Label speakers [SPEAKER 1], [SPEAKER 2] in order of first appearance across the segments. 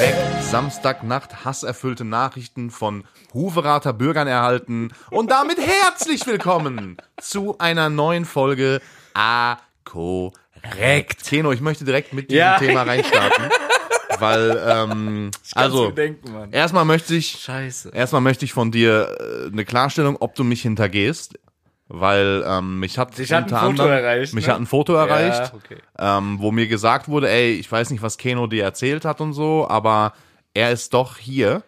[SPEAKER 1] direkt Samstagnacht hasserfüllte Nachrichten von Huverater Bürgern erhalten und damit herzlich willkommen zu einer neuen Folge A korrekt. Keno, ich möchte direkt mit diesem
[SPEAKER 2] Ja.
[SPEAKER 1] Thema reinstarten, weil ähm, also
[SPEAKER 2] denken,
[SPEAKER 1] erstmal möchte ich
[SPEAKER 2] Scheiße.
[SPEAKER 1] erstmal möchte ich von dir äh, eine Klarstellung, ob du mich hintergehst, weil ähm, mich hat
[SPEAKER 2] Dich hat ein
[SPEAKER 1] unter
[SPEAKER 2] Foto
[SPEAKER 1] anderem
[SPEAKER 2] erreicht,
[SPEAKER 1] mich
[SPEAKER 2] ne?
[SPEAKER 1] hat ein Foto erreicht
[SPEAKER 2] Ja, okay.
[SPEAKER 1] ähm, wo mir gesagt wurde, ey, ich weiß nicht, was Keno dir erzählt hat und so, aber er ist doch hier.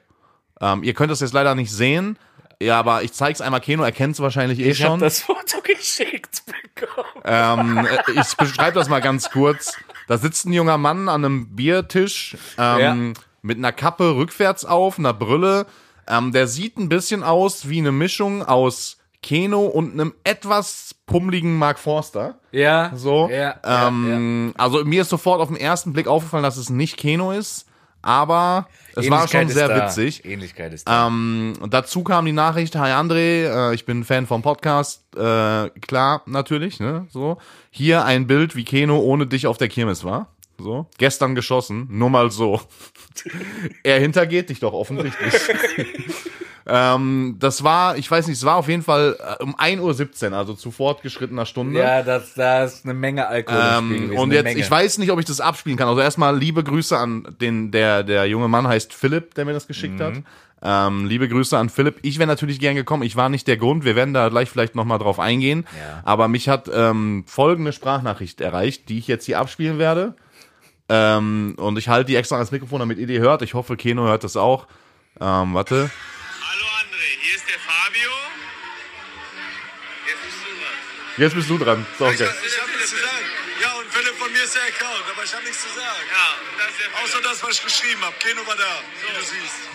[SPEAKER 1] Ähm, ihr könnt das jetzt leider nicht sehen, ja, aber ich zeig's einmal Keno, er kennt's wahrscheinlich eh
[SPEAKER 2] Ich habe
[SPEAKER 1] schon.
[SPEAKER 2] das Foto geschickt bekommen.
[SPEAKER 1] ähm, äh, ich beschreibe das mal ganz kurz. Da sitzt ein junger Mann an einem Biertisch ähm, mit einer Kappe rückwärts auf, einer Brille. Ähm, der sieht ein bisschen aus wie eine Mischung aus Keno und einem etwas pummeligen Mark Forster.
[SPEAKER 2] Ja.
[SPEAKER 1] So.
[SPEAKER 2] Ja, ja,
[SPEAKER 1] ähm, Also mir ist sofort auf den ersten Blick aufgefallen, dass es nicht Keno ist, aber es war schon sehr
[SPEAKER 2] da.
[SPEAKER 1] witzig.
[SPEAKER 2] Ähnlichkeit ist da.
[SPEAKER 1] Ähm, dazu kam die Nachricht, hi André, äh, ich bin Fan vom Podcast, äh, klar, natürlich, ne, so. Hier ein Bild, wie Keno ohne dich auf der Kirmes war, so. Gestern geschossen, nur mal so. er hintergeht dich doch offensichtlich. ähm, das war, ich weiß nicht, es war auf jeden Fall äh, um 1.17 Uhr, also zu fortgeschrittener Stunde.
[SPEAKER 2] ja, das, da ist eine Menge Alkohol
[SPEAKER 1] Ähm, und jetzt,
[SPEAKER 2] Menge.
[SPEAKER 1] ich weiß nicht, ob ich das abspielen kann. Also erstmal liebe Grüße an den, der, der junge Mann heißt Philipp, der mir das geschickt hat.
[SPEAKER 2] Mhm.
[SPEAKER 1] Ähm, liebe Grüße an Philipp. Ich wäre natürlich gern gekommen. Ich war nicht der Grund. Wir werden da gleich vielleicht nochmal drauf eingehen.
[SPEAKER 2] Ja.
[SPEAKER 1] Aber mich hat ähm, folgende Sprachnachricht erreicht, die ich jetzt hier abspielen werde. Ähm, und ich halte die extra ans Mikrofon, damit ihr die hört. Ich hoffe, Keno hört das auch. Ähm, warte.
[SPEAKER 3] Hier ist der Fabio. Jetzt bist du dran.
[SPEAKER 1] Jetzt bist du dran. So, okay.
[SPEAKER 3] Ich hab nichts zu sagen.
[SPEAKER 4] Ja, und Philipp von mir ist der Account, aber ich habe nichts zu sagen.
[SPEAKER 3] Ja, das
[SPEAKER 4] Außer das, was ich geschrieben habe. Keno war da, wie du siehst.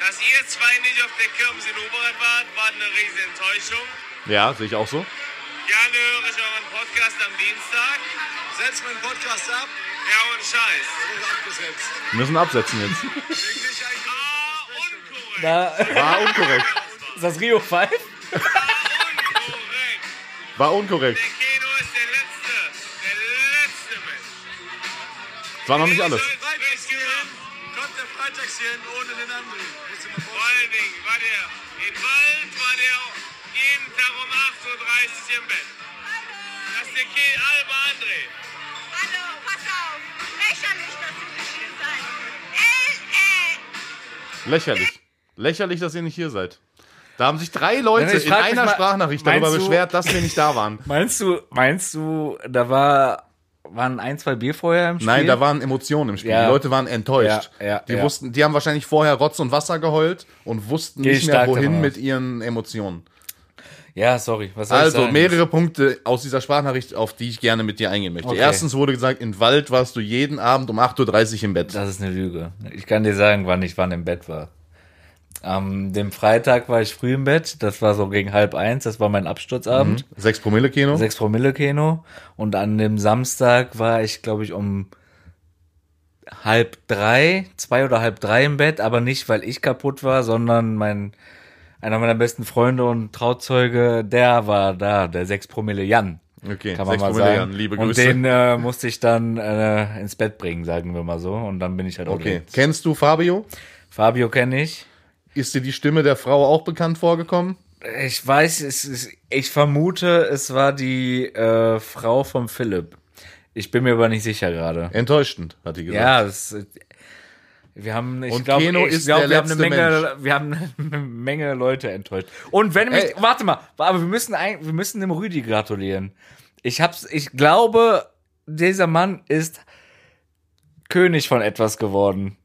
[SPEAKER 3] Dass ihr zwei nicht auf der Kirmes in Oberrad wart, war eine riesen Enttäuschung.
[SPEAKER 1] Ja, sehe ich auch so.
[SPEAKER 3] Gerne höre ich euren Podcast am Dienstag.
[SPEAKER 4] Setz meinen Podcast ab,
[SPEAKER 3] Ja, und Scheiß.
[SPEAKER 4] abgesetzt.
[SPEAKER 1] Wir müssen absetzen jetzt.
[SPEAKER 4] Wegen nicht
[SPEAKER 2] Da,
[SPEAKER 1] War unkorrekt.
[SPEAKER 2] ist das Rio 5?
[SPEAKER 3] Unkorrekt.
[SPEAKER 1] War unkorrekt.
[SPEAKER 3] Der Keno ist der Letzte. Der letzte Mensch.
[SPEAKER 1] Das war noch nicht alles.
[SPEAKER 4] Freitags hier hin, kommt der Freitags hier hin ohne den André. Musst du dir mal
[SPEAKER 3] Vor allen Dingen war der im Wald, war der jeden Tag um 8.30 Uhr im Bett. Das ist der Ke Alba André.
[SPEAKER 5] Hallo, pass auf. Lächerlich, dass ihr nicht hier seid. Äh, äh.
[SPEAKER 1] Lächerlich. Lächerlich, dass ihr nicht hier seid. Da haben sich drei Leute in einer
[SPEAKER 2] mal,
[SPEAKER 1] Sprachnachricht darüber
[SPEAKER 2] du-
[SPEAKER 1] beschwert, dass wir nicht da waren.
[SPEAKER 2] Meinst du, meinst du, da war, waren ein, zwei Bier vorher im Spiel?
[SPEAKER 1] Nein, da waren Emotionen im Spiel.
[SPEAKER 2] Ja.
[SPEAKER 1] Die Leute waren enttäuscht.
[SPEAKER 2] Ja, ja,
[SPEAKER 1] die wussten, die haben wahrscheinlich vorher Rotz und Wasser geheult und wussten
[SPEAKER 2] Geh
[SPEAKER 1] nicht
[SPEAKER 2] ich
[SPEAKER 1] mehr wohin mit ihren Emotionen.
[SPEAKER 2] Ja, sorry.
[SPEAKER 1] Also mehrere Punkte aus dieser Sprachnachricht, auf die ich gerne mit dir eingehen möchte.
[SPEAKER 2] Okay.
[SPEAKER 1] Erstens wurde gesagt, in Wald warst du jeden Abend um 8.30 Uhr im Bett.
[SPEAKER 2] Das ist eine Lüge. Ich kann dir sagen, wann ich wann im Bett war. Am dem Freitag war ich früh im Bett. Das war so gegen halb eins. Das war mein Absturzabend.
[SPEAKER 1] Sechs Promille Kino.
[SPEAKER 2] Sechs Promille Kino. Und an dem Samstag war ich, glaube ich, um halb drei, zwei oder halb drei im Bett, aber nicht, weil ich kaputt war, sondern mein, einer meiner besten Freunde und Trauzeuge, der war da, der sechs Promille Jan.
[SPEAKER 1] Okay,
[SPEAKER 2] Kann man
[SPEAKER 1] sechs
[SPEAKER 2] mal
[SPEAKER 1] Promille,
[SPEAKER 2] sagen.
[SPEAKER 1] Jan. Liebe
[SPEAKER 2] und
[SPEAKER 1] Grüße.
[SPEAKER 2] den äh, musste ich dann äh, ins Bett bringen, sagen wir mal so. Und dann bin ich halt auch
[SPEAKER 1] okay.
[SPEAKER 2] direkt-
[SPEAKER 1] Kennst du Fabio?
[SPEAKER 2] Fabio kenne ich.
[SPEAKER 1] Ist dir die Stimme der Frau auch bekannt vorgekommen?
[SPEAKER 2] Ich weiß, es ist, ich vermute, es war die äh, Frau von Philipp. Ich bin mir aber nicht sicher gerade.
[SPEAKER 1] Enttäuschend, hat die gesagt.
[SPEAKER 2] Ja, das, wir haben, ich glaube, glaub, wir haben eine Menge, wir haben eine Menge Leute enttäuscht. Und wenn mich,
[SPEAKER 1] Ey.
[SPEAKER 2] warte mal, aber wir müssen ein, wir müssen dem Rüdi gratulieren. Ich hab's, ich glaube, dieser Mann ist König von etwas geworden.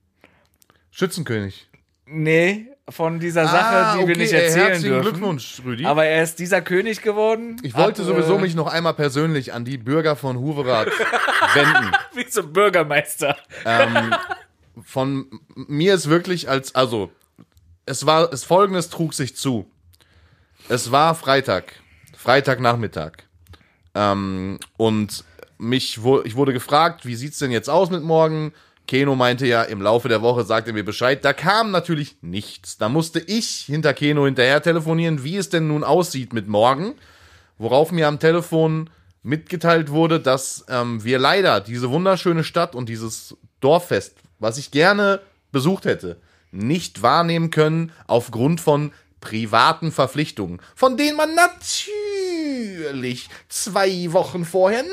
[SPEAKER 1] Schützenkönig.
[SPEAKER 2] Nee, von dieser Sache,
[SPEAKER 1] Ah,
[SPEAKER 2] die wir
[SPEAKER 1] okay,
[SPEAKER 2] nicht
[SPEAKER 1] ey,
[SPEAKER 2] erzählen
[SPEAKER 1] Herzlichen
[SPEAKER 2] dürfen.
[SPEAKER 1] Glückwunsch, Rüdi.
[SPEAKER 2] Aber er ist dieser König geworden.
[SPEAKER 1] ich wollte
[SPEAKER 2] Hat,
[SPEAKER 1] sowieso
[SPEAKER 2] äh,
[SPEAKER 1] mich noch einmal persönlich an die Bürger von Huverath wenden.
[SPEAKER 2] wie zum Bürgermeister.
[SPEAKER 1] ähm, von mir ist wirklich als, also, es war, es folgendes trug sich zu. Es war Freitag, Freitagnachmittag. Ähm, und mich, ich wurde gefragt, wie sieht's denn jetzt aus mit morgen? Keno meinte ja, im Laufe der Woche sagt er mir Bescheid. Da kam natürlich nichts. Da musste ich hinter Keno hinterher telefonieren, wie es denn nun aussieht mit morgen. Worauf mir am Telefon mitgeteilt wurde, dass ähm, wir leider diese wunderschöne Stadt und dieses Dorffest, was ich gerne besucht hätte, nicht wahrnehmen können aufgrund von privaten Verpflichtungen, von denen man natürlich zwei Wochen vorher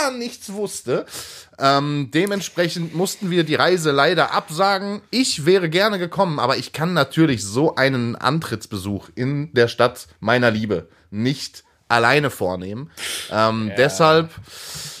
[SPEAKER 1] gar nichts wusste. Ähm, dementsprechend mussten wir die Reise leider absagen. Ich wäre gerne gekommen, aber ich kann natürlich so einen Antrittsbesuch in der Stadt meiner Liebe nicht alleine vornehmen. Ähm, Deshalb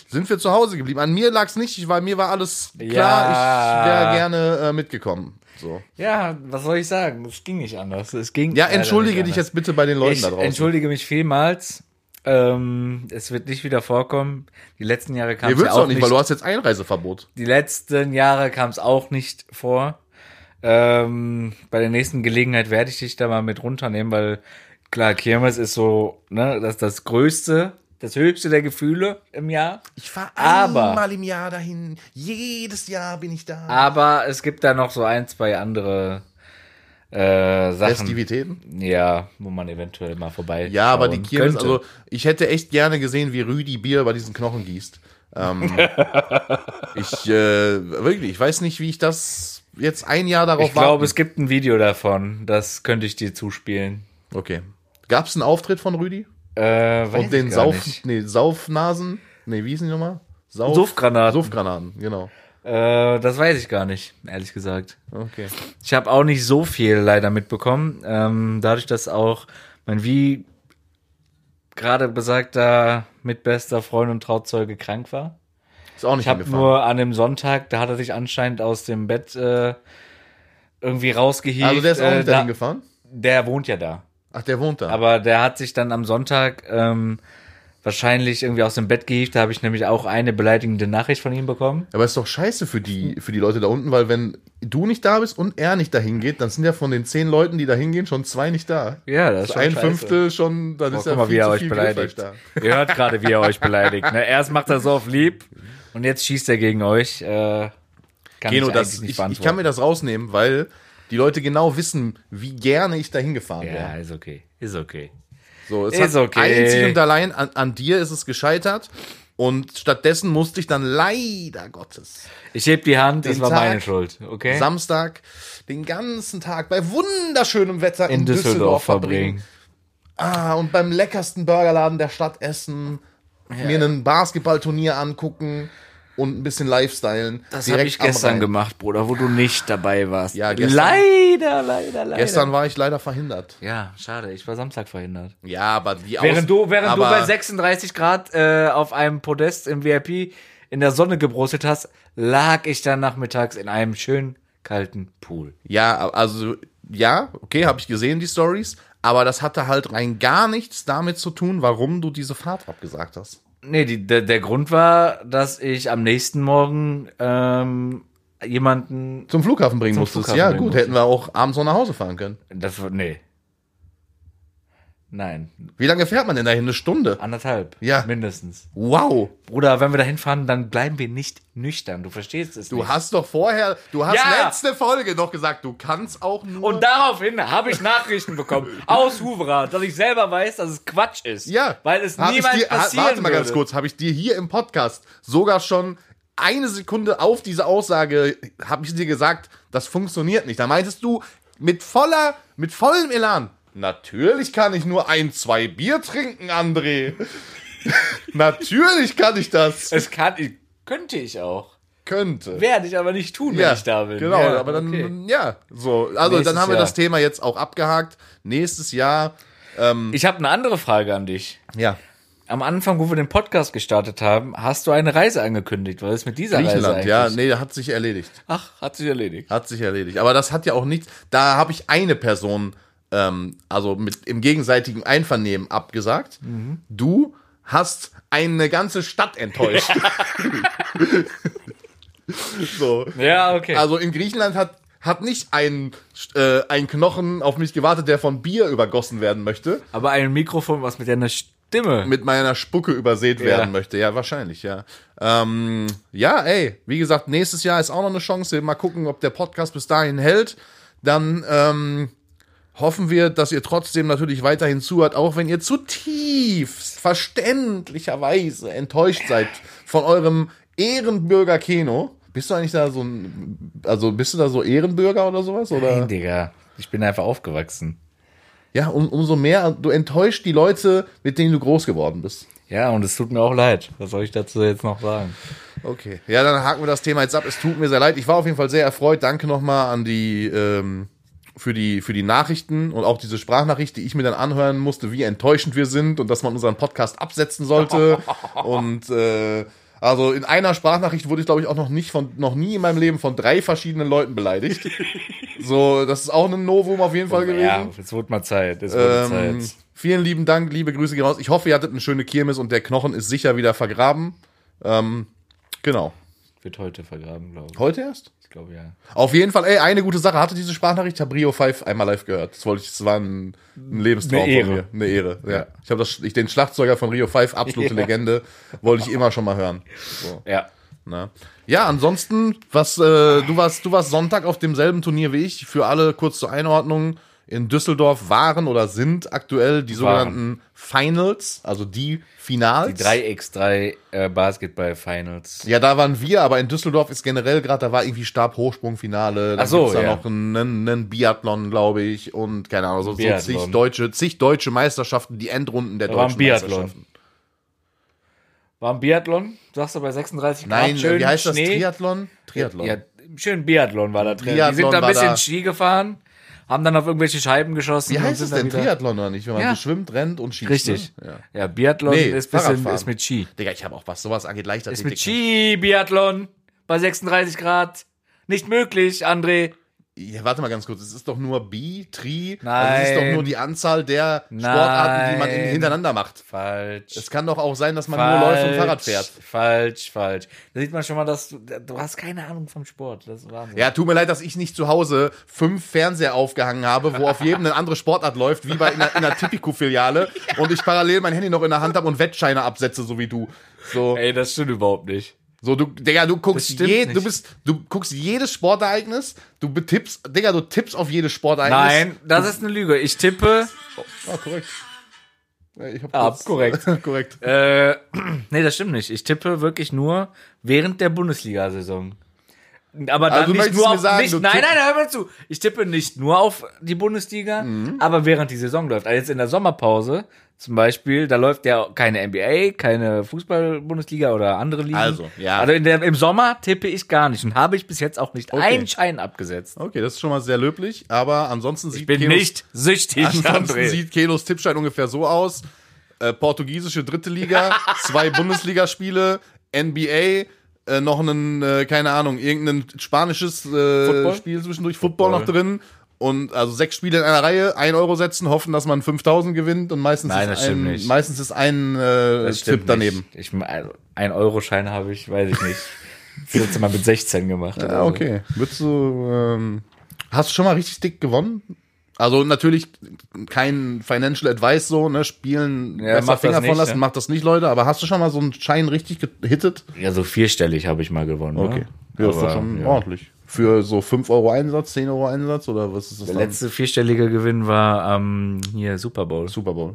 [SPEAKER 1] sind wir zu Hause geblieben. An mir lag es nicht, weil mir war alles klar.
[SPEAKER 2] Ja.
[SPEAKER 1] Ich wäre gerne äh, mitgekommen. So.
[SPEAKER 2] Ja, was soll ich sagen? Es ging nicht anders. Es ging
[SPEAKER 1] Ja, entschuldige dich jetzt bitte bei den Leuten
[SPEAKER 2] Ich
[SPEAKER 1] da draußen.
[SPEAKER 2] entschuldige mich vielmals. Ähm, es wird nicht wieder vorkommen. Die letzten Jahre kam es
[SPEAKER 1] wird's
[SPEAKER 2] ja auch
[SPEAKER 1] auch nicht, weil du hast jetzt Einreiseverbot.
[SPEAKER 2] Die letzten Jahre kam es auch nicht vor. Ähm, bei der nächsten Gelegenheit werde ich dich da mal mit runternehmen, weil klar, Kirmes ist so, ne, das das größte, das höchste der Gefühle im Jahr.
[SPEAKER 1] Ich fahre
[SPEAKER 2] Aber-
[SPEAKER 1] einmal im Jahr dahin. Jedes Jahr bin ich da.
[SPEAKER 2] Aber es gibt da noch so ein, zwei andere äh, Sachen.
[SPEAKER 1] Festivitäten?
[SPEAKER 2] Ja, wo man eventuell mal vorbei.
[SPEAKER 1] Ja, aber die Kirmes,
[SPEAKER 2] könnte.
[SPEAKER 1] also ich hätte echt gerne gesehen, wie Rüdi Bier bei diesen Knochen gießt. Ähm, ich, äh, wirklich, ich weiß nicht, wie ich das jetzt ein Jahr darauf
[SPEAKER 2] ich glaube, es gibt ein Video davon. Das könnte ich dir zuspielen.
[SPEAKER 1] Okay. Gab es einen Auftritt von Rüdi?
[SPEAKER 2] Äh, weiß
[SPEAKER 1] Und den Sauf, nee, Saufnasen? Nee, wie hießen die nochmal? Sauf
[SPEAKER 2] Suffgranaten.
[SPEAKER 1] Suffgranaten, genau.
[SPEAKER 2] Äh, das weiß ich gar nicht, ehrlich gesagt.
[SPEAKER 1] Okay.
[SPEAKER 2] Ich habe auch nicht so viel leider mitbekommen. Ähm, dadurch, dass auch mein wie gerade besagter mitbester Freund und Trauzeuge krank war.
[SPEAKER 1] Ist auch nicht
[SPEAKER 2] Ich habe nur an dem Sonntag, da hat er sich anscheinend aus dem Bett äh, irgendwie rausgehievt.
[SPEAKER 1] also der ist auch
[SPEAKER 2] äh,
[SPEAKER 1] nicht
[SPEAKER 2] da,
[SPEAKER 1] dahin gefahren?
[SPEAKER 2] Der wohnt ja da.
[SPEAKER 1] Ach, der wohnt da.
[SPEAKER 2] Aber der hat sich dann am Sonntag ähm, wahrscheinlich irgendwie aus dem Bett gehievt. Da habe ich nämlich auch eine beleidigende Nachricht von ihm bekommen.
[SPEAKER 1] Aber ist doch scheiße für die, für die Leute da unten, weil wenn du nicht da bist und er nicht dahin geht, dann sind ja von den zehn Leuten, die da hingehen, schon zwei nicht da.
[SPEAKER 2] Ja, das ist schon
[SPEAKER 1] ein
[SPEAKER 2] scheiße.
[SPEAKER 1] Fünftel schon, dann
[SPEAKER 2] Boah,
[SPEAKER 1] ist ja
[SPEAKER 2] guck mal,
[SPEAKER 1] viel
[SPEAKER 2] wie er
[SPEAKER 1] zu
[SPEAKER 2] euch
[SPEAKER 1] viel
[SPEAKER 2] beleidigt. Ihr hört gerade, wie er euch beleidigt. Ne? Erst macht er so auf lieb und jetzt schießt er gegen euch. Äh, kann
[SPEAKER 1] Keno,
[SPEAKER 2] ich
[SPEAKER 1] das, ich,
[SPEAKER 2] nicht
[SPEAKER 1] ich
[SPEAKER 2] beantworten.
[SPEAKER 1] kann mir das rausnehmen, weil die Leute genau wissen, wie gerne ich da hingefahren
[SPEAKER 2] Ja,
[SPEAKER 1] wäre.
[SPEAKER 2] ist okay. Ist okay.
[SPEAKER 1] So, es
[SPEAKER 2] Ist
[SPEAKER 1] hat
[SPEAKER 2] okay.
[SPEAKER 1] einzig und allein an, an dir ist es gescheitert. Und stattdessen musste ich dann leider Gottes
[SPEAKER 2] Ich heb die Hand, das war
[SPEAKER 1] Tag,
[SPEAKER 2] meine Schuld. Okay?
[SPEAKER 1] Samstag den ganzen Tag bei wunderschönem Wetter in,
[SPEAKER 2] in Düsseldorf verbringen.
[SPEAKER 1] Ah, und beim leckersten Burgerladen der Stadt essen, mir ein Basketballturnier angucken und ein bisschen Lifestylen.
[SPEAKER 2] Das habe ich gestern
[SPEAKER 1] Rhein.
[SPEAKER 2] gemacht, Bruder, wo du nicht dabei warst.
[SPEAKER 1] Ja, gestern-
[SPEAKER 2] Leider, leider, leider.
[SPEAKER 1] Gestern war ich leider verhindert.
[SPEAKER 2] Ja, schade. Ich war Samstag verhindert.
[SPEAKER 1] Ja, aber die Aus
[SPEAKER 2] Während du, während du bei 36 Grad äh, auf einem Podest im VIP in der Sonne gebrostet hast, lag ich dann nachmittags in einem schönen kalten Pool.
[SPEAKER 1] Ja, also ja, okay, habe ich gesehen die Stories, aber das hatte halt rein gar nichts damit zu tun, warum du diese Fahrt abgesagt hast.
[SPEAKER 2] Nee, die, der, der Grund war, dass ich am nächsten Morgen ähm, jemanden.
[SPEAKER 1] Zum Flughafen bringen
[SPEAKER 2] Zum
[SPEAKER 1] musstest.
[SPEAKER 2] Flughafen
[SPEAKER 1] ja,
[SPEAKER 2] bringen
[SPEAKER 1] gut,
[SPEAKER 2] musste.
[SPEAKER 1] hätten wir auch abends noch nach Hause fahren können.
[SPEAKER 2] Das war. Nee. Nein.
[SPEAKER 1] Wie lange fährt man denn dahin? Eine Stunde?
[SPEAKER 2] Anderthalb.
[SPEAKER 1] Ja.
[SPEAKER 2] Mindestens.
[SPEAKER 1] Wow.
[SPEAKER 2] Bruder, wenn wir da hinfahren, dann bleiben wir nicht nüchtern. Du verstehst es
[SPEAKER 1] Du
[SPEAKER 2] nicht.
[SPEAKER 1] hast doch vorher, du hast
[SPEAKER 2] Ja.
[SPEAKER 1] letzte Folge noch gesagt, du kannst auch nur.
[SPEAKER 2] Und daraufhin habe ich Nachrichten bekommen aus Huvera, dass ich selber weiß, dass es Quatsch ist.
[SPEAKER 1] ja,
[SPEAKER 2] Weil es
[SPEAKER 1] hab
[SPEAKER 2] niemals
[SPEAKER 1] dir,
[SPEAKER 2] passieren
[SPEAKER 1] Warte mal ganz
[SPEAKER 2] würde.
[SPEAKER 1] kurz, habe ich dir hier im Podcast sogar schon eine Sekunde auf diese Aussage, habe ich dir gesagt, das funktioniert nicht. Da meintest du mit voller, mit vollem Elan. Natürlich kann ich nur ein, zwei Bier trinken, André. Natürlich kann ich das.
[SPEAKER 2] Es kann, ich, könnte ich auch.
[SPEAKER 1] Könnte.
[SPEAKER 2] Werde ich aber nicht tun, wenn
[SPEAKER 1] ja,
[SPEAKER 2] ich da bin.
[SPEAKER 1] Genau,
[SPEAKER 2] Ja,
[SPEAKER 1] aber dann,
[SPEAKER 2] okay.
[SPEAKER 1] ja, so. Also
[SPEAKER 2] Nächstes
[SPEAKER 1] dann haben wir
[SPEAKER 2] Jahr.
[SPEAKER 1] das Thema jetzt auch abgehakt. Nächstes Jahr,
[SPEAKER 2] Ich habe eine andere Frage an dich.
[SPEAKER 1] ja,
[SPEAKER 2] Am Anfang, wo wir den Podcast gestartet haben, hast du eine Reise angekündigt. Was ist mit dieser Reise
[SPEAKER 1] Griechenland, ja, nee, hat sich erledigt.
[SPEAKER 2] Ach, hat sich erledigt.
[SPEAKER 1] Hat sich erledigt. Aber das hat ja auch nichts. Da habe ich eine Person, ähm, also mit im gegenseitigen Einvernehmen abgesagt.
[SPEAKER 2] Mhm.
[SPEAKER 1] Du hast eine ganze Stadt enttäuscht. so.
[SPEAKER 2] Ja, okay.
[SPEAKER 1] Also in Griechenland hat, hat nicht ein, äh, ein Knochen auf mich gewartet, der von Bier übergossen werden möchte,
[SPEAKER 2] aber ein Mikrofon, was mit deiner Stimme.
[SPEAKER 1] mit meiner Spucke übersät werden möchte. Ja, wahrscheinlich, ja. Ähm, ja, ey, wie gesagt, nächstes Jahr ist auch noch eine Chance. Mal gucken, ob der Podcast bis dahin hält. Dann ähm, hoffen wir, dass ihr trotzdem natürlich weiterhin zuhört, auch wenn ihr zutiefst verständlicherweise enttäuscht seid von eurem Ehrenbürger Keno. bist du eigentlich da so ein, also bist du da so Ehrenbürger oder sowas? Oder?
[SPEAKER 2] Nein, Digga. Ich bin einfach aufgewachsen.
[SPEAKER 1] Ja, um, umso mehr, du enttäuscht die Leute, mit denen du groß geworden bist.
[SPEAKER 2] Ja, und es tut mir auch leid. Was soll ich dazu jetzt noch sagen?
[SPEAKER 1] Okay. Ja, dann haken wir das Thema jetzt ab. Es tut mir sehr leid. Ich war auf jeden Fall sehr erfreut. Danke nochmal an die, ähm, für die, für die Nachrichten und auch diese Sprachnachricht, die ich mir dann anhören musste, wie enttäuschend wir sind und dass man unseren Podcast absetzen sollte. und, äh, also in einer Sprachnachricht wurde ich, glaube ich, auch noch nicht von, noch nie in meinem Leben von drei verschiedenen Leuten beleidigt. so, das ist auch ein Novum auf jeden Fall gewesen.
[SPEAKER 2] Ja, es wird mal Zeit. Es wird
[SPEAKER 1] Ähm,
[SPEAKER 2] Zeit.
[SPEAKER 1] vielen lieben Dank, liebe Grüße gehen raus. Ich hoffe, ihr hattet eine schöne Kirmes und der Knochen ist sicher wieder vergraben. Ähm, genau.
[SPEAKER 2] Wird heute vergraben, glaube ich.
[SPEAKER 1] Heute erst?
[SPEAKER 2] Glaube, ja.
[SPEAKER 1] Auf jeden Fall, ey, eine gute Sache. Hatte diese Sprachnachricht, ich habe Rio 5 einmal live gehört. Das wollte ich, das war ein, ein Lebenstraum
[SPEAKER 2] Eine Ehre.
[SPEAKER 1] von mir. Eine Ehre, ja. Ich habe das, ich, den Schlagzeuger von Rio 5, absolute Legende, wollte ich immer schon mal hören. So,
[SPEAKER 2] Ja.
[SPEAKER 1] ne? Ja, ansonsten, was, äh, du warst, du warst Sonntag auf demselben Turnier wie ich. Für alle kurz zur Einordnung. In Düsseldorf waren oder sind aktuell die sogenannten Finals, also die Finals.
[SPEAKER 2] Die 3x3 äh, Basketball Finals.
[SPEAKER 1] Ja, da waren wir, aber in Düsseldorf ist generell gerade, da war irgendwie Stabhochsprungfinale.
[SPEAKER 2] Ach so,
[SPEAKER 1] gibt's da
[SPEAKER 2] ja.
[SPEAKER 1] noch einen, einen Biathlon, glaube ich, und keine Ahnung, so, so zig deutsche, zig deutsche Meisterschaften, die Endrunden der
[SPEAKER 2] Da war ein
[SPEAKER 1] deutschen
[SPEAKER 2] Biathlon.
[SPEAKER 1] Meisterschaften.
[SPEAKER 2] War ein Biathlon? Sagst du bei 36 Grad?
[SPEAKER 1] Nein,
[SPEAKER 2] schön
[SPEAKER 1] wie heißt das?
[SPEAKER 2] Schnee?
[SPEAKER 1] Triathlon? Triathlon.
[SPEAKER 2] Ja, schön Biathlon war da drin.
[SPEAKER 1] Biathlon
[SPEAKER 2] die sind da ein bisschen
[SPEAKER 1] da.
[SPEAKER 2] Ski gefahren, haben dann auf irgendwelche Scheiben geschossen.
[SPEAKER 1] wie heißt es denn? Triathlon oder nicht? Wenn man
[SPEAKER 2] Ja.
[SPEAKER 1] so schwimmt, rennt und schießt.
[SPEAKER 2] Richtig.
[SPEAKER 1] Ne?
[SPEAKER 2] Ja.
[SPEAKER 1] Ja.
[SPEAKER 2] Biathlon
[SPEAKER 1] Nee,
[SPEAKER 2] ist, bisschen, ist mit Ski.
[SPEAKER 1] Digga, ich habe auch was, sowas angeht, Leichtathletik.
[SPEAKER 2] Ist mit Ski, Biathlon, bei 36 Grad. Nicht möglich, André.
[SPEAKER 1] Ja, warte mal ganz kurz, es ist doch nur Bi, Tri,
[SPEAKER 2] Nein.
[SPEAKER 1] also es ist doch nur die Anzahl der Sportarten, die man in,
[SPEAKER 2] Nein.
[SPEAKER 1] hintereinander macht.
[SPEAKER 2] Falsch.
[SPEAKER 1] Es kann doch auch sein, dass man nur läuft und Fahrrad fährt.
[SPEAKER 2] Falsch, falsch. Da sieht man schon mal, dass du, du hast keine Ahnung vom Sport. Das ist Wahnsinn.
[SPEAKER 1] Ja, tut mir leid, dass ich nicht zu Hause fünf Fernseher aufgehangen habe, wo auf jedem eine andere Sportart läuft, wie bei in einer, in einer Tipico-Filiale und ich parallel mein Handy noch in der Hand habe und Wettscheine absetze, so wie du. So,
[SPEAKER 2] Ey, das stimmt überhaupt nicht.
[SPEAKER 1] So du, Digga, du guckst je,
[SPEAKER 2] nicht.
[SPEAKER 1] du bist, du guckst jedes Sportereignis, du betippst, Digga, du tippst auf jedes Sportereignis.
[SPEAKER 2] Nein, das ist eine Lüge. Ich tippe.
[SPEAKER 1] Ah, korrekt. Ja, Ich hab
[SPEAKER 2] Ah,
[SPEAKER 1] kurz-
[SPEAKER 2] korrekt.
[SPEAKER 1] korrekt.
[SPEAKER 2] Äh, nee, das stimmt nicht. Ich tippe wirklich nur während der Bundesliga-Saison. Aber dann
[SPEAKER 1] Also
[SPEAKER 2] nicht nur auf.
[SPEAKER 1] sagen,
[SPEAKER 2] nicht, nein, nein, hör mal zu. Ich tippe nicht nur auf die Bundesliga,
[SPEAKER 1] Mhm.
[SPEAKER 2] aber während die Saison läuft. Also jetzt in der Sommerpause zum Beispiel, da läuft ja keine NBA, keine Fußball-Bundesliga oder andere Ligen.
[SPEAKER 1] Also, ja.
[SPEAKER 2] Also in der, im Sommer tippe ich gar nicht und habe ich bis jetzt auch nicht einen Schein abgesetzt.
[SPEAKER 1] Okay, das ist schon mal sehr löblich, aber ansonsten sieht
[SPEAKER 2] Ich bin
[SPEAKER 1] Kenos-
[SPEAKER 2] nicht süchtig,
[SPEAKER 1] Ansonsten
[SPEAKER 2] André.
[SPEAKER 1] sieht Kelos Tippschein ungefähr so aus. Äh, portugiesische dritte Liga, zwei Bundesligaspiele, NBA, äh, noch ein, äh, keine Ahnung, irgendein spanisches äh,
[SPEAKER 2] Football?
[SPEAKER 1] Spiel zwischendurch, Football noch drin. Und also sechs Spiele in einer Reihe, ein Euro setzen, hoffen, dass man 5000 gewinnt und meistens
[SPEAKER 2] Nein,
[SPEAKER 1] ist ein, meistens ist ein äh, Tipp daneben.
[SPEAKER 2] Nicht. Ich, also, ein Euro-Schein habe ich, weiß ich nicht. Das letzte Mal mit 16 gemacht.
[SPEAKER 1] Ja,
[SPEAKER 2] so.
[SPEAKER 1] okay. Würdest du, ähm, hast du schon mal richtig dick gewonnen? Also natürlich kein Financial Advice so, ne, spielen,
[SPEAKER 2] Ja,
[SPEAKER 1] besser Finger
[SPEAKER 2] nicht,
[SPEAKER 1] von lassen,
[SPEAKER 2] ne?
[SPEAKER 1] macht das nicht, Leute, aber hast du schon mal so einen Schein richtig gehittet?
[SPEAKER 2] Ja, so vierstellig habe ich mal gewonnen.
[SPEAKER 1] Okay.
[SPEAKER 2] Ja,
[SPEAKER 1] Ja, ist doch
[SPEAKER 2] Aber,
[SPEAKER 1] schon
[SPEAKER 2] ja.
[SPEAKER 1] ordentlich. Für so 5 Euro Einsatz, 10 Euro Einsatz oder was ist das
[SPEAKER 2] Der
[SPEAKER 1] dann?
[SPEAKER 2] letzte vierstellige Gewinn war ähm, hier Super Bowl.
[SPEAKER 1] Super Bowl.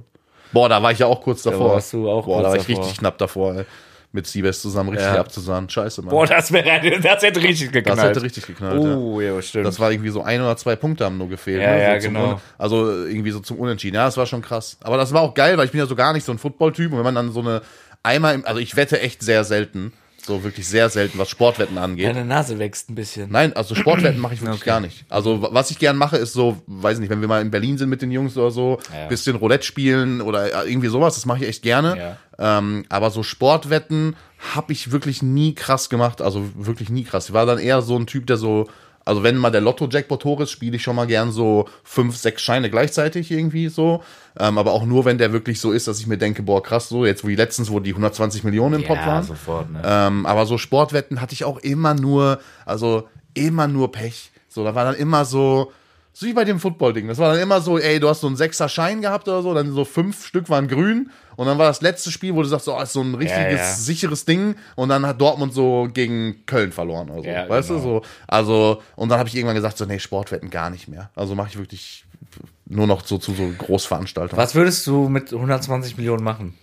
[SPEAKER 1] Boah, da war ich ja auch kurz davor.
[SPEAKER 2] warst du auch
[SPEAKER 1] Boah,
[SPEAKER 2] kurz
[SPEAKER 1] da war ich
[SPEAKER 2] davor.
[SPEAKER 1] richtig knapp davor, ey. Mit Siebes zusammen richtig
[SPEAKER 2] Ja.
[SPEAKER 1] abzusahnen. Scheiße, Mann.
[SPEAKER 2] Boah, das wäre, das hätte richtig geknallt.
[SPEAKER 1] das hätte richtig geknallt. ja.
[SPEAKER 2] Oh, ja, stimmt.
[SPEAKER 1] Das war irgendwie so ein oder zwei Punkte haben nur gefehlt.
[SPEAKER 2] Ja,
[SPEAKER 1] ne?
[SPEAKER 2] ja,
[SPEAKER 1] so zum
[SPEAKER 2] genau.
[SPEAKER 1] Also irgendwie so zum Unentschieden. Ja, das war schon krass. Aber das war auch geil, weil ich bin ja so gar nicht so ein Football-Typ. Und wenn man dann so eine einmal, im, also ich wette echt sehr selten, so wirklich sehr selten, was Sportwetten angeht.
[SPEAKER 2] Deine Nase wächst ein bisschen.
[SPEAKER 1] Nein, also Sportwetten mache ich wirklich
[SPEAKER 2] Okay.
[SPEAKER 1] gar nicht. Also wa- was ich gern mache, ist so, weiß nicht, wenn wir mal in Berlin sind mit den Jungs oder so,
[SPEAKER 2] Ja.
[SPEAKER 1] bisschen Roulette spielen oder äh, irgendwie sowas, das mache ich echt gerne. Ähm, aber so Sportwetten habe ich wirklich nie krass gemacht, also wirklich nie krass. Ich war dann eher so ein Typ, der so, also wenn mal der Lotto-Jackpot hoch ist, spiele ich schon mal gern so fünf, sechs Scheine gleichzeitig irgendwie so. Ähm, aber auch nur, wenn der wirklich so ist, dass ich mir denke, boah, krass, so, jetzt wie letztens, wo die 120 Millionen im Pot
[SPEAKER 2] Ja,
[SPEAKER 1] waren.
[SPEAKER 2] sofort, ne?
[SPEAKER 1] Ähm, aber so Sportwetten hatte ich auch immer nur, also immer nur Pech. So, da war dann immer so, so wie bei dem Football-Ding. Das war dann immer so, ey, du hast so einen sechser Schein gehabt oder so, dann so fünf Stück waren grün und dann war das letzte Spiel, wo du sagst, so, oh, ist so ein richtiges,
[SPEAKER 2] ja.
[SPEAKER 1] sicheres Ding und dann hat Dortmund so gegen Köln verloren oder so.
[SPEAKER 2] Ja,
[SPEAKER 1] weißt
[SPEAKER 2] genau.
[SPEAKER 1] du, so. Also, und dann habe ich irgendwann gesagt, so, nee, Sportwetten gar nicht mehr. Also mache ich wirklich nur noch so zu so Großveranstaltungen.
[SPEAKER 2] Was würdest du mit 120 Millionen machen?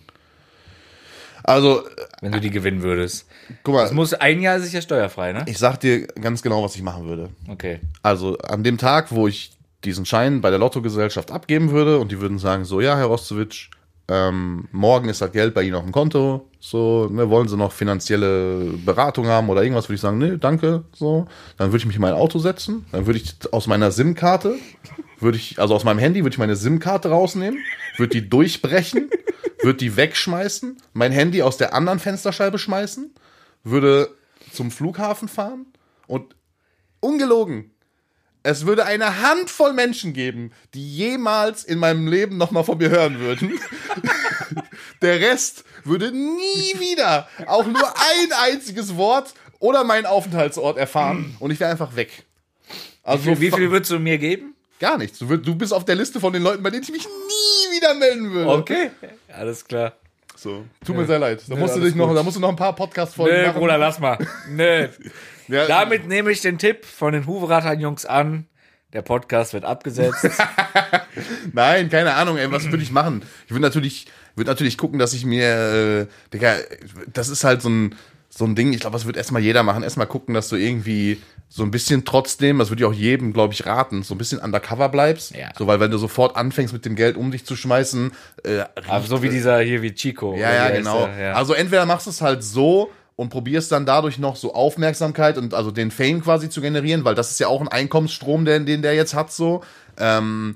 [SPEAKER 1] Also,
[SPEAKER 2] wenn du die gewinnen würdest.
[SPEAKER 1] guck mal,
[SPEAKER 2] Das muss ein Jahr sicher steuerfrei, ne?
[SPEAKER 1] ich sag dir ganz genau, was ich machen würde.
[SPEAKER 2] Okay.
[SPEAKER 1] Also an dem Tag, wo ich diesen Schein bei der Lottogesellschaft abgeben würde und die würden sagen, so, ja, Herr Rostowitsch, ähm, morgen ist das Geld bei Ihnen auf dem Konto, so, ne, wollen Sie noch finanzielle Beratung haben oder irgendwas, würde ich sagen, nee, danke, so. Dann würde ich mich in mein Auto setzen, dann würde ich aus meiner SIM-Karte, würde ich, also aus meinem Handy würde ich meine SIM-Karte rausnehmen, würde die durchbrechen, würde die wegschmeißen, mein Handy aus der anderen Fensterscheibe schmeißen, würde zum Flughafen fahren und ungelogen, es würde eine Handvoll Menschen geben, die jemals in meinem Leben nochmal von mir hören würden. Der Rest würde nie wieder auch nur ein einziges Wort oder meinen Aufenthaltsort erfahren und ich wäre einfach weg. Also
[SPEAKER 2] Wie, wie viel würdest du mir geben?
[SPEAKER 1] Gar nichts. Du, bist auf der Liste von den Leuten, bei denen ich mich nie wieder melden würde.
[SPEAKER 2] Okay. Alles klar.
[SPEAKER 1] So. Tut mir sehr leid. Da musst du dich noch,
[SPEAKER 2] gut.
[SPEAKER 1] da musst du noch ein paar Podcast-Folgen
[SPEAKER 2] Nö,
[SPEAKER 1] machen.
[SPEAKER 2] Bruder, lass mal. Nö.
[SPEAKER 1] Ja,
[SPEAKER 2] Damit nehme ich den Tipp von den Huverathern-Jungs an. Der Podcast wird abgesetzt.
[SPEAKER 1] Nein, keine Ahnung, ey, was würde ich machen? Ich würde natürlich, würde natürlich gucken, dass ich mir, äh, Digga, das ist halt so ein, so ein Ding, ich glaube, das wird erstmal jeder machen, erstmal gucken, dass du irgendwie so ein bisschen trotzdem, das würde ich auch jedem, glaube ich, raten, so ein bisschen undercover bleibst.
[SPEAKER 2] Ja.
[SPEAKER 1] So, weil wenn du sofort anfängst mit dem Geld um dich zu schmeißen, äh,
[SPEAKER 2] so wie dieser hier wie Chico.
[SPEAKER 1] ja, ja, genau.
[SPEAKER 2] der? Ja.
[SPEAKER 1] Also entweder machst du es halt so und probierst dann dadurch noch so Aufmerksamkeit und also den Fame quasi zu generieren, weil das ist ja auch ein Einkommensstrom, den, den der jetzt hat so. Ähm,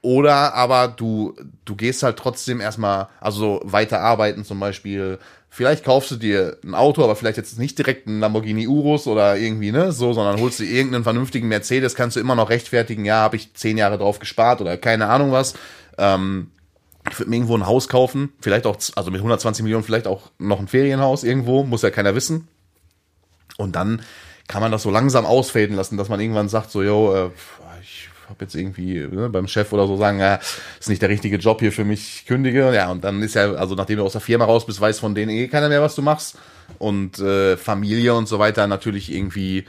[SPEAKER 1] oder aber du, du gehst halt trotzdem erstmal, also weiter arbeiten zum Beispiel. Vielleicht kaufst du dir ein Auto, aber vielleicht jetzt nicht direkt einen Lamborghini Urus oder irgendwie, ne, so, sondern holst du irgendeinen vernünftigen Mercedes, kannst du immer noch rechtfertigen, ja, habe ich zehn Jahre drauf gespart oder keine Ahnung was. Ähm, ich würde mir irgendwo ein Haus kaufen, vielleicht auch, also mit 120 Millionen vielleicht auch noch ein Ferienhaus irgendwo, muss ja keiner wissen. Und dann kann man das so langsam ausfaden lassen, dass man irgendwann sagt, so, yo, äh, ich habe jetzt irgendwie ne, beim Chef oder so sagen, ja, ist nicht der richtige Job hier für mich, ich kündige. Ja, und dann ist ja, also nachdem du aus der Firma raus bist, weiß von denen eh keiner mehr, was du machst. Und äh, Familie und so weiter natürlich irgendwie,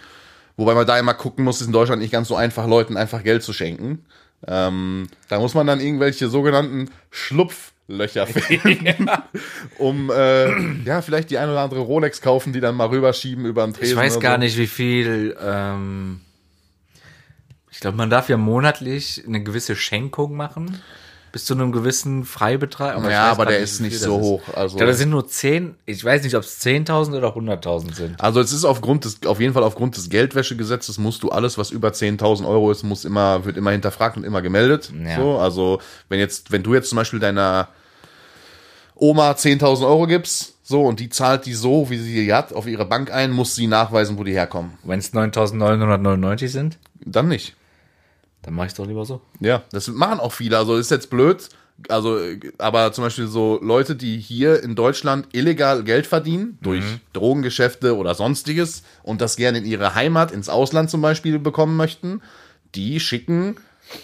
[SPEAKER 1] wobei man da immer gucken muss, ist in Deutschland nicht ganz so einfach, Leuten einfach Geld zu schenken. Ähm, da muss man dann irgendwelche sogenannten Schlupflöcher finden, um äh, ja vielleicht die ein oder andere Rolex kaufen, die dann mal rüberschieben über den Tresen.
[SPEAKER 2] Ich weiß gar
[SPEAKER 1] so.
[SPEAKER 2] nicht, wie viel. Ähm, ich glaube, man darf ja monatlich eine gewisse Schenkung machen. Bis zu einem gewissen Freibetrag. ich
[SPEAKER 1] Ja, aber der
[SPEAKER 2] wie
[SPEAKER 1] ist nicht so hoch. Also,
[SPEAKER 2] Ich glaube, das sind nur 10. Ich weiß nicht, ob es 10.000 oder 100.000 sind.
[SPEAKER 1] also es ist aufgrund des, auf jeden Fall aufgrund des Geldwäschegesetzes musst du alles, was über 10.000 Euro ist, muss immer, wird immer hinterfragt und immer gemeldet.
[SPEAKER 2] Ja.
[SPEAKER 1] So, also wenn jetzt, wenn du jetzt zum Beispiel deiner Oma 10.000 Euro gibst, so, und die zahlt die so, wie sie die hat, auf ihre Bank ein, muss sie nachweisen, wo die herkommen.
[SPEAKER 2] Wenn es 9.999 sind,
[SPEAKER 1] Dann nicht.
[SPEAKER 2] Dann mache ich es doch lieber so.
[SPEAKER 1] Ja, das machen auch viele. Also ist jetzt blöd. Also, aber zum Beispiel so Leute, die hier in Deutschland illegal Geld verdienen, durch Drogengeschäfte oder sonstiges und das gerne in ihre Heimat, ins Ausland zum Beispiel bekommen möchten, die schicken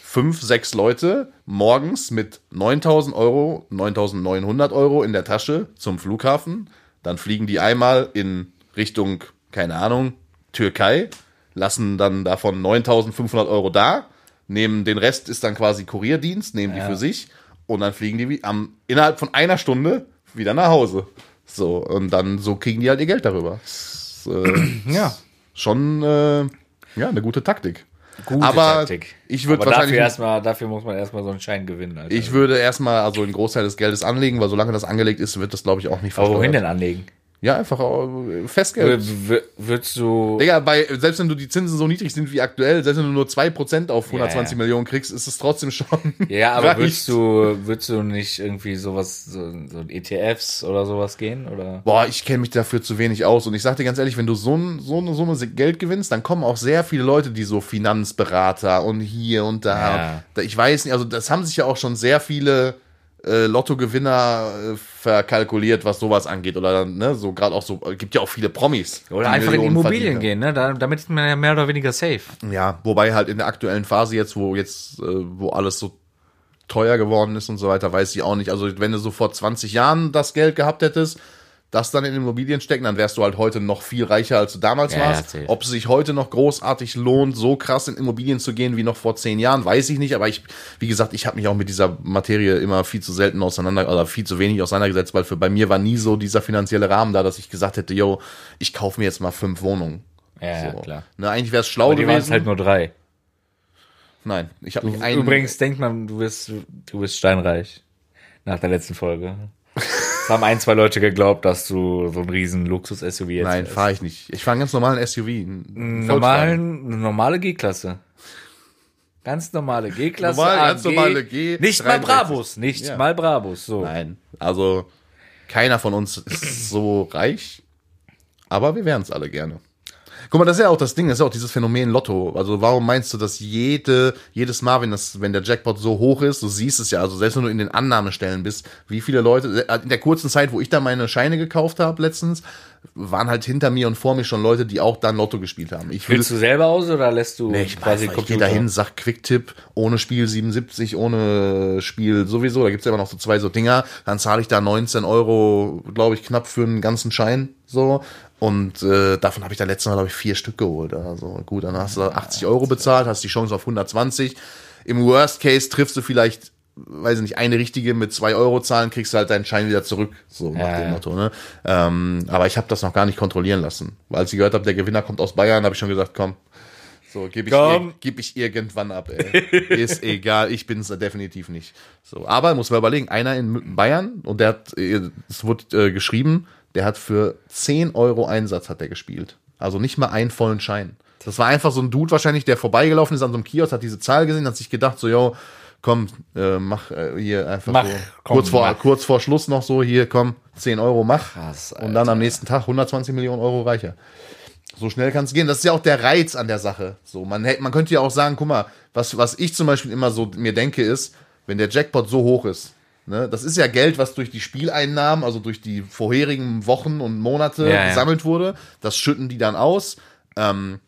[SPEAKER 1] fünf, sechs Leute morgens mit 9000 Euro, 9900 Euro in der Tasche zum Flughafen. Dann fliegen die einmal in Richtung, keine Ahnung, Türkei, lassen dann davon 9500 Euro da, nehmen den Rest ist dann quasi Kurierdienst, nehmen die für sich und dann fliegen die wie am, innerhalb von einer Stunde wieder nach Hause. So, und dann so kriegen die halt ihr Geld darüber. Das äh,
[SPEAKER 2] Ja.
[SPEAKER 1] schon äh, ja, eine gute Taktik.
[SPEAKER 2] Gute
[SPEAKER 1] Aber
[SPEAKER 2] Taktik.
[SPEAKER 1] ich würd
[SPEAKER 2] Aber
[SPEAKER 1] wahrscheinlich-
[SPEAKER 2] Dafür, erstmal, dafür muss man erstmal so einen Schein gewinnen. Alter.
[SPEAKER 1] Ich würde erstmal also einen Großteil des Geldes anlegen, weil solange das angelegt ist, wird das, glaube ich, auch nicht
[SPEAKER 2] Aber wohin
[SPEAKER 1] versteuert.
[SPEAKER 2] denn anlegen?
[SPEAKER 1] Ja, einfach äh, Festgeld.
[SPEAKER 2] W- Würdest du.
[SPEAKER 1] Digga, bei, selbst wenn du die Zinsen so niedrig sind wie aktuell, selbst wenn du nur 2% auf 120
[SPEAKER 2] Ja, ja.
[SPEAKER 1] Millionen kriegst, ist es trotzdem schon.
[SPEAKER 2] Ja, aber
[SPEAKER 1] reicht.
[SPEAKER 2] würdest du, würdest du nicht irgendwie sowas, so, so ETFs oder sowas gehen? Oder?
[SPEAKER 1] Boah, ich kenne mich dafür zu wenig aus. Und ich sag dir ganz ehrlich, wenn du so, ein, so eine Summe Geld gewinnst, dann kommen auch sehr viele Leute, die so Finanzberater und hier und da.
[SPEAKER 2] Ja.
[SPEAKER 1] da ich weiß nicht, also das haben sich ja auch schon sehr viele äh, Lottogewinner äh, verkalkuliert, was sowas angeht. Oder ne, so gerade auch so, gibt ja auch viele Promis.
[SPEAKER 2] Oder einfach in
[SPEAKER 1] Millionen
[SPEAKER 2] Immobilien
[SPEAKER 1] verdienen.
[SPEAKER 2] gehen, ne? Da, damit ist man ja mehr oder weniger safe.
[SPEAKER 1] Ja, wobei halt in der aktuellen Phase jetzt, wo jetzt, äh, wo alles so teuer geworden ist und so weiter, weiß ich auch nicht. Also wenn du so vor 20 Jahren das Geld gehabt hättest, das dann in Immobilien stecken, dann wärst du halt heute noch viel reicher, als du damals
[SPEAKER 2] Ja, ja,
[SPEAKER 1] warst.
[SPEAKER 2] safe.
[SPEAKER 1] Ob es sich heute noch großartig lohnt, so krass in Immobilien zu gehen wie noch vor zehn Jahren, weiß ich nicht. Aber ich, wie gesagt, ich habe mich auch mit dieser Materie immer viel zu selten auseinander oder viel zu wenig auseinandergesetzt, weil für bei mir war nie so dieser finanzielle Rahmen da, dass ich gesagt hätte, yo, ich kaufe mir jetzt mal fünf Wohnungen.
[SPEAKER 2] Ja, ja,
[SPEAKER 1] so.
[SPEAKER 2] klar.
[SPEAKER 1] Ne, eigentlich wäre es schlau
[SPEAKER 2] Aber die waren
[SPEAKER 1] gewesen.
[SPEAKER 2] es halt nur drei.
[SPEAKER 1] Nein, ich habe nicht einen.
[SPEAKER 2] Übrigens, denkt man, du bist, du bist steinreich. Nach der letzten Folge. Es haben ein, zwei Leute geglaubt, dass du so ein riesen Luxus-SUV jetzt
[SPEAKER 1] Nein, fahre ich nicht. Ich fahre einen ganz normalen SUV. einen
[SPEAKER 2] normalen, eine normale G-Klasse. Ganz normale G-Klasse.
[SPEAKER 1] Normal, ganz normale G,
[SPEAKER 2] Nicht mal
[SPEAKER 1] 63.
[SPEAKER 2] Brabus, nicht
[SPEAKER 1] Ja.
[SPEAKER 2] mal Brabus. So.
[SPEAKER 1] Nein, also keiner von uns ist so reich, aber wir wären es alle gerne. Guck mal, das ist ja auch das Ding, das ist ja auch dieses Phänomen Lotto. Also warum meinst du, dass jede, jedes Mal, wenn das, wenn der Jackpot so hoch ist, du siehst es ja, also selbst wenn du in den Annahmestellen bist, wie viele Leute, in der kurzen Zeit, wo ich da meine Scheine gekauft habe letztens, waren halt hinter mir und vor mir schon Leute, die auch dann Lotto gespielt haben. Ich will,
[SPEAKER 2] Füllst du selber aus oder lässt du
[SPEAKER 1] Nee, ich
[SPEAKER 2] quasi
[SPEAKER 1] quasi ich gehe dahin, sag Quicktipp, ohne Spiel 77, ohne Spiel sowieso. Da gibt's ja immer noch so zwei so Dinger. Dann zahle ich da 19 Euro, glaube ich, knapp für einen ganzen Schein. So. Und äh, davon habe ich da letztes Mal, glaube ich, vier Stück geholt. Also gut, dann hast du 80 Euro bezahlt, hast die Chance auf 120. Im Worst Case triffst du vielleicht, weiß ich nicht, eine richtige mit zwei Euro zahlen, kriegst du halt deinen Schein wieder zurück. So nach
[SPEAKER 2] Ja,
[SPEAKER 1] dem. Motto. Ne? Ähm, aber ich habe das noch gar nicht kontrollieren lassen. Weil als ich gehört habe, der Gewinner kommt aus Bayern, habe ich schon gesagt, komm, so, gebe ich, ir- geb ich irgendwann ab, ey. Ist egal, ich bin's definitiv nicht. So, aber muss man überlegen, einer in Bayern, und der hat, äh, es wurde äh, geschrieben, der hat für 10 Euro Einsatz hat der gespielt. Also nicht mal einen vollen Schein. Das war einfach so ein Dude wahrscheinlich, der vorbeigelaufen ist an so einem Kiosk, hat diese Zahl gesehen, hat sich gedacht, so, yo, komm, äh, mach äh, hier einfach
[SPEAKER 2] Mach,
[SPEAKER 1] so.
[SPEAKER 2] komm,
[SPEAKER 1] kurz, vor,
[SPEAKER 2] mach.
[SPEAKER 1] kurz vor Schluss noch so, hier, komm, 10 Euro, mach.
[SPEAKER 2] Krass,
[SPEAKER 1] und dann am nächsten Tag 120 Millionen Euro reicher. So schnell kann es gehen. Das ist ja auch der Reiz an der Sache. So, man, hätte- man könnte ja auch sagen, guck mal, was, was ich zum Beispiel immer so mir denke, ist, wenn der Jackpot so hoch ist, ne, das ist ja Geld, was durch die Spieleinnahmen, also durch die vorherigen Wochen und Monate
[SPEAKER 2] Ja, ja.
[SPEAKER 1] gesammelt wurde, das schütten die dann aus. Ähm,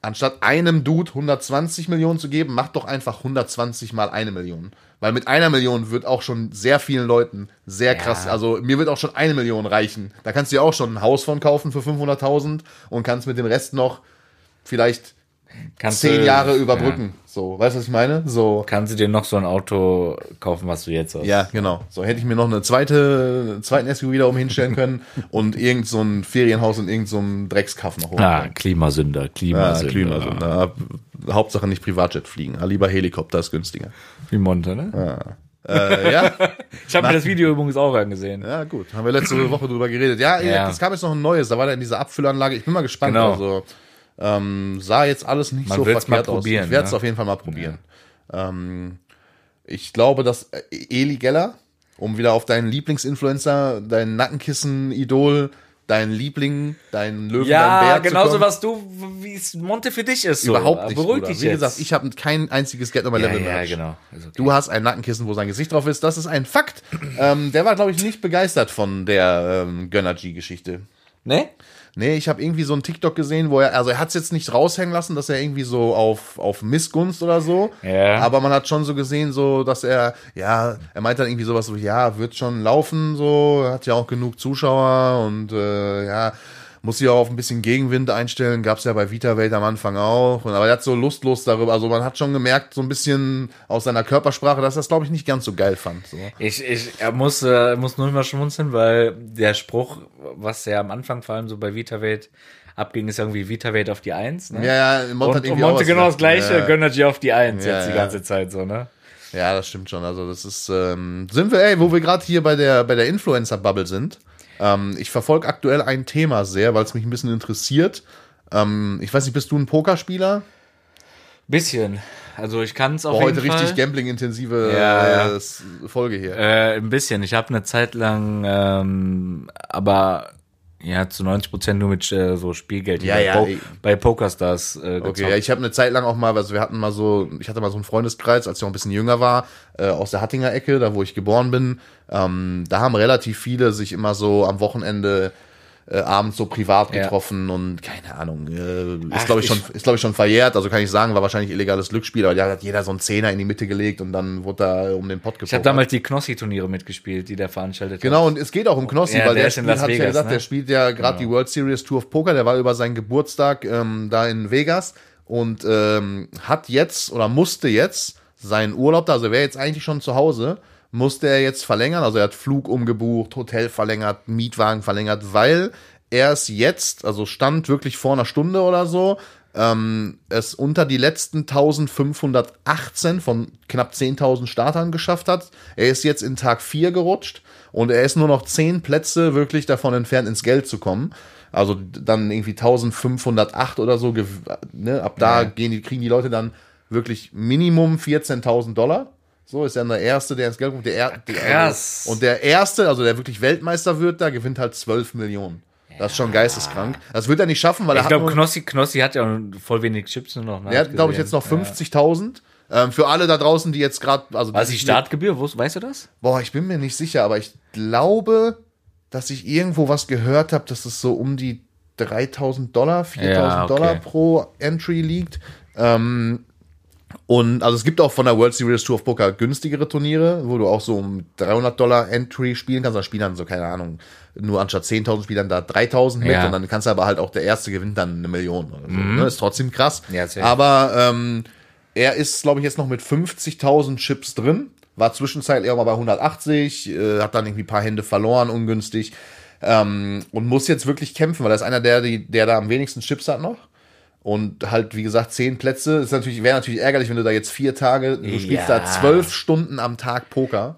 [SPEAKER 1] anstatt einem Dude 120 Millionen zu geben, macht doch einfach 120 mal eine Million. Weil mit einer Million wird auch schon sehr vielen Leuten sehr krass, also mir wird auch schon eine Million reichen. Da kannst du ja auch schon ein Haus von kaufen für 500.000 und kannst mit dem Rest noch vielleicht
[SPEAKER 2] Kannst
[SPEAKER 1] zehn
[SPEAKER 2] du-
[SPEAKER 1] Jahre
[SPEAKER 2] Ja.
[SPEAKER 1] überbrücken. So, weißt du, was ich meine? So.
[SPEAKER 2] Kannst du dir noch so ein Auto kaufen, was du jetzt hast?
[SPEAKER 1] Ja, genau. So hätte ich mir noch eine zweite, einen zweiten SUV da oben hinstellen können und irgend so ein Ferienhaus in irgendeinem so einem Dreckskaff noch hoch.
[SPEAKER 2] Ah, Klimasünder,
[SPEAKER 1] Ja,
[SPEAKER 2] Klimasünder.
[SPEAKER 1] Klima, so, na, Hauptsache nicht Privatjet fliegen. Ah, lieber Helikopter ist günstiger.
[SPEAKER 2] Wie Monte, ne?
[SPEAKER 1] Äh, ja,
[SPEAKER 2] Ich habe mir das Video übrigens auch angesehen.
[SPEAKER 1] ja, gut. Haben wir letzte Woche drüber geredet. Ja,
[SPEAKER 2] Ja.
[SPEAKER 1] es kam jetzt noch ein neues. Da war der in dieser Abfüllanlage. Ich bin mal gespannt.
[SPEAKER 2] Genau.
[SPEAKER 1] Also, ähm, sah jetzt alles nicht
[SPEAKER 2] Man
[SPEAKER 1] so verkehrt aus. Ich werde es
[SPEAKER 2] ne?
[SPEAKER 1] auf jeden Fall mal probieren. Ähm, ich glaube, dass äh, Eli Geller, um wieder auf deinen Lieblingsinfluencer, dein Nackenkissen-Idol, dein Liebling, dein Löwen,
[SPEAKER 2] Ja,
[SPEAKER 1] Bär zu
[SPEAKER 2] genauso
[SPEAKER 1] kommen.
[SPEAKER 2] was du, wie es Monte für dich ist. So.
[SPEAKER 1] Überhaupt nicht.
[SPEAKER 2] Beruhig
[SPEAKER 1] Bruder.
[SPEAKER 2] dich
[SPEAKER 1] Wie
[SPEAKER 2] jetzt.
[SPEAKER 1] gesagt, ich habe kein einziges Get on my
[SPEAKER 2] ja,
[SPEAKER 1] Level
[SPEAKER 2] ja, genau. Okay.
[SPEAKER 1] Du hast ein Nackenkissen, wo sein Gesicht drauf ist. Das ist ein Fakt. Ähm, der war, glaube ich, nicht begeistert von der ähm, Gönnergy-Geschichte.
[SPEAKER 2] Ne?
[SPEAKER 1] Nee, ich habe irgendwie so ein TikTok gesehen, wo er, also er hat es jetzt nicht raushängen lassen, dass er irgendwie so auf, auf Missgunst oder so.
[SPEAKER 2] Ja.
[SPEAKER 1] Aber man hat schon so gesehen, so, dass er, ja, er meint dann irgendwie sowas so, ja, wird schon laufen, so, hat ja auch genug Zuschauer und äh, ja, muss sich auch auf ein bisschen Gegenwind einstellen, gab's ja bei Vita Welt am Anfang auch. Und, aber er hat so lustlos darüber, also man hat schon gemerkt, so ein bisschen aus seiner Körpersprache, dass er das, glaube ich, nicht ganz so geil fand. So.
[SPEAKER 2] Ich, ich er muss, äh, muss nur immer schmunzeln, weil der Spruch, was ja am Anfang vor allem so bei VitaWelt abging, ist irgendwie VitaWelt auf die Eins. Ne?
[SPEAKER 1] Ja, ja, Monte
[SPEAKER 2] und,
[SPEAKER 1] hat
[SPEAKER 2] und Monte genau das gleiche,
[SPEAKER 1] Ja.
[SPEAKER 2] Gönnergy auf die Eins
[SPEAKER 1] Ja,
[SPEAKER 2] jetzt die
[SPEAKER 1] ja.
[SPEAKER 2] ganze Zeit so, ne?
[SPEAKER 1] Ja, das stimmt schon. Also das ist, ähm, sind wir, ey, wo wir gerade hier bei der bei der Influencer-Bubble sind. Ähm, ich verfolge aktuell ein Thema sehr, weil es mich ein bisschen interessiert. Ähm, ich weiß nicht, bist du ein Pokerspieler?
[SPEAKER 2] Bisschen. Also ich kann es auf
[SPEAKER 1] Boah,
[SPEAKER 2] jeden
[SPEAKER 1] heute
[SPEAKER 2] Fall.
[SPEAKER 1] richtig Gambling-intensive
[SPEAKER 2] Ja,
[SPEAKER 1] äh, Folge hier.
[SPEAKER 2] Äh, ein bisschen. Ich habe eine Zeit lang, ähm, aber ja, zu 90 Prozent nur mit äh, so Spielgeld
[SPEAKER 1] Ja,
[SPEAKER 2] bei,
[SPEAKER 1] ja,
[SPEAKER 2] po bei Pokerstars äh, gezockt.
[SPEAKER 1] Okay, ja, ich habe eine Zeit lang auch mal, also wir hatten mal so, ich hatte mal so einen Freundeskreis, als ich noch ein bisschen jünger war, äh, aus der Hattinger Ecke, da wo ich geboren bin. Ähm, da haben relativ viele sich immer so am Wochenende äh, abends so privat
[SPEAKER 2] Ja.
[SPEAKER 1] getroffen und keine Ahnung, äh, ist glaube ich schon, ist glaube ich schon verjährt, also kann ich sagen, war wahrscheinlich illegales Glücksspiel, aber da hat jeder so einen Zehner in die Mitte gelegt und dann wurde da um den Pott
[SPEAKER 2] Ich habe
[SPEAKER 1] gepokert.
[SPEAKER 2] damals die Knossi-Turniere mitgespielt, die der veranstaltet
[SPEAKER 1] Genau, und es geht auch um Knossi,
[SPEAKER 2] Ja,
[SPEAKER 1] weil
[SPEAKER 2] der
[SPEAKER 1] der, spielt, ich ja
[SPEAKER 2] Vegas,
[SPEAKER 1] gesagt,
[SPEAKER 2] ne?
[SPEAKER 1] der spielt ja gerade die World Series Tour of Poker, der war über seinen Geburtstag ähm, da in Vegas und ähm, hat jetzt oder musste jetzt seinen Urlaub da, also wäre jetzt eigentlich schon zu Hause, musste er jetzt verlängern, also er hat Flug umgebucht, Hotel verlängert, Mietwagen verlängert, weil er es jetzt, also stand wirklich vor einer Stunde oder so, ähm, es unter die letzten 1518 von knapp 10.000 Startern geschafft hat. Er ist jetzt in Tag 4 gerutscht und er ist nur noch 10 Plätze wirklich davon entfernt, ins Geld zu kommen. Also dann irgendwie 1508 oder so. Ne? Ab da
[SPEAKER 2] Ja.
[SPEAKER 1] gehen die, kriegen die Leute dann wirklich Minimum 14.000 Dollar. So ist er der Erste, der ins Geld kommt. Der, er- der,
[SPEAKER 2] Krass.
[SPEAKER 1] Und der Erste, also der wirklich Weltmeister wird, da gewinnt halt 12 Millionen. Das ist schon geisteskrank. Das wird er nicht schaffen, weil er
[SPEAKER 2] Ich glaube, Knossi, Knossi hat ja voll wenig Chips nur noch. Ne?
[SPEAKER 1] er hat, glaube ich, jetzt noch 50.000. Ähm, für alle da draußen, die jetzt gerade, also
[SPEAKER 2] Was die Startgebühr? Wo, weißt du das?
[SPEAKER 1] Boah, ich bin mir nicht sicher, aber ich glaube, dass ich irgendwo was gehört habe, dass es so um die 3000 Dollar, 4000
[SPEAKER 2] Ja, okay.
[SPEAKER 1] Dollar pro Entry liegt. Ähm, und also es gibt auch von der World Series Tour of Poker günstigere Turniere, wo du auch so um 300 Dollar Entry spielen kannst. Da spielen dann so, keine Ahnung, nur anstatt 10.000 Spielern da 3.000 mit
[SPEAKER 2] Ja.
[SPEAKER 1] und dann kannst du aber halt auch der Erste gewinnt dann eine Million oder so. Ne? Ist trotzdem krass.
[SPEAKER 2] Ja,
[SPEAKER 1] aber ähm, er ist, glaube ich, jetzt noch mit 50.000 Chips drin. War zwischenzeitlich auch mal bei 180, äh, hat dann irgendwie ein paar Hände verloren, ungünstig. Ähm, und muss jetzt wirklich kämpfen, weil er ist einer der, die, der da am wenigsten Chips hat noch. Und halt, wie gesagt, zehn Plätze. Ist natürlich, wäre natürlich ärgerlich, wenn du da jetzt vier Tage, du spielst
[SPEAKER 2] Ja.
[SPEAKER 1] da zwölf Stunden am Tag Poker.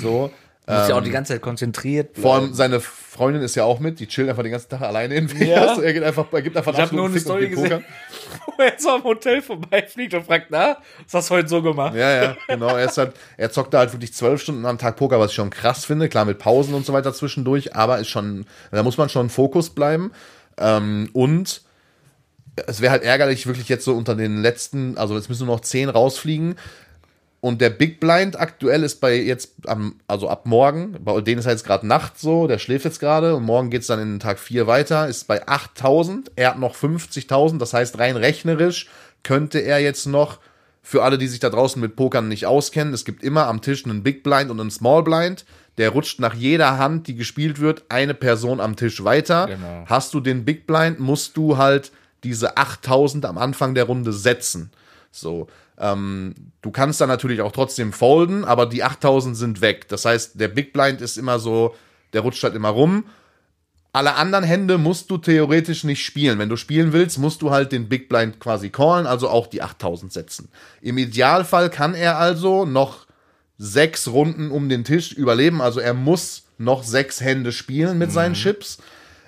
[SPEAKER 1] So.
[SPEAKER 2] Du musst ja auch die ganze Zeit konzentriert
[SPEAKER 1] Ähm, Vor
[SPEAKER 2] bleiben.
[SPEAKER 1] allem seine Freundin ist ja auch mit, die chillt einfach den ganzen Tag alleine in Vegas. Er geht einfach, er gibt einfach
[SPEAKER 2] Ich habe nur eine Story gesehen, wo er jetzt am Hotel vorbeifliegt und fragt, na, was hast du heute so gemacht?
[SPEAKER 1] Ja, ja, genau. Er, ist halt, er zockt da halt wirklich zwölf Stunden am Tag Poker, was ich schon krass finde. Klar, mit Pausen und so weiter zwischendurch, aber ist schon, da muss man schon Fokus bleiben. Ähm, und es wäre halt ärgerlich, wirklich jetzt so unter den letzten, also jetzt müssen nur noch zehn rausfliegen. Und der Big Blind aktuell ist bei jetzt am, also ab morgen, bei denen ist halt jetzt gerade Nacht so, der schläft jetzt gerade und morgen geht's dann in den Tag 4 weiter, ist bei 8000, er hat noch 50.000, das heißt rein rechnerisch könnte er jetzt noch, für alle, die sich da draußen mit Pokern nicht auskennen, es gibt immer am Tisch einen Big Blind und einen Small Blind, der rutscht nach jeder Hand, die gespielt wird, eine Person am Tisch weiter.
[SPEAKER 2] Genau.
[SPEAKER 1] Hast du den Big Blind, musst du halt diese 8000 am Anfang der Runde setzen. So, ähm, du kannst dann natürlich auch trotzdem folden, aber die 8000 sind weg. Das heißt, der Big Blind ist immer so, der rutscht halt immer rum. Alle anderen Hände musst du theoretisch nicht spielen. Wenn du spielen willst, musst du halt den Big Blind quasi callen, also auch die 8000 setzen. Im Idealfall kann er also noch sechs Runden um den Tisch überleben. Also er muss noch sechs Hände spielen mit seinen Chips.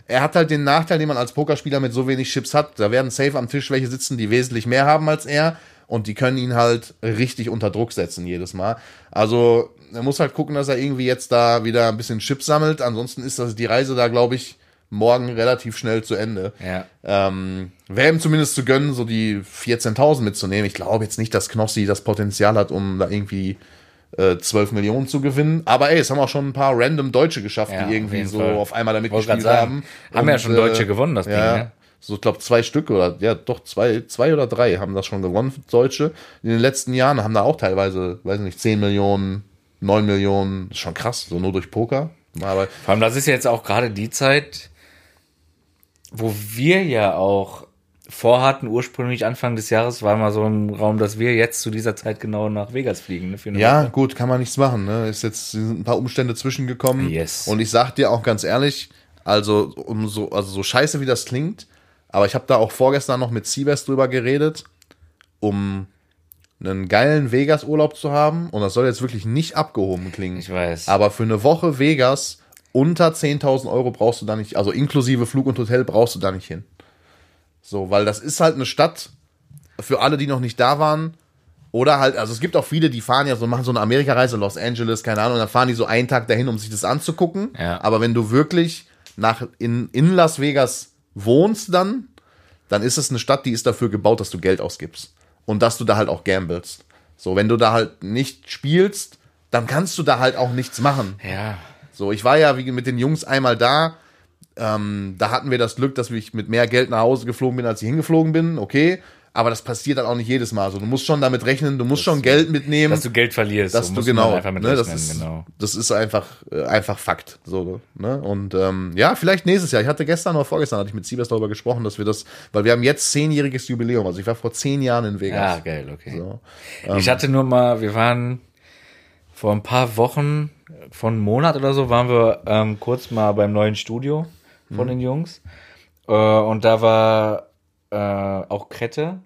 [SPEAKER 1] Er hat halt den Nachteil, den man als Pokerspieler mit so wenig Chips hat. Da werden safe am Tisch welche sitzen, die wesentlich mehr haben als er. Und die können ihn halt richtig unter Druck setzen jedes Mal. Also er muss halt gucken, dass er irgendwie jetzt da wieder ein bisschen Chips sammelt. Ansonsten ist das die Reise da, glaube ich, morgen relativ schnell zu Ende.
[SPEAKER 2] Ja.
[SPEAKER 1] Ähm, Wäre ihm zumindest zu gönnen, so die 14.000 mitzunehmen. Ich glaube jetzt nicht, dass Knossi das Potenzial hat, um da irgendwie äh, 12 Millionen zu gewinnen. Aber ey, es haben auch schon ein paar random Deutsche geschafft,
[SPEAKER 2] Ja,
[SPEAKER 1] die irgendwie so
[SPEAKER 2] Fall.
[SPEAKER 1] auf einmal damit
[SPEAKER 2] Wollte
[SPEAKER 1] gespielt haben.
[SPEAKER 2] haben ja schon Deutsche gewonnen, das Ding,
[SPEAKER 1] ja,
[SPEAKER 2] ne?
[SPEAKER 1] So, ich glaube, zwei Stück oder ja, doch, zwei, zwei oder drei haben das schon gewonnen, Deutsche. In den letzten Jahren haben da auch teilweise, weiß nicht, 10 Millionen, 9 Millionen, ist schon krass, so nur durch Poker. Aber
[SPEAKER 2] Vor allem, das ist ja jetzt auch gerade die Zeit, wo wir ja auch vorhatten, ursprünglich Anfang des Jahres war mal so im Raum, dass wir jetzt zu dieser Zeit genau nach Vegas fliegen. Ne,
[SPEAKER 1] Ja,
[SPEAKER 2] Woche.
[SPEAKER 1] gut, kann man nichts machen. Ne? Ist jetzt sind ein paar Umstände zwischengekommen.
[SPEAKER 2] Yes.
[SPEAKER 1] Und ich sag dir auch ganz ehrlich, also um so, also so scheiße wie das klingt, aber ich habe da auch vorgestern noch mit Siebes drüber geredet, um einen geilen Vegas-Urlaub zu haben. Und das soll jetzt wirklich nicht abgehoben klingen.
[SPEAKER 2] Ich weiß.
[SPEAKER 1] Aber für eine Woche Vegas unter 10.000 Euro brauchst du da nicht, also inklusive Flug und Hotel brauchst du da nicht hin. So, weil das ist halt eine Stadt für alle, die noch nicht da waren. Oder halt, also es gibt auch viele, die fahren ja so, machen so eine Amerikareise, Los Angeles, keine Ahnung, dann fahren die so einen Tag dahin, um sich das anzugucken.
[SPEAKER 2] Ja.
[SPEAKER 1] Aber wenn du wirklich nach, in, in Las Vegas wohnst dann, dann ist es eine Stadt, die ist dafür gebaut, dass du Geld ausgibst. Und dass du da halt auch gamblest. So, wenn du da halt nicht spielst, dann kannst du da halt auch nichts machen.
[SPEAKER 2] Ja.
[SPEAKER 1] So, ich war ja wie mit den Jungs einmal da. Ähm, da hatten wir das Glück, dass ich mit mehr Geld nach Hause geflogen bin, als ich hingeflogen bin. Okay. Aber das passiert dann auch nicht jedes Mal. So, du musst schon damit rechnen, du musst schon Geld mitnehmen.
[SPEAKER 2] Dass du Geld verlierst.
[SPEAKER 1] dass
[SPEAKER 2] so
[SPEAKER 1] du genau,
[SPEAKER 2] einfach mit
[SPEAKER 1] ne, das, ist,
[SPEAKER 2] genau.
[SPEAKER 1] das ist einfach, äh, einfach Fakt. So, ne? Und ähm, ja, vielleicht nächstes Jahr. Ich hatte gestern oder vorgestern hatte ich mit Siebers darüber gesprochen, dass wir das, weil wir haben jetzt zehnjähriges Jubiläum. Also ich war vor zehn Jahren in Vegas.
[SPEAKER 2] geil, okay.
[SPEAKER 1] So.
[SPEAKER 2] Ich hatte nur mal, wir waren vor ein paar Wochen, vor einem Monat oder so, waren wir ähm, kurz mal beim neuen Studio von
[SPEAKER 1] Mhm.
[SPEAKER 2] den Jungs. Äh, und da war äh, auch Krette.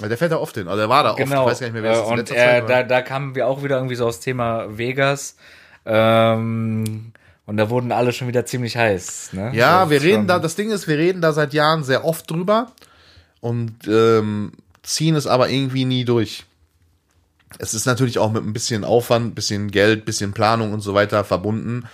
[SPEAKER 1] Der fährt da oft hin. Also der war da oft.
[SPEAKER 2] Genau.
[SPEAKER 1] Ich weiß gar nicht mehr, wer
[SPEAKER 2] äh,
[SPEAKER 1] es ist. in
[SPEAKER 2] Und äh, da, da kamen wir auch wieder irgendwie so aus Thema Vegas. Ähm, und da wurden alle schon wieder ziemlich heiß. Ne?
[SPEAKER 1] Ja,
[SPEAKER 2] Das
[SPEAKER 1] wir reden da, das Ding ist, wir reden da seit Jahren sehr oft drüber und ähm, ziehen es aber irgendwie nie durch. Es ist natürlich auch mit ein bisschen Aufwand, bisschen Geld, bisschen Planung und so weiter verbunden.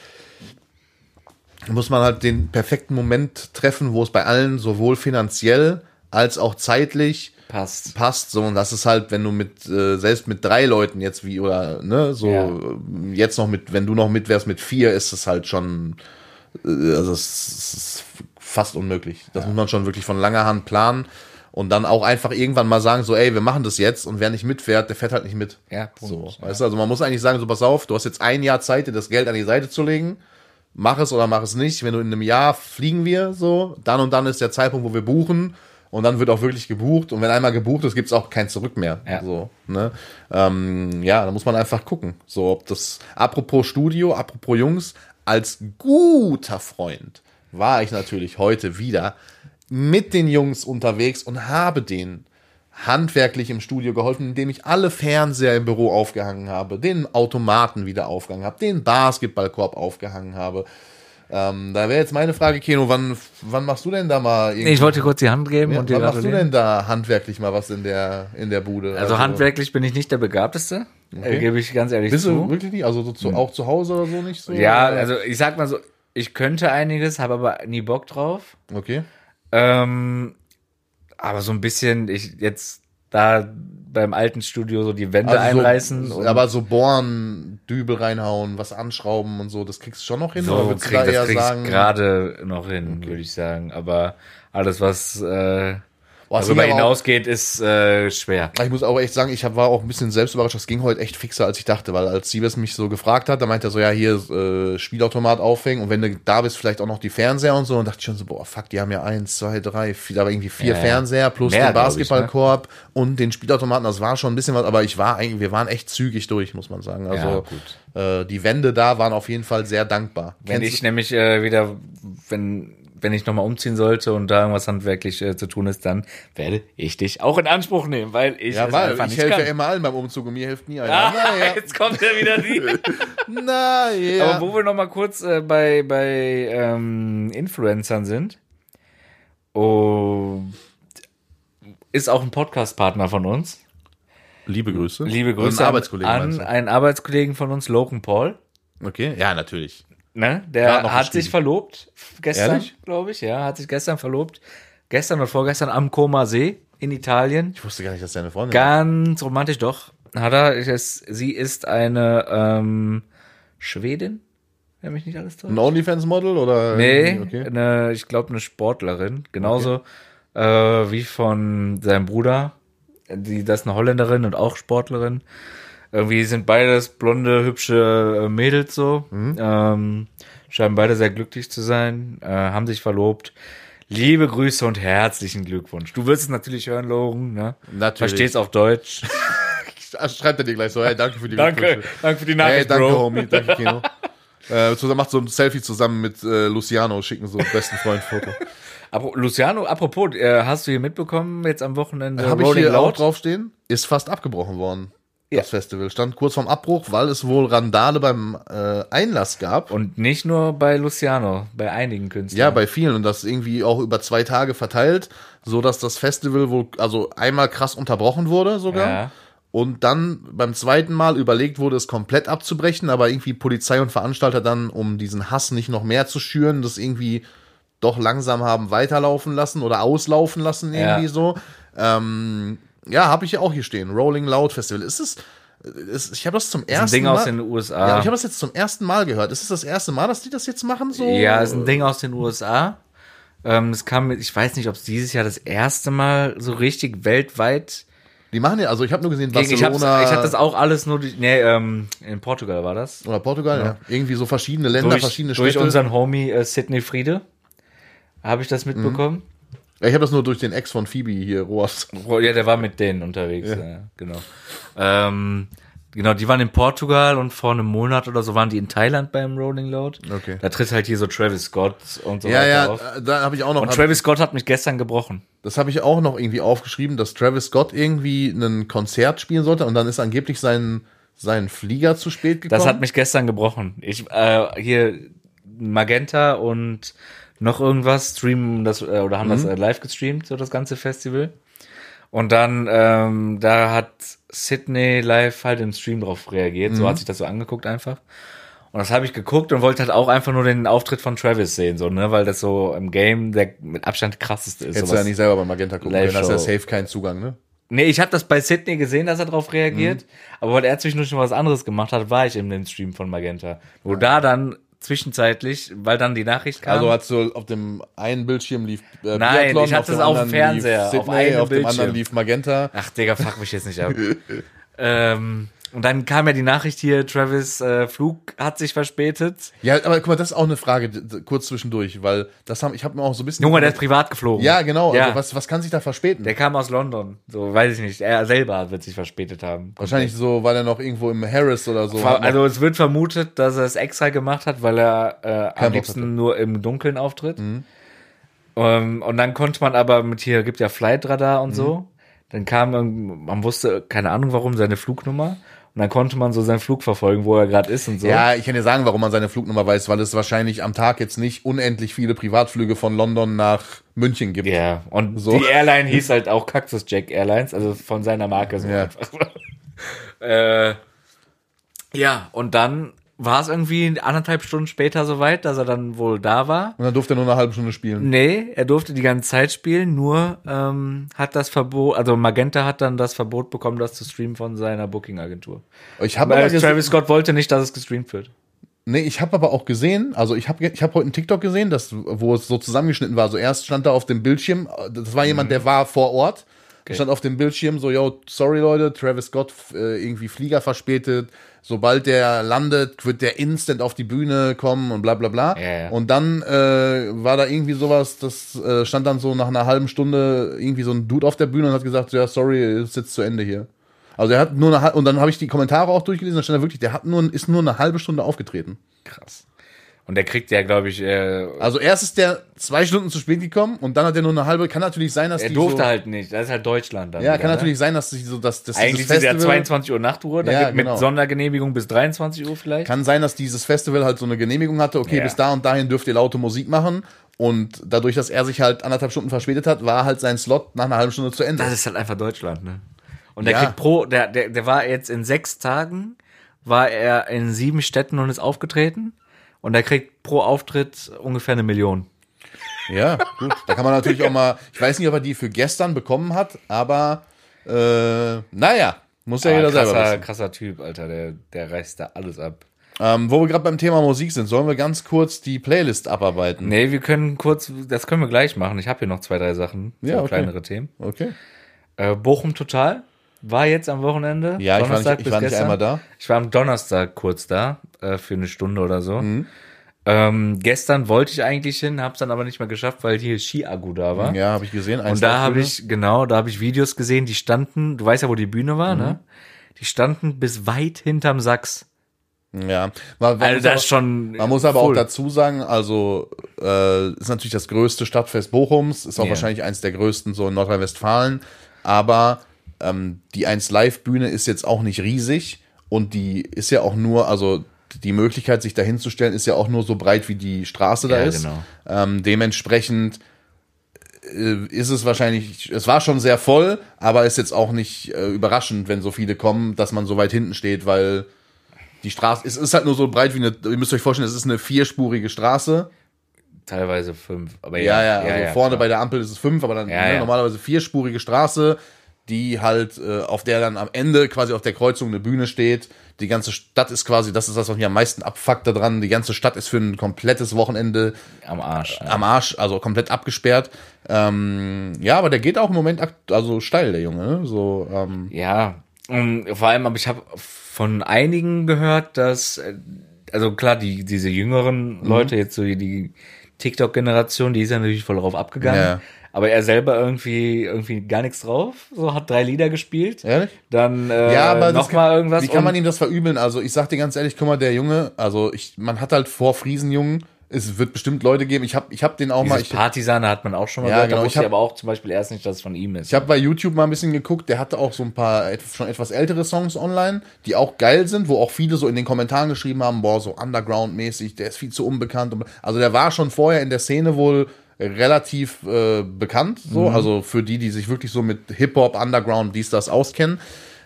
[SPEAKER 1] Muss man halt den perfekten Moment treffen, wo es bei allen sowohl finanziell als auch zeitlich
[SPEAKER 2] Passt.
[SPEAKER 1] passt so und das ist halt wenn du mit äh, selbst mit drei Leuten jetzt wie oder ne so
[SPEAKER 2] Ja.
[SPEAKER 1] äh, jetzt noch mit wenn du noch mit wärst mit vier ist es halt schon äh, also es ist fast unmöglich das muss man schon wirklich von langer Hand planen und dann auch einfach irgendwann mal sagen so ey wir machen das jetzt und wer nicht mitfährt der fährt halt nicht mit
[SPEAKER 2] Ja, Punkt.
[SPEAKER 1] so weißt du also man muss eigentlich sagen so pass auf du hast jetzt ein Jahr Zeit dir das Geld an die Seite zu legen mach es oder mach es nicht. Wenn du in einem Jahr fliegen wir so, dann und dann ist der Zeitpunkt, wo wir buchen und dann wird auch wirklich gebucht und wenn einmal gebucht ist, gibt's auch kein Zurück mehr.
[SPEAKER 2] Ja.
[SPEAKER 1] So, ne? ähm, ja, da muss man einfach gucken. So, ob das, apropos Studio, apropos Jungs, als guter Freund war ich natürlich heute wieder mit den Jungs unterwegs und habe denen handwerklich im Studio geholfen, indem ich alle Fernseher im Büro aufgehangen habe, den Automaten wieder aufgehangen habe, den Basketballkorb aufgehangen habe. Ähm, da wäre jetzt meine Frage, Keno, wann, wann machst du denn da mal irgendwie,
[SPEAKER 2] Nee, ich wollte kurz die Hand geben
[SPEAKER 1] ja,
[SPEAKER 2] und dir
[SPEAKER 1] wann machst du denn da handwerklich mal was in der, in der Bude?
[SPEAKER 2] Also handwerklich bin ich nicht der Begabteste, äh, gebe ich ganz ehrlich
[SPEAKER 1] Bist
[SPEAKER 2] zu.
[SPEAKER 1] du wirklich nicht? Also so zu, auch zu Hause oder so nicht so?
[SPEAKER 2] Ja, also ich sag mal so, ich könnte einiges, habe aber nie Bock drauf.
[SPEAKER 1] Okay.
[SPEAKER 2] Ähm, aber so ein bisschen, ich jetzt da beim alten Studio so die Wände
[SPEAKER 1] Also
[SPEAKER 2] einreißen.
[SPEAKER 1] so, aber so bohren, Dübel reinhauen, was anschrauben und so, das kriegst du schon noch hin? oder
[SPEAKER 2] so
[SPEAKER 1] du
[SPEAKER 2] krieg,
[SPEAKER 1] da eher
[SPEAKER 2] das krieg
[SPEAKER 1] sagen,
[SPEAKER 2] gerade noch hin, würde ich sagen. Aber alles, was äh,
[SPEAKER 1] Boah, es
[SPEAKER 2] darüber
[SPEAKER 1] aber auch-
[SPEAKER 2] hinausgeht, ist äh, schwer.
[SPEAKER 1] Ich muss aber echt sagen, ich hab, war auch ein bisschen selbst überrascht. Das ging heute echt fixer, als ich dachte, weil als Siebes mich so gefragt hat, da meinte er so, ja, hier äh, Spielautomat aufhängen und wenn du da bist, vielleicht auch noch die Fernseher und so. Und dachte ich schon so, boah, fuck, die haben ja eins, zwei, drei, vier, da war irgendwie vier
[SPEAKER 2] Ja.
[SPEAKER 1] Fernseher plus
[SPEAKER 2] Mehr,
[SPEAKER 1] den
[SPEAKER 2] ne?
[SPEAKER 1] Basketballkorb und den Spielautomaten. Das war schon ein bisschen was, aber ich war eigentlich, wir waren echt zügig durch, muss man sagen. Also
[SPEAKER 2] Ja.
[SPEAKER 1] Äh, die Wände da waren auf jeden Fall sehr dankbar.
[SPEAKER 2] Wenn
[SPEAKER 1] Kennst
[SPEAKER 2] ich nämlich äh, wieder, wenn, wenn ich nochmal umziehen sollte und da irgendwas handwerklich äh, zu tun ist, dann werde ich dich auch in Anspruch nehmen, weil ich
[SPEAKER 1] ja,
[SPEAKER 2] einfach
[SPEAKER 1] ich
[SPEAKER 2] nicht
[SPEAKER 1] helfe
[SPEAKER 2] kann.
[SPEAKER 1] ja immer allen beim Umzug und mir hilft nie einer.
[SPEAKER 2] Ah,
[SPEAKER 1] naja,
[SPEAKER 2] jetzt kommt ja wieder die.
[SPEAKER 1] naja.
[SPEAKER 2] Aber wo wir noch mal kurz äh, bei, bei ähm, Influencern sind. Oh, ist auch ein Podcast-Partner von uns.
[SPEAKER 1] Liebe Grüße.
[SPEAKER 2] Liebe Grüße an,
[SPEAKER 1] Arbeitskollegen.
[SPEAKER 2] an einen Arbeitskollegen von uns, Logan Paul.
[SPEAKER 1] Okay, ja, natürlich.
[SPEAKER 2] Ne? Der hat sich verlobt gestern, glaube ich. Ja, hat sich gestern verlobt. Gestern oder vorgestern am Koma See in Italien.
[SPEAKER 1] Ich wusste gar nicht, dass deine Freundin
[SPEAKER 2] Ganz romantisch, doch. Hat er. Es, sie ist eine ähm, Schwedin, wenn mich nicht alles täuscht.
[SPEAKER 1] Ein OnlyFans-Model oder?
[SPEAKER 2] Nee,
[SPEAKER 1] Okay.
[SPEAKER 2] eine, ich glaube eine Sportlerin. Genauso äh, wie von seinem Bruder. Die, das ist eine Holländerin und auch Sportlerin. Irgendwie sind beides blonde, hübsche äh, Mädels so.
[SPEAKER 1] Mhm.
[SPEAKER 2] Ähm, scheinen beide sehr glücklich zu sein. Äh, haben sich verlobt. Liebe Grüße und herzlichen Glückwunsch. Du wirst es natürlich hören, Logan. Ne?
[SPEAKER 1] Natürlich.
[SPEAKER 2] Verstehst auch Deutsch.
[SPEAKER 1] Schreibt er dir gleich so, hey, danke für die
[SPEAKER 2] danke,
[SPEAKER 1] Glückwünsche.
[SPEAKER 2] danke für die
[SPEAKER 1] Hey,
[SPEAKER 2] Nachricht,
[SPEAKER 1] danke,
[SPEAKER 2] Bro.
[SPEAKER 1] Homie, danke, Kino. äh, zusammen macht so ein Selfie zusammen mit äh, Luciano, schicken so besten Freund Foto.
[SPEAKER 2] Aber Luciano, apropos, äh, hast du hier mitbekommen, jetzt am Wochenende
[SPEAKER 1] Habe ich hier
[SPEAKER 2] Loud?
[SPEAKER 1] draufstehen? Ist fast abgebrochen worden.
[SPEAKER 2] Ja.
[SPEAKER 1] Das Festival stand kurz vorm Abbruch, weil es wohl Randale beim äh, Einlass gab.
[SPEAKER 2] Und nicht nur bei Luciano, bei einigen Künstlern.
[SPEAKER 1] Ja, bei vielen und das irgendwie auch über zwei Tage verteilt, so dass das Festival wohl also einmal krass unterbrochen wurde sogar.
[SPEAKER 2] Ja.
[SPEAKER 1] Und dann beim zweiten Mal überlegt wurde, es komplett abzubrechen, aber irgendwie Polizei und Veranstalter dann, um diesen Hass nicht noch mehr zu schüren, das irgendwie doch langsam haben weiterlaufen lassen oder auslaufen lassen, irgendwie
[SPEAKER 2] Ja.
[SPEAKER 1] so. Ähm, ja, habe ich ja auch hier stehen. Rolling Loud Festival. Ist es, es, ich habe das zum
[SPEAKER 2] Das ist
[SPEAKER 1] ersten
[SPEAKER 2] ein Ding
[SPEAKER 1] Mal.
[SPEAKER 2] aus den USA.
[SPEAKER 1] ja, ich habe das jetzt zum ersten Mal gehört. Ist es das erste Mal, dass die das jetzt machen? So?
[SPEAKER 2] Ja, ist ein Ding aus den USA. Ähm, es kam ich weiß nicht, ob es dieses Jahr das erste Mal so richtig weltweit
[SPEAKER 1] Die machen ja, also ich habe nur gesehen.
[SPEAKER 2] Ich,
[SPEAKER 1] Barcelona
[SPEAKER 2] ich hatte das auch alles nur, durch, nee, ähm, in Portugal war das.
[SPEAKER 1] oder Portugal, ja. Irgendwie so verschiedene Länder,
[SPEAKER 2] Durch,
[SPEAKER 1] verschiedene
[SPEAKER 2] durch
[SPEAKER 1] Städte.
[SPEAKER 2] unseren Homie äh, Sidney Friede habe ich das mitbekommen.
[SPEAKER 1] Ja, ich habe das nur durch den Ex von Phoebe hier, Roas.
[SPEAKER 2] Oh, Ja, der war mit denen unterwegs, ja. genau. Ähm, genau, die waren in Portugal und vor einem Monat oder so waren die in Thailand beim Rolling Load.
[SPEAKER 1] Okay.
[SPEAKER 2] Da tritt halt hier so Travis Scott und so
[SPEAKER 1] Ja,
[SPEAKER 2] weiter
[SPEAKER 1] ja,
[SPEAKER 2] auf.
[SPEAKER 1] äh, da habe ich auch noch,
[SPEAKER 2] Und Travis Scott hat mich gestern gebrochen.
[SPEAKER 1] das habe ich auch noch irgendwie aufgeschrieben, dass Travis Scott irgendwie ein Konzert spielen sollte und dann ist angeblich sein, sein Flieger zu spät gekommen.
[SPEAKER 2] Das hat mich gestern gebrochen. Ich äh, hier Magenta und noch irgendwas streamen das äh, oder haben das
[SPEAKER 1] Mhm.
[SPEAKER 2] äh, live gestreamt, so das ganze Festival. Und dann ähm, da hat Sydney live halt im Stream drauf reagiert.
[SPEAKER 1] Mhm.
[SPEAKER 2] So hat sich das so angeguckt einfach. Und das habe ich geguckt und wollte halt auch einfach nur den Auftritt von Travis sehen, so ne, weil das so im Game der mit Abstand krasseste ist.
[SPEAKER 1] Hättest du ja nicht selber bei Magenta gucken können, das ist ja safe kein Zugang, ne?
[SPEAKER 2] Nee, ich habe das bei Sydney gesehen, dass er drauf reagiert,
[SPEAKER 1] Mhm.
[SPEAKER 2] aber weil er zwischendurch noch was anderes gemacht hat, war ich in dem Stream von Magenta. Wo da dann zwischenzeitlich, weil dann die Nachricht kam.
[SPEAKER 1] Also hast du auf dem einen Bildschirm lief äh,
[SPEAKER 2] Nein,
[SPEAKER 1] Biathlon,
[SPEAKER 2] ich hatte
[SPEAKER 1] auf
[SPEAKER 2] es auf dem Fernseher, auf
[SPEAKER 1] Sydney,
[SPEAKER 2] einem
[SPEAKER 1] auf dem
[SPEAKER 2] Bildschirm.
[SPEAKER 1] anderen lief Magenta.
[SPEAKER 2] Ach, Digga, fuck mich jetzt nicht ab. ähm, und dann kam ja die Nachricht hier, Travis äh, Flug hat sich verspätet.
[SPEAKER 1] Ja, aber guck mal, das ist auch eine Frage kurz zwischendurch, weil das haben ich habe mir auch so ein bisschen
[SPEAKER 2] Junge, der ist privat geflogen.
[SPEAKER 1] Ja, genau,
[SPEAKER 2] Ja.
[SPEAKER 1] also was was kann sich da verspäten?
[SPEAKER 2] Der kam aus London. So, weiß ich nicht. Er selber wird sich verspätet haben.
[SPEAKER 1] Wahrscheinlich so, weil er noch irgendwo im Harris oder so.
[SPEAKER 2] Ver- Also es wird vermutet, dass er es extra gemacht hat, weil er äh, am
[SPEAKER 1] Mhm.
[SPEAKER 2] liebsten nur im Dunkeln auftritt. Ähm, und dann konnte man aber mit hier, gibt ja Flightradar
[SPEAKER 1] Mhm.
[SPEAKER 2] und so. Dann kam, man wusste, keine Ahnung warum, seine Flugnummer. Und dann konnte man so seinen Flug verfolgen, wo er gerade ist und so.
[SPEAKER 1] Ja, ich kann dir sagen, warum man seine Flugnummer weiß, weil es wahrscheinlich am Tag jetzt nicht unendlich viele Privatflüge von London nach München gibt.
[SPEAKER 2] Ja, und
[SPEAKER 1] So.
[SPEAKER 2] die Airline hieß halt auch Cactus Jack Airlines, also von seiner Marke so
[SPEAKER 1] Ja.
[SPEAKER 2] einfach. äh, ja, und dann war es irgendwie anderthalb Stunden später soweit, dass er dann wohl da war.
[SPEAKER 1] Und dann durfte er nur eine halbe Stunde spielen.
[SPEAKER 2] Nee, er durfte die ganze Zeit spielen, nur ähm, hat das Verbot, also Magenta hat dann das Verbot bekommen, das zu streamen von seiner Booking-Agentur.
[SPEAKER 1] Ich habe
[SPEAKER 2] Weil Travis Scott wollte nicht, dass es gestreamt wird.
[SPEAKER 1] nee, ich habe aber auch gesehen, also ich habe ich habe heute einen TikTok gesehen, das wo es so zusammengeschnitten war. So erst stand da auf dem Bildschirm, das war
[SPEAKER 2] Mhm.
[SPEAKER 1] jemand, der war vor Ort. Stand auf dem Bildschirm so, yo, sorry Leute, Travis Scott äh, irgendwie Flieger verspätet. Sobald der landet, wird der instant auf die Bühne kommen und bla bla bla.
[SPEAKER 2] Ja, ja.
[SPEAKER 1] Und dann äh, war da irgendwie sowas, das äh, stand dann so nach einer halben Stunde irgendwie so ein Dude auf der Bühne und hat gesagt, ja, sorry, ist jetzt zu Ende hier. Also er hat nur eine hal- und dann habe ich die Kommentare auch durchgelesen, da stand da wirklich, der hat nur ist nur eine halbe Stunde aufgetreten.
[SPEAKER 2] Krass. Und der kriegt ja, glaube ich, äh,
[SPEAKER 1] Also erst ist der zwei Stunden zu spät gekommen und dann hat er nur eine halbe. Kann natürlich sein, dass
[SPEAKER 2] er
[SPEAKER 1] die
[SPEAKER 2] durfte
[SPEAKER 1] so,
[SPEAKER 2] halt nicht. Das ist halt Deutschland.
[SPEAKER 1] Ja,
[SPEAKER 2] wieder,
[SPEAKER 1] kann
[SPEAKER 2] ne?
[SPEAKER 1] natürlich sein, dass sich so dass, dass
[SPEAKER 2] Eigentlich ist ja
[SPEAKER 1] Festival
[SPEAKER 2] 22 Uhr Nachtruhe, da
[SPEAKER 1] Ja,
[SPEAKER 2] gibt mit
[SPEAKER 1] genau.
[SPEAKER 2] Sondergenehmigung bis 23 Uhr vielleicht.
[SPEAKER 1] kann sein, dass dieses Festival halt so eine Genehmigung hatte. Okay,
[SPEAKER 2] Ja.
[SPEAKER 1] bis da und dahin dürft ihr laute Musik machen. Und dadurch, dass er sich halt anderthalb Stunden verspätet hat, war halt sein Slot nach einer halben Stunde zu Ende.
[SPEAKER 2] Das ist halt einfach Deutschland, ne? Und der
[SPEAKER 1] Ja.
[SPEAKER 2] kriegt pro, der, der, der war jetzt in sechs Tagen, war er in sieben Städten und ist aufgetreten. Und er kriegt pro Auftritt ungefähr eine Million.
[SPEAKER 1] Ja, gut. Da kann man natürlich auch mal. Ich weiß nicht, ob er die für gestern bekommen hat, aber äh, naja, muss ja jeder selber
[SPEAKER 2] krasser,
[SPEAKER 1] wissen.
[SPEAKER 2] krasser Typ, Alter, der, der reißt da alles ab.
[SPEAKER 1] Ähm, wo wir gerade beim Thema Musik sind, sollen wir ganz kurz die Playlist abarbeiten?
[SPEAKER 2] Nee, wir können kurz, das können wir gleich machen. Ich habe hier noch zwei, drei Sachen, so
[SPEAKER 1] Ja, okay.
[SPEAKER 2] kleinere Themen.
[SPEAKER 1] Okay.
[SPEAKER 2] Äh, Bochum Total war jetzt am Wochenende.
[SPEAKER 1] Ja, ich war nicht, ich war nicht einmal da.
[SPEAKER 2] Ich war am Donnerstag kurz da, äh, für eine Stunde oder so.
[SPEAKER 1] Mhm.
[SPEAKER 2] Ähm, gestern wollte ich eigentlich hin, hab's dann aber nicht mehr geschafft, weil hier Ski-Agu da war.
[SPEAKER 1] Ja, habe ich gesehen.
[SPEAKER 2] Und da habe ich, genau, da habe ich Videos gesehen, die standen, du weißt ja, wo die Bühne war,
[SPEAKER 1] Mhm.
[SPEAKER 2] ne? Die standen bis weit hinterm Sachs.
[SPEAKER 1] Ja, man, man
[SPEAKER 2] Also
[SPEAKER 1] muss
[SPEAKER 2] das
[SPEAKER 1] aber,
[SPEAKER 2] schon.
[SPEAKER 1] man muss aber
[SPEAKER 2] full.
[SPEAKER 1] auch dazu sagen, also äh, ist natürlich das größte Stadtfest Bochums, ist auch
[SPEAKER 2] Ja.
[SPEAKER 1] wahrscheinlich eins der größten so in Nordrhein-Westfalen, aber ähm, die 1 Live-Bühne ist jetzt auch nicht riesig und die ist ja auch nur, also die Möglichkeit, sich da hinzustellen, ist ja auch nur so breit, wie die Straße da
[SPEAKER 2] Ja,
[SPEAKER 1] ist.
[SPEAKER 2] genau.
[SPEAKER 1] Ähm, dementsprechend äh, ist es wahrscheinlich, es war schon sehr voll, aber ist jetzt auch nicht äh, überraschend, wenn so viele kommen, dass man so weit hinten steht, weil die Straße, es ist halt nur so breit wie eine, ihr müsst euch vorstellen, es ist eine vierspurige Straße.
[SPEAKER 2] Teilweise fünf. Aber
[SPEAKER 1] Ja,
[SPEAKER 2] ja,
[SPEAKER 1] ja, also vorne
[SPEAKER 2] klar.
[SPEAKER 1] bei der Ampel ist es fünf, aber dann
[SPEAKER 2] Ja,
[SPEAKER 1] ne,
[SPEAKER 2] ja.
[SPEAKER 1] normalerweise vierspurige Straße. die halt, äh, auf der dann am Ende quasi auf der Kreuzung eine Bühne steht. Die ganze Stadt ist quasi, das ist das, was mich am meisten abfuckt da dran. Die ganze Stadt ist für ein komplettes Wochenende
[SPEAKER 2] Am Arsch. Ja.
[SPEAKER 1] am Arsch, also komplett abgesperrt. Ähm, ja, aber der geht auch im Moment also steil, der Junge. Ne? So, ähm,
[SPEAKER 2] Ja, und vor allem, aber ich habe von einigen gehört, dass, äh, also klar, die, diese jüngeren
[SPEAKER 1] Mhm.
[SPEAKER 2] Leute, jetzt so die- die TikTok-Generation, die ist ja natürlich voll drauf abgegangen.
[SPEAKER 1] Ja.
[SPEAKER 2] Aber er selber irgendwie, irgendwie gar nichts drauf. So hat drei Lieder gespielt.
[SPEAKER 1] Ehrlich?
[SPEAKER 2] Dann äh,
[SPEAKER 1] Ja, aber
[SPEAKER 2] noch
[SPEAKER 1] kann,
[SPEAKER 2] mal irgendwas.
[SPEAKER 1] Wie kann man ihm das verübeln? Also ich sag dir ganz ehrlich, guck mal, der Junge, also ich, man hat halt vor Friesenjungen, es wird bestimmt Leute geben. Ich habe ich hab den auch mal,
[SPEAKER 2] Dieses
[SPEAKER 1] ich,
[SPEAKER 2] Partisane hat man auch schon mal
[SPEAKER 1] Ja,
[SPEAKER 2] gehört.
[SPEAKER 1] genau,
[SPEAKER 2] Da
[SPEAKER 1] ich hab-
[SPEAKER 2] aber auch zum Beispiel erst nicht, dass es von ihm ist.
[SPEAKER 1] ich habe bei YouTube mal ein bisschen geguckt, der hatte auch so ein paar schon etwas ältere Songs online, die auch geil sind, wo auch viele so in den Kommentaren geschrieben haben, boah, so Underground-mäßig, der ist viel zu unbekannt. Und- Also der war schon vorher in der Szene wohl relativ äh, bekannt, so, also für die, die sich wirklich so mit Hip-Hop, Underground, dies, das auskennen.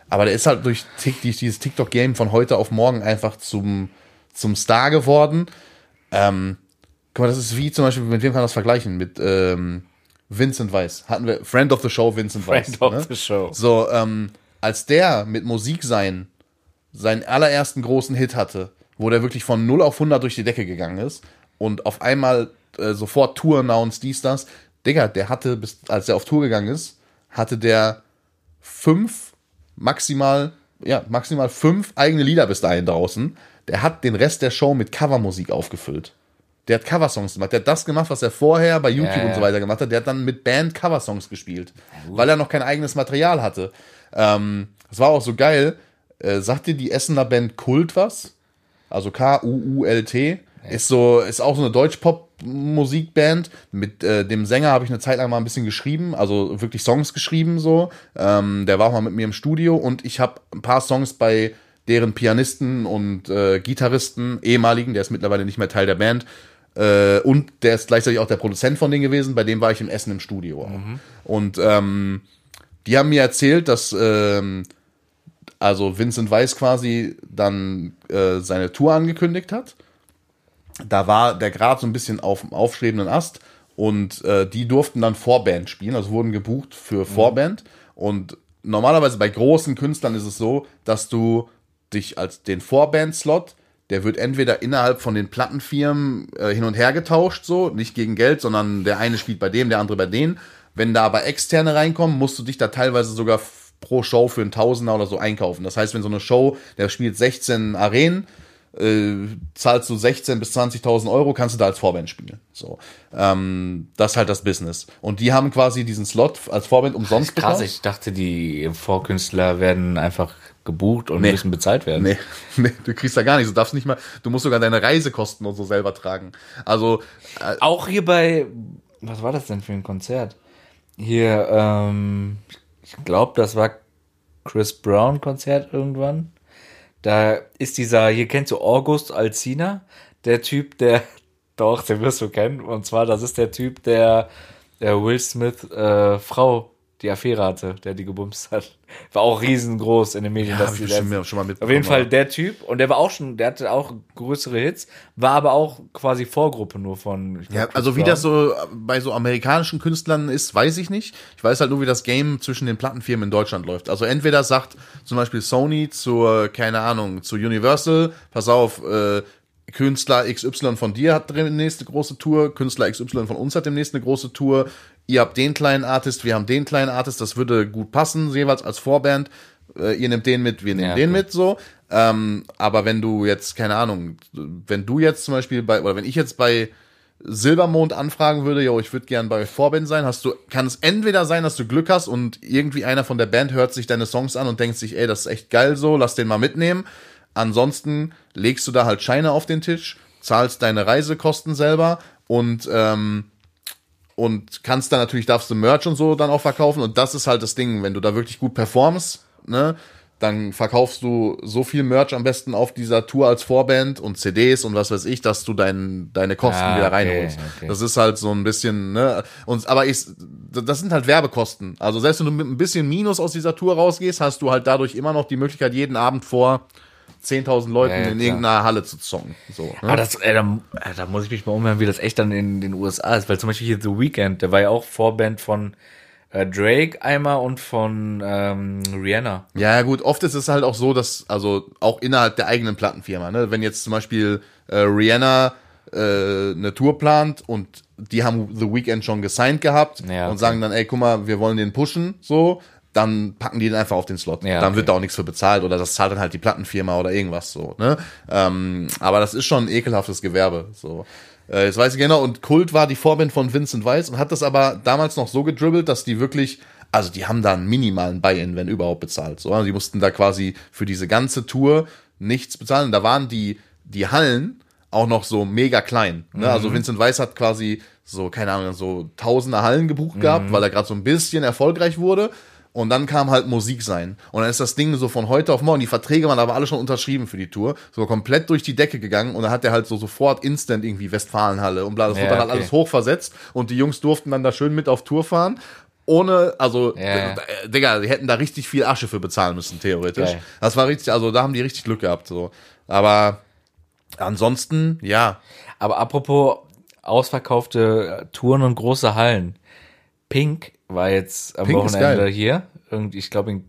[SPEAKER 1] Aber der ist halt durch durch dieses TikTok-Game von heute auf morgen einfach zum, zum Star geworden. Ähm, guck mal, das ist wie zum Beispiel, mit wem kann man das vergleichen? Mit ähm, Vincent Weiss. Hatten wir, Friend of the Show, Vincent Weiss.
[SPEAKER 2] Friend of
[SPEAKER 1] ne?
[SPEAKER 2] the Show.
[SPEAKER 1] So, ähm, als der mit Musik sein, seinen allerersten großen Hit hatte, wo der wirklich von 0 auf 100 durch die Decke gegangen ist und auf einmal äh, sofort Tour announced, dies, das. Digga, der hatte, bis, als er auf Tour gegangen ist, hatte der fünf, maximal, ja, maximal fünf eigene Lieder bis dahin draußen. Der hat den Rest der Show mit Covermusik aufgefüllt. Der hat Coversongs gemacht. Der hat das gemacht, was er vorher bei YouTube
[SPEAKER 2] Ja,
[SPEAKER 1] und so
[SPEAKER 2] ja.
[SPEAKER 1] weiter gemacht hat. Der hat dann mit Band Coversongs gespielt, weil er noch kein eigenes Material hatte. Ähm, das war auch so geil. Äh, sagt dir die Essener Band Kult was? Also K-U-U-L-T. Ist so, ist auch so eine Deutsch-Pop-Musikband. Mit äh, dem Sänger habe ich eine Zeit lang mal ein bisschen geschrieben, also wirklich Songs geschrieben so. Ähm, der war auch mal mit mir im Studio und ich habe ein paar Songs bei deren Pianisten und äh, Gitarristen, ehemaligen, der ist mittlerweile nicht mehr Teil der Band. Äh, und der ist gleichzeitig auch der Produzent von denen gewesen, bei dem war ich im Essen im Studio. Auch. Und ähm, die haben mir erzählt, dass ähm, also Vincent Weiss quasi dann äh, seine Tour angekündigt hat. Da war der gerade so ein bisschen auf dem aufstrebenden Ast und äh, die durften dann Vorband spielen, also wurden gebucht für Vorband. Und normalerweise bei großen Künstlern ist es so, dass du dich als den Vorband-Slot, der wird entweder innerhalb von den Plattenfirmen äh, hin und her getauscht, so, nicht gegen Geld, sondern der eine spielt bei dem, der andere bei denen. Wenn da aber Externe reinkommen, musst du dich da teilweise sogar pro Show für einen Tausender oder so einkaufen. Das heißt, wenn so eine Show, der spielt 16 Arenen, äh, zahlst du 16 bis 20.000 Euro, kannst du da als Vorband spielen. So, ähm, das ist halt das Business. Und die haben quasi diesen Slot als Vorband umsonst
[SPEAKER 2] Krass,
[SPEAKER 1] bekommen.
[SPEAKER 2] ich dachte, die Vorkünstler werden einfach gebucht und
[SPEAKER 1] Nee.
[SPEAKER 2] müssen bezahlt werden.
[SPEAKER 1] Nee, nee, du kriegst da gar nichts. Du darfst nicht mal, du musst sogar deine Reisekosten und so selber tragen. Also, äh,
[SPEAKER 2] Auch hier bei, was war das denn für ein Konzert? Hier, ähm, ich glaube, das war Chris Brown Konzert irgendwann. Da ist dieser, hier kennst du August Alsina, der Typ, der, doch, den wirst du kennen. Und zwar, das ist der Typ, der, der Will Smith äh, Frau die Affäre hatte, der die gebumst hat. War auch riesengroß in den Medien.
[SPEAKER 1] hab
[SPEAKER 2] dass
[SPEAKER 1] ich
[SPEAKER 2] die
[SPEAKER 1] bestimmt
[SPEAKER 2] das-
[SPEAKER 1] schon mal
[SPEAKER 2] Auf
[SPEAKER 1] mitbekommen.
[SPEAKER 2] jeden Fall der Typ. Und der war auch schon, der hatte auch größere Hits, war aber auch quasi Vorgruppe nur von. glaub,
[SPEAKER 1] Ja, also wie das so bei so amerikanischen Künstlern ist, weiß ich nicht. Ich weiß halt nur, wie das Game zwischen den Plattenfirmen in Deutschland läuft. Also entweder sagt zum Beispiel Sony zur, keine Ahnung, zu Universal, pass auf, äh, Künstler XY von dir hat demnächst eine große Tour, Künstler XY von uns hat demnächst eine große Tour, ihr habt den kleinen Artist, wir haben den kleinen Artist, das würde gut passen, jeweils als Vorband. Äh, ihr nehmt den mit, wir nehmen
[SPEAKER 2] Ja,
[SPEAKER 1] den
[SPEAKER 2] klar.
[SPEAKER 1] mit, so. Ähm, aber wenn du jetzt, keine Ahnung, wenn du jetzt zum Beispiel bei, oder wenn ich jetzt bei Silbermond anfragen würde, yo, ich würde gern bei euch Vorband sein, hast du, kann es entweder sein, dass du Glück hast und irgendwie einer von der Band hört sich deine Songs an und denkt sich, ey, das ist echt geil so, lass den mal mitnehmen. Ansonsten legst du da halt Scheine auf den Tisch, zahlst deine Reisekosten selber und, ähm, und kannst dann natürlich, darfst du Merch und so dann auch verkaufen und das ist halt das Ding, wenn du da wirklich gut performst, ne, dann verkaufst du so viel Merch am besten auf dieser Tour als Vorband und CDs und was weiß ich, dass du dein, deine Kosten
[SPEAKER 2] Ah,
[SPEAKER 1] wieder
[SPEAKER 2] okay,
[SPEAKER 1] reinholst.
[SPEAKER 2] okay.
[SPEAKER 1] Das ist halt so ein bisschen, ne, und, aber ich, das sind halt Werbekosten. Also selbst wenn du mit ein bisschen Minus aus dieser Tour rausgehst, hast du halt dadurch immer noch die Möglichkeit, jeden Abend vor 10.000 Leuten
[SPEAKER 2] Ja, ja,
[SPEAKER 1] in irgendeiner Halle zu zocken. So, ne?
[SPEAKER 2] Aber das, ey, da, äh, da muss ich mich mal umhören, wie das echt dann in den USA ist. Weil zum Beispiel hier The Weeknd, der war ja auch Vorband von Äh, Drake einmal und von ähm, Rihanna.
[SPEAKER 1] Ja, gut, oft ist es halt auch so, dass, also auch innerhalb der eigenen Plattenfirma, ne, wenn jetzt zum Beispiel äh, Rihanna äh, eine Tour plant und die haben The Weeknd schon gesigned gehabt
[SPEAKER 2] Ja,
[SPEAKER 1] und
[SPEAKER 2] okay.
[SPEAKER 1] sagen dann, ey, guck mal, wir wollen den pushen, so, dann packen die den einfach auf den Slot.
[SPEAKER 2] Ja,
[SPEAKER 1] dann
[SPEAKER 2] okay.
[SPEAKER 1] wird da auch nichts für bezahlt oder das zahlt dann halt die Plattenfirma oder irgendwas so, ne? Ähm, aber das ist schon ein ekelhaftes Gewerbe, so. Äh, jetzt weiß ich genau, und Kult war die Vorband von Vincent Weiss und hat das aber damals noch so gedribbelt, dass die wirklich, also die haben da einen minimalen Buy-in, wenn überhaupt bezahlt. So, also die mussten da quasi für diese ganze Tour nichts bezahlen. Und da waren die, die Hallen auch noch so mega klein. Ne? Also Vincent Weiss hat quasi so, keine Ahnung, so tausende Hallen gebucht gehabt, weil er gerade so ein bisschen erfolgreich wurde. Und dann kam halt Musik sein. Und dann ist das Ding so von heute auf morgen, die Verträge waren aber alle schon unterschrieben für die Tour, so komplett durch die Decke gegangen. Und dann hat er halt so sofort instant irgendwie Westfalenhalle und bla, das
[SPEAKER 2] Ja,
[SPEAKER 1] wurde dann halt
[SPEAKER 2] okay.
[SPEAKER 1] alles hochversetzt. Und die Jungs durften dann da schön mit auf Tour fahren. Ohne, also,
[SPEAKER 2] Ja.
[SPEAKER 1] äh, Digga, die hätten da richtig viel Asche für bezahlen müssen, theoretisch.
[SPEAKER 2] Geil.
[SPEAKER 1] Das war richtig, also da haben die richtig Glück gehabt, so. Aber ansonsten, ja.
[SPEAKER 2] Aber apropos ausverkaufte Touren und große Hallen. Pink war jetzt am
[SPEAKER 1] Pink
[SPEAKER 2] Wochenende hier. Irgendwie, ich glaube in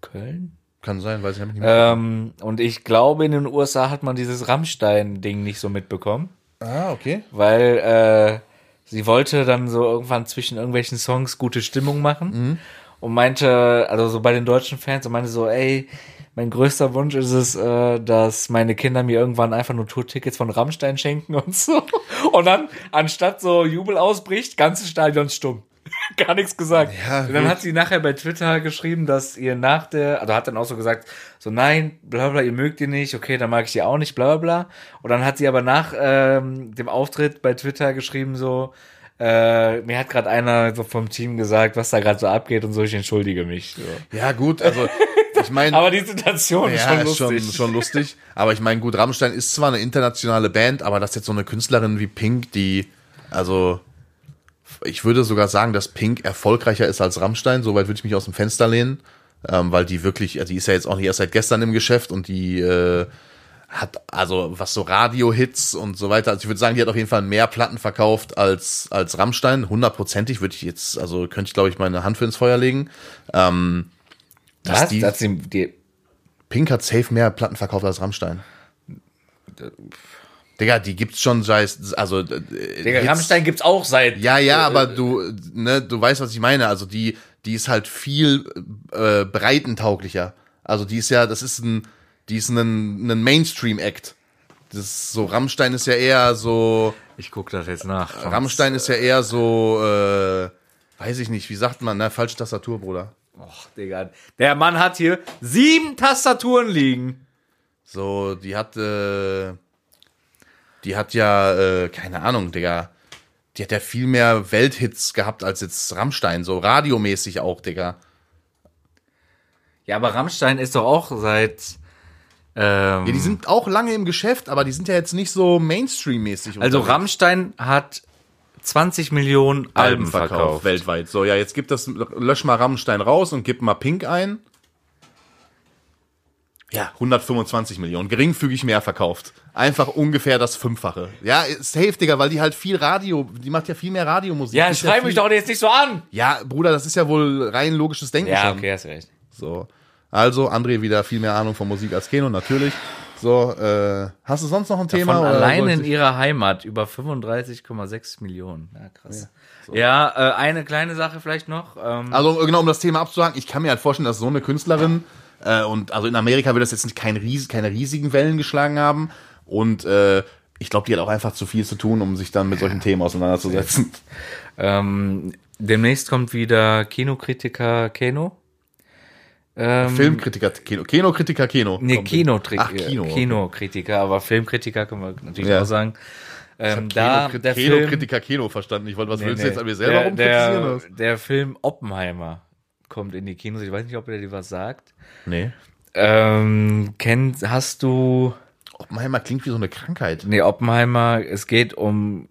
[SPEAKER 2] Köln.
[SPEAKER 1] Kann sein, weiß ich nicht mehr.
[SPEAKER 2] Ähm, und ich glaube, in den USA hat man dieses Rammstein-Ding nicht so mitbekommen.
[SPEAKER 1] ah, okay.
[SPEAKER 2] weil äh, sie wollte dann so irgendwann zwischen irgendwelchen Songs gute Stimmung machen und meinte, also so bei den deutschen Fans und meinte so, ey, mein größter Wunsch ist es, äh, dass meine Kinder mir irgendwann einfach nur Tourtickets von Rammstein schenken und so. Und dann, anstatt so Jubel ausbricht, ganzes Stadion stumm. Gar nichts gesagt.
[SPEAKER 1] Ja,
[SPEAKER 2] und dann hat sie nachher bei Twitter geschrieben, dass ihr nach der, also hat dann auch so gesagt, so nein, bla bla, ihr mögt ihn nicht, okay, dann mag ich die auch nicht, bla bla bla. Und dann hat sie aber nach ähm, dem Auftritt bei Twitter geschrieben so, äh, mir hat gerade einer so vom Team gesagt, was da gerade so abgeht und so, ich entschuldige mich. So.
[SPEAKER 1] Ja, gut, also, ich meine.
[SPEAKER 2] Aber die Situation ist
[SPEAKER 1] Ja,
[SPEAKER 2] schon
[SPEAKER 1] ist schon,
[SPEAKER 2] lustig.
[SPEAKER 1] schon lustig. Aber ich meine, gut, Rammstein ist zwar eine internationale Band, aber das ist jetzt so eine Künstlerin wie Pink, die, also, ich würde sogar sagen, dass Pink erfolgreicher ist als Rammstein. Soweit würde ich mich aus dem Fenster lehnen, ähm, weil die wirklich, also die ist ja jetzt auch nicht erst seit gestern im Geschäft und die äh, hat, also was so Radio-Hits und so weiter, also ich würde sagen, die hat auf jeden Fall mehr Platten verkauft als, als Rammstein. Hundertprozentig würde ich jetzt, also könnte ich glaube ich meine Hand für ins Feuer legen. Ähm,
[SPEAKER 2] Was?
[SPEAKER 1] die-
[SPEAKER 2] die,
[SPEAKER 1] Pink hat safe mehr Platten verkauft als Rammstein. Digga, die gibt's schon seit, also, äh,
[SPEAKER 2] Digga,
[SPEAKER 1] Hits-
[SPEAKER 2] Rammstein gibt's auch seit.
[SPEAKER 1] Ja, ja, aber du, ne, du weißt, was ich meine. Also die, die ist halt viel äh, breitentauglicher. Also die ist ja, das ist ein, die ist ein, ein Mainstream-Act. Das ist so, Rammstein ist ja eher so,
[SPEAKER 2] Ich guck das jetzt nach.
[SPEAKER 1] Rammstein ist ja eher so, äh, weiß ich nicht, wie sagt man, ne, falsche Tastatur, Bruder.
[SPEAKER 2] Och, Digga. Der Mann hat hier sieben Tastaturen liegen.
[SPEAKER 1] So, die hat, äh, die hat ja, äh, keine Ahnung, Digga. Die hat ja viel mehr Welthits gehabt als jetzt Rammstein, so radiomäßig auch, Digga.
[SPEAKER 2] Ja, aber Rammstein ist doch auch seit. Ähm,
[SPEAKER 1] Ja, die sind auch lange im Geschäft, aber die sind ja jetzt nicht so Mainstream-mäßig.
[SPEAKER 2] also
[SPEAKER 1] unterwegs.
[SPEAKER 2] Rammstein hat 20 Millionen Alben verkauft.
[SPEAKER 1] weltweit. So, ja, jetzt gib das, lösch mal Rammstein raus und gib mal Pink ein. Ja, 125 Millionen, geringfügig mehr verkauft. Einfach ungefähr das Fünffache. Ja, safe, Digga, weil die halt viel Radio, die macht ja viel mehr Radiomusik.
[SPEAKER 2] Ja,
[SPEAKER 1] Ist
[SPEAKER 2] schrei
[SPEAKER 1] viel-
[SPEAKER 2] mich doch jetzt nicht so an.
[SPEAKER 1] Ja, Bruder, das ist ja wohl rein logisches Denken
[SPEAKER 2] Ja,
[SPEAKER 1] schon.
[SPEAKER 2] okay, hast recht.
[SPEAKER 1] So. Also, André wieder viel mehr Ahnung von Musik als Keno, natürlich. So, äh, hast du sonst noch ein Thema?
[SPEAKER 2] Von
[SPEAKER 1] oder
[SPEAKER 2] allein in ihrer Heimat über 35,6 Millionen. Ja, krass. Ja, äh, eine kleine Sache vielleicht noch. Ähm,
[SPEAKER 1] Also genau, um das Thema abzuhaken, ich kann mir halt vorstellen, dass so eine Künstlerin äh, und also in Amerika wird das jetzt nicht kein ries keine riesigen Wellen geschlagen haben und äh, ich glaube, die hat auch einfach zu viel zu tun, um sich dann mit solchen Themen auseinanderzusetzen.
[SPEAKER 2] ähm, demnächst kommt wieder Kinokritiker Keno. Ähm,
[SPEAKER 1] Filmkritiker Keno, Kenokritiker Keno.
[SPEAKER 2] Nee, Kinotri
[SPEAKER 1] Ach, Kino.
[SPEAKER 2] Kinokritiker, aber Filmkritiker können wir natürlich
[SPEAKER 1] Ja.
[SPEAKER 2] auch sagen. Ähm, da der Film,
[SPEAKER 1] Kenokritiker Keno verstanden. Ich wollte, was
[SPEAKER 2] Nee,
[SPEAKER 1] willst
[SPEAKER 2] nee.
[SPEAKER 1] du jetzt an mir selber
[SPEAKER 2] der,
[SPEAKER 1] rumkritisieren?
[SPEAKER 2] der, der Film Oppenheimer kommt in die Kinos. Ich weiß nicht, ob er dir was sagt.
[SPEAKER 1] Nee.
[SPEAKER 2] Ähm, kennt, hast du,
[SPEAKER 1] Oppenheimer klingt wie so eine Krankheit.
[SPEAKER 2] nee, Oppenheimer, es geht um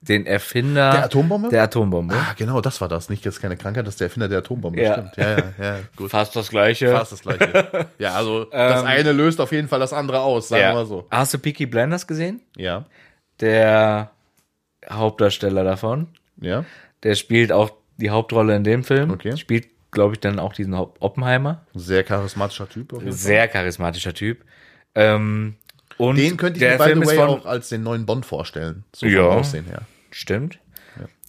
[SPEAKER 2] den Erfinder
[SPEAKER 1] Der Atombombe?
[SPEAKER 2] Der Atombombe.
[SPEAKER 1] Ah, genau, das war das. Nicht jetzt keine Krankheit, das ist der Erfinder der Atombombe.
[SPEAKER 2] Ja.
[SPEAKER 1] Stimmt. Ja, ja, ja, gut.
[SPEAKER 2] Fast das gleiche.
[SPEAKER 1] Fast das gleiche. Ja, also das eine löst auf jeden Fall das andere aus, sagen wir
[SPEAKER 2] ja.
[SPEAKER 1] mal so.
[SPEAKER 2] Hast du Peaky Blinders gesehen?
[SPEAKER 1] Ja.
[SPEAKER 2] Der Hauptdarsteller davon.
[SPEAKER 1] Ja.
[SPEAKER 2] Der spielt auch die Hauptrolle in dem Film.
[SPEAKER 1] Okay.
[SPEAKER 2] Spielt, glaube ich, dann auch diesen Oppenheimer.
[SPEAKER 1] Sehr charismatischer Typ.
[SPEAKER 2] Sehr charismatischer Typ. Ähm, und
[SPEAKER 1] Den könnte ich mir, by
[SPEAKER 2] Film
[SPEAKER 1] the way,
[SPEAKER 2] von,
[SPEAKER 1] auch als den neuen Bond vorstellen. So
[SPEAKER 2] Ja.
[SPEAKER 1] vom Aussehen her.
[SPEAKER 2] Stimmt.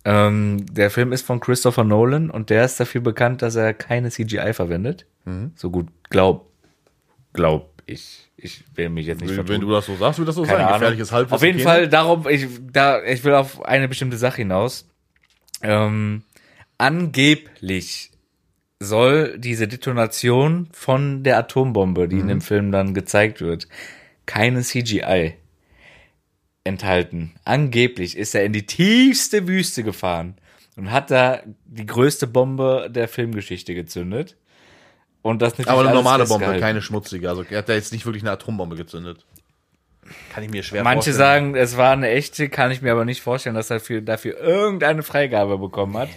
[SPEAKER 2] Ähm, der Film ist von Christopher Nolan und der ist dafür bekannt, dass er keine CGI verwendet.
[SPEAKER 1] Mhm.
[SPEAKER 2] So gut, glaub, glaub ich. Ich will mich jetzt nicht
[SPEAKER 1] Wenn,
[SPEAKER 2] vertun.
[SPEAKER 1] wenn du das so sagst, wird das so
[SPEAKER 2] Keine
[SPEAKER 1] sein.
[SPEAKER 2] Ahnung.
[SPEAKER 1] Gefährliches Halbwissen.
[SPEAKER 2] Auf jeden
[SPEAKER 1] Keno.
[SPEAKER 2] Fall darum, ich, da, ich will auf eine bestimmte Sache hinaus. Ähm, angeblich soll diese Detonation von der Atombombe, die
[SPEAKER 1] Mhm.
[SPEAKER 2] in dem Film dann gezeigt wird, keine CGI enthalten. Angeblich ist er in die tiefste Wüste gefahren und hat da die größte Bombe der Filmgeschichte gezündet. Und das natürlich
[SPEAKER 1] Aber eine normale Bombe, keine schmutzige. Also er hat da jetzt nicht wirklich eine Atombombe gezündet. Kann ich mir schwer
[SPEAKER 2] Manche
[SPEAKER 1] vorstellen.
[SPEAKER 2] sagen, es war eine echte, kann ich mir aber nicht vorstellen, dass er dafür, dafür irgendeine Freigabe bekommen hat.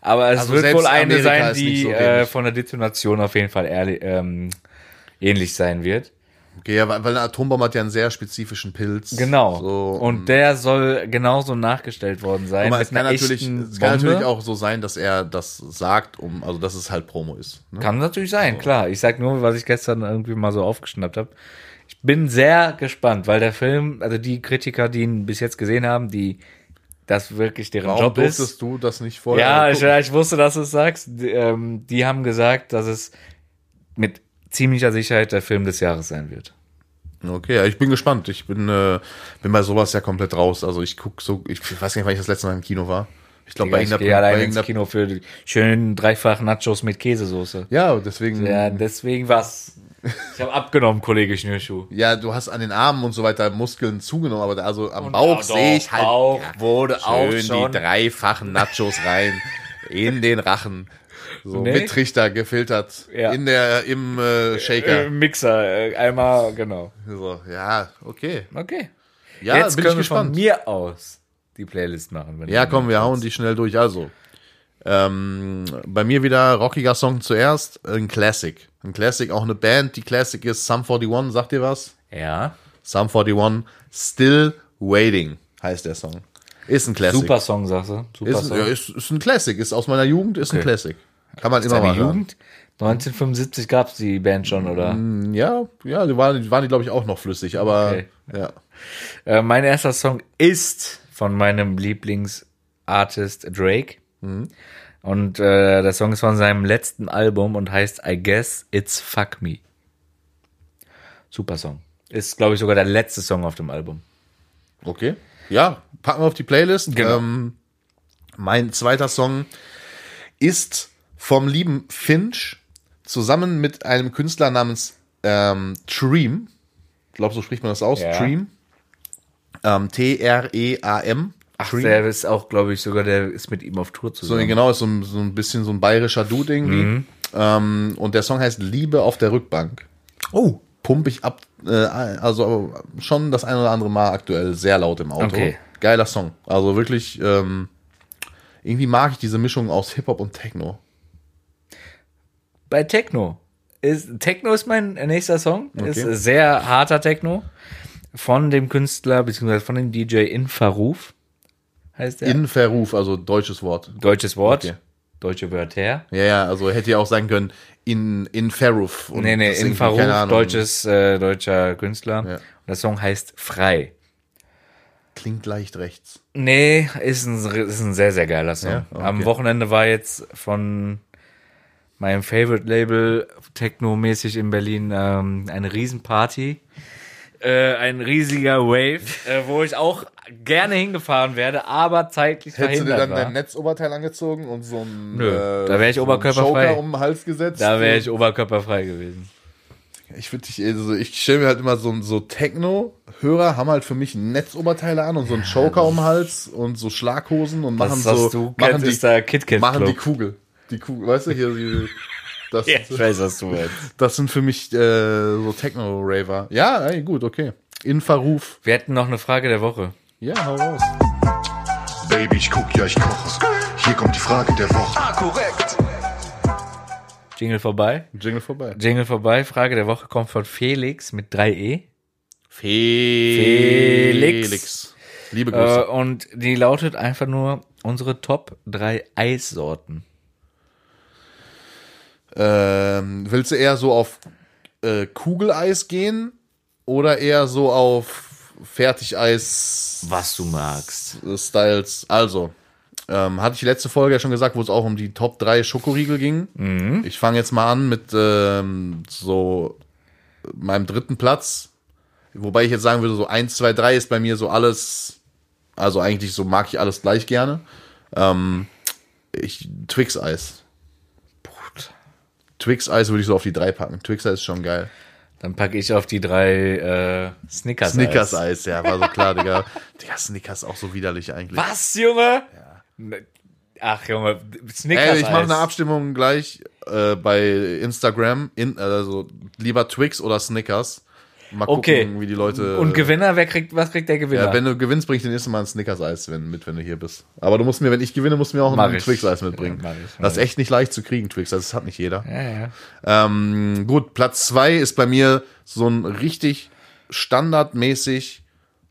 [SPEAKER 2] Aber es
[SPEAKER 1] Also
[SPEAKER 2] wird wohl eine
[SPEAKER 1] Amerika
[SPEAKER 2] sein, die
[SPEAKER 1] so
[SPEAKER 2] äh, von der Detonation auf jeden Fall ehrlich, ähm, ähnlich sein wird.
[SPEAKER 1] Okay, ja, weil eine Atombombe hat ja einen sehr spezifischen Pilz.
[SPEAKER 2] Genau.
[SPEAKER 1] So,
[SPEAKER 2] und der soll genauso nachgestellt worden sein. Mit
[SPEAKER 1] es kann, natürlich, es kann
[SPEAKER 2] Bombe.
[SPEAKER 1] natürlich auch so sein, dass er das sagt, um, also dass es halt Promo ist. Ne?
[SPEAKER 2] Kann natürlich sein, klar. Ich sag nur, was ich gestern irgendwie mal so aufgeschnappt habe. Ich bin sehr gespannt, weil der Film, also die Kritiker, die ihn bis jetzt gesehen haben, die das wirklich deren
[SPEAKER 1] Warum
[SPEAKER 2] Job ist.
[SPEAKER 1] durftest du das nicht vorher
[SPEAKER 2] Ja, ich, ja, ich wusste, dass du es sagst. Die, ähm, die haben gesagt, dass es mit ziemlicher Sicherheit der Film des Jahres sein wird.
[SPEAKER 1] Okay, ja, ich bin gespannt. Ich bin, äh, bin bei sowas ja komplett raus. Also ich guck so, ich weiß nicht, wann ich das letzte Mal im Kino war. Ich glaube bei
[SPEAKER 2] ich
[SPEAKER 1] irgendeiner, bei
[SPEAKER 2] alleine ins Kino für die schönen dreifach Nachos mit Käsesoße.
[SPEAKER 1] Ja, deswegen.
[SPEAKER 2] Ja, deswegen was. Ich habe abgenommen, Kollege Schnürschuh.
[SPEAKER 1] Ja, du hast an den Armen und so weiter Muskeln zugenommen, aber da- also am Bauch
[SPEAKER 2] ja,
[SPEAKER 1] sehe ich halt
[SPEAKER 2] Bauch wurde auch schon.
[SPEAKER 1] die dreifachen Nachos rein in den Rachen. So
[SPEAKER 2] Nee.
[SPEAKER 1] mit Trichter gefiltert
[SPEAKER 2] Ja.
[SPEAKER 1] in der im äh, Shaker.
[SPEAKER 2] Äh, Mixer, äh, einmal, genau.
[SPEAKER 1] So, ja, okay.
[SPEAKER 2] Okay.
[SPEAKER 1] Ja,
[SPEAKER 2] Jetzt
[SPEAKER 1] bin
[SPEAKER 2] können
[SPEAKER 1] ich
[SPEAKER 2] wir von
[SPEAKER 1] gespannt.
[SPEAKER 2] mir aus die Playlist machen. wenn
[SPEAKER 1] Ja, komm, wir hauen die schnell durch. Also, ähm, bei mir wieder rockiger Song zuerst, ein Classic. Ein Classic, auch eine Band, die Classic ist Sum 41, sagt ihr was?
[SPEAKER 2] Ja,
[SPEAKER 1] Sum 41, Still Waiting heißt der Song. Ist ein Classic.
[SPEAKER 2] super Song, sagst du. Super
[SPEAKER 1] Ist,
[SPEAKER 2] Song.
[SPEAKER 1] ist, ist ein Classic, ist aus meiner Jugend, ist ein
[SPEAKER 2] Okay.
[SPEAKER 1] Classic. Kann man immer
[SPEAKER 2] Deine
[SPEAKER 1] mal hören.
[SPEAKER 2] Jugend? 1975 gab's die Band schon, oder?
[SPEAKER 1] Ja, ja, die waren, die waren die, glaube ich, auch noch flüssig, aber
[SPEAKER 2] Okay.
[SPEAKER 1] ja.
[SPEAKER 2] Äh, mein erster Song ist von meinem Lieblingsartist Drake.
[SPEAKER 1] Mhm.
[SPEAKER 2] Und äh, der Song ist von seinem letzten Album und heißt I Guess It's Fuck Me. Super Song. Ist, glaube ich, sogar der letzte Song auf dem Album.
[SPEAKER 1] Okay. Ja, packen wir auf die Playlist.
[SPEAKER 2] Genau.
[SPEAKER 1] Ähm, mein zweiter Song ist vom lieben Finch zusammen mit einem Künstler namens ähm, Treem. Ich glaube, so spricht man das aus.
[SPEAKER 2] Ja.
[SPEAKER 1] Treem. Ähm, T-R-E-A-M.
[SPEAKER 2] Ach,
[SPEAKER 1] Treem.
[SPEAKER 2] der ist auch, glaube ich, sogar, der ist mit ihm auf Tour
[SPEAKER 1] So,
[SPEAKER 2] zusammen.
[SPEAKER 1] genau, ist so ein, so ein bisschen so ein bayerischer Dude irgendwie.
[SPEAKER 2] Mhm.
[SPEAKER 1] Ähm, und der Song heißt Liebe auf der Rückbank.
[SPEAKER 2] Oh.
[SPEAKER 1] Pump ich ab, äh, also schon das ein oder andere Mal aktuell sehr laut im Auto.
[SPEAKER 2] Okay.
[SPEAKER 1] Geiler Song. Also wirklich, ähm, irgendwie mag ich diese Mischung aus Hip-Hop und Techno.
[SPEAKER 2] Bei Techno. Ist, Techno ist mein nächster Song.
[SPEAKER 1] Okay.
[SPEAKER 2] Ist sehr harter Techno. Von dem Künstler, beziehungsweise von dem DJ Infaruf. Heißt der?
[SPEAKER 1] In Verruf, also deutsches Wort.
[SPEAKER 2] Deutsches Wort.
[SPEAKER 1] Okay.
[SPEAKER 2] Deutsche Wörter.
[SPEAKER 1] Ja, ja, also hätte ja auch sagen können, in, in Verruf. Und
[SPEAKER 2] Nee, nee,
[SPEAKER 1] keine Ahnung,
[SPEAKER 2] deutsches, äh, deutscher Künstler.
[SPEAKER 1] Ja.
[SPEAKER 2] Und der Song heißt Frei.
[SPEAKER 1] Klingt leicht rechts.
[SPEAKER 2] Nee, ist ein, ist ein sehr, sehr geiler Song.
[SPEAKER 1] Ja? Okay.
[SPEAKER 2] Am Wochenende war jetzt von meinem Favorite Label Techno-mäßig in Berlin ähm, eine Riesenparty. Äh, ein riesiger Wave, äh, wo ich auch gerne hingefahren werde, aber zeitlich
[SPEAKER 1] Hättest du dir
[SPEAKER 2] verhindert
[SPEAKER 1] dann
[SPEAKER 2] war.
[SPEAKER 1] dein Netzoberteil angezogen und so ein,
[SPEAKER 2] Nö, da wär ich
[SPEAKER 1] so
[SPEAKER 2] oberkörperfrei.
[SPEAKER 1] Joker um den Hals gesetzt?
[SPEAKER 2] Da wäre ich oberkörperfrei gewesen.
[SPEAKER 1] Ich würde dich, also ich stelle mir halt immer so, so Techno-Hörer haben halt für mich Netzoberteile an und so einen Choker um den Hals und so Schlaghosen und machen
[SPEAKER 2] Das,
[SPEAKER 1] so,
[SPEAKER 2] was du
[SPEAKER 1] machen die, machen die. Kugel. Die Kugel, weißt du, hier, die, das,
[SPEAKER 2] Ja, ich weiß, was du meinst.
[SPEAKER 1] das sind für mich äh, so Techno-Raver. Ja, ey, gut, okay. Infaruf.
[SPEAKER 2] Wir hätten noch eine Frage der Woche.
[SPEAKER 1] Ja, hau raus.
[SPEAKER 6] Baby, ich guck, ja, ich koche. Hier kommt die Frage der Woche.
[SPEAKER 2] Jingle vorbei.
[SPEAKER 1] Jingle vorbei.
[SPEAKER 2] Jingle vorbei. Frage der Woche kommt von Felix mit 3e.
[SPEAKER 1] Felix.
[SPEAKER 2] Felix.
[SPEAKER 1] Liebe
[SPEAKER 2] Äh,
[SPEAKER 1] Grüße.
[SPEAKER 2] und die lautet einfach nur, unsere Top 3 Eissorten.
[SPEAKER 1] Ähm, willst du eher so auf äh, Kugeleis gehen oder eher so auf Fertigeis
[SPEAKER 2] Was du magst.
[SPEAKER 1] Styles? Also, ähm, hatte ich letzte Folge ja schon gesagt, wo es auch um die Top 3 Schokoriegel ging. Ich fange jetzt mal an mit ähm, so meinem dritten Platz. Wobei ich jetzt sagen würde, so 1, 2, 3 ist bei mir so alles, also eigentlich so mag ich alles gleich gerne. Ähm, ich, Twix-Eis. Twix-Eis würde ich so auf die 3 packen. Twix-Eis ist schon geil.
[SPEAKER 2] Dann packe ich auf die drei äh, Snickers.
[SPEAKER 1] Snickers-Eis, ja, war so klar, Digga. Digga, Snickers auch so widerlich eigentlich.
[SPEAKER 2] Was, Junge? Ne- Ach, Junge, Snickers.
[SPEAKER 1] Ey, ich mache eine Abstimmung gleich äh, bei Instagram, in, also lieber Twix oder Snickers. Mal gucken,
[SPEAKER 2] Okay.
[SPEAKER 1] wie die Leute.
[SPEAKER 2] Und Gewinner, wer kriegt, was kriegt der Gewinner?
[SPEAKER 1] ja, wenn du gewinnst, bring ich dir nächste Mal ein Snickers-Eis wenn, mit, wenn du hier bist. Aber du musst mir, wenn ich gewinne, musst du mir auch
[SPEAKER 2] Mach
[SPEAKER 1] ein. Twix-Eis mitbringen.
[SPEAKER 2] Ja, ich,
[SPEAKER 1] das ist echt nicht leicht zu kriegen, Twix. Das hat nicht jeder.
[SPEAKER 2] ja, ja.
[SPEAKER 1] Ähm, gut, Platz zwei ist bei mir so ein richtig standardmäßig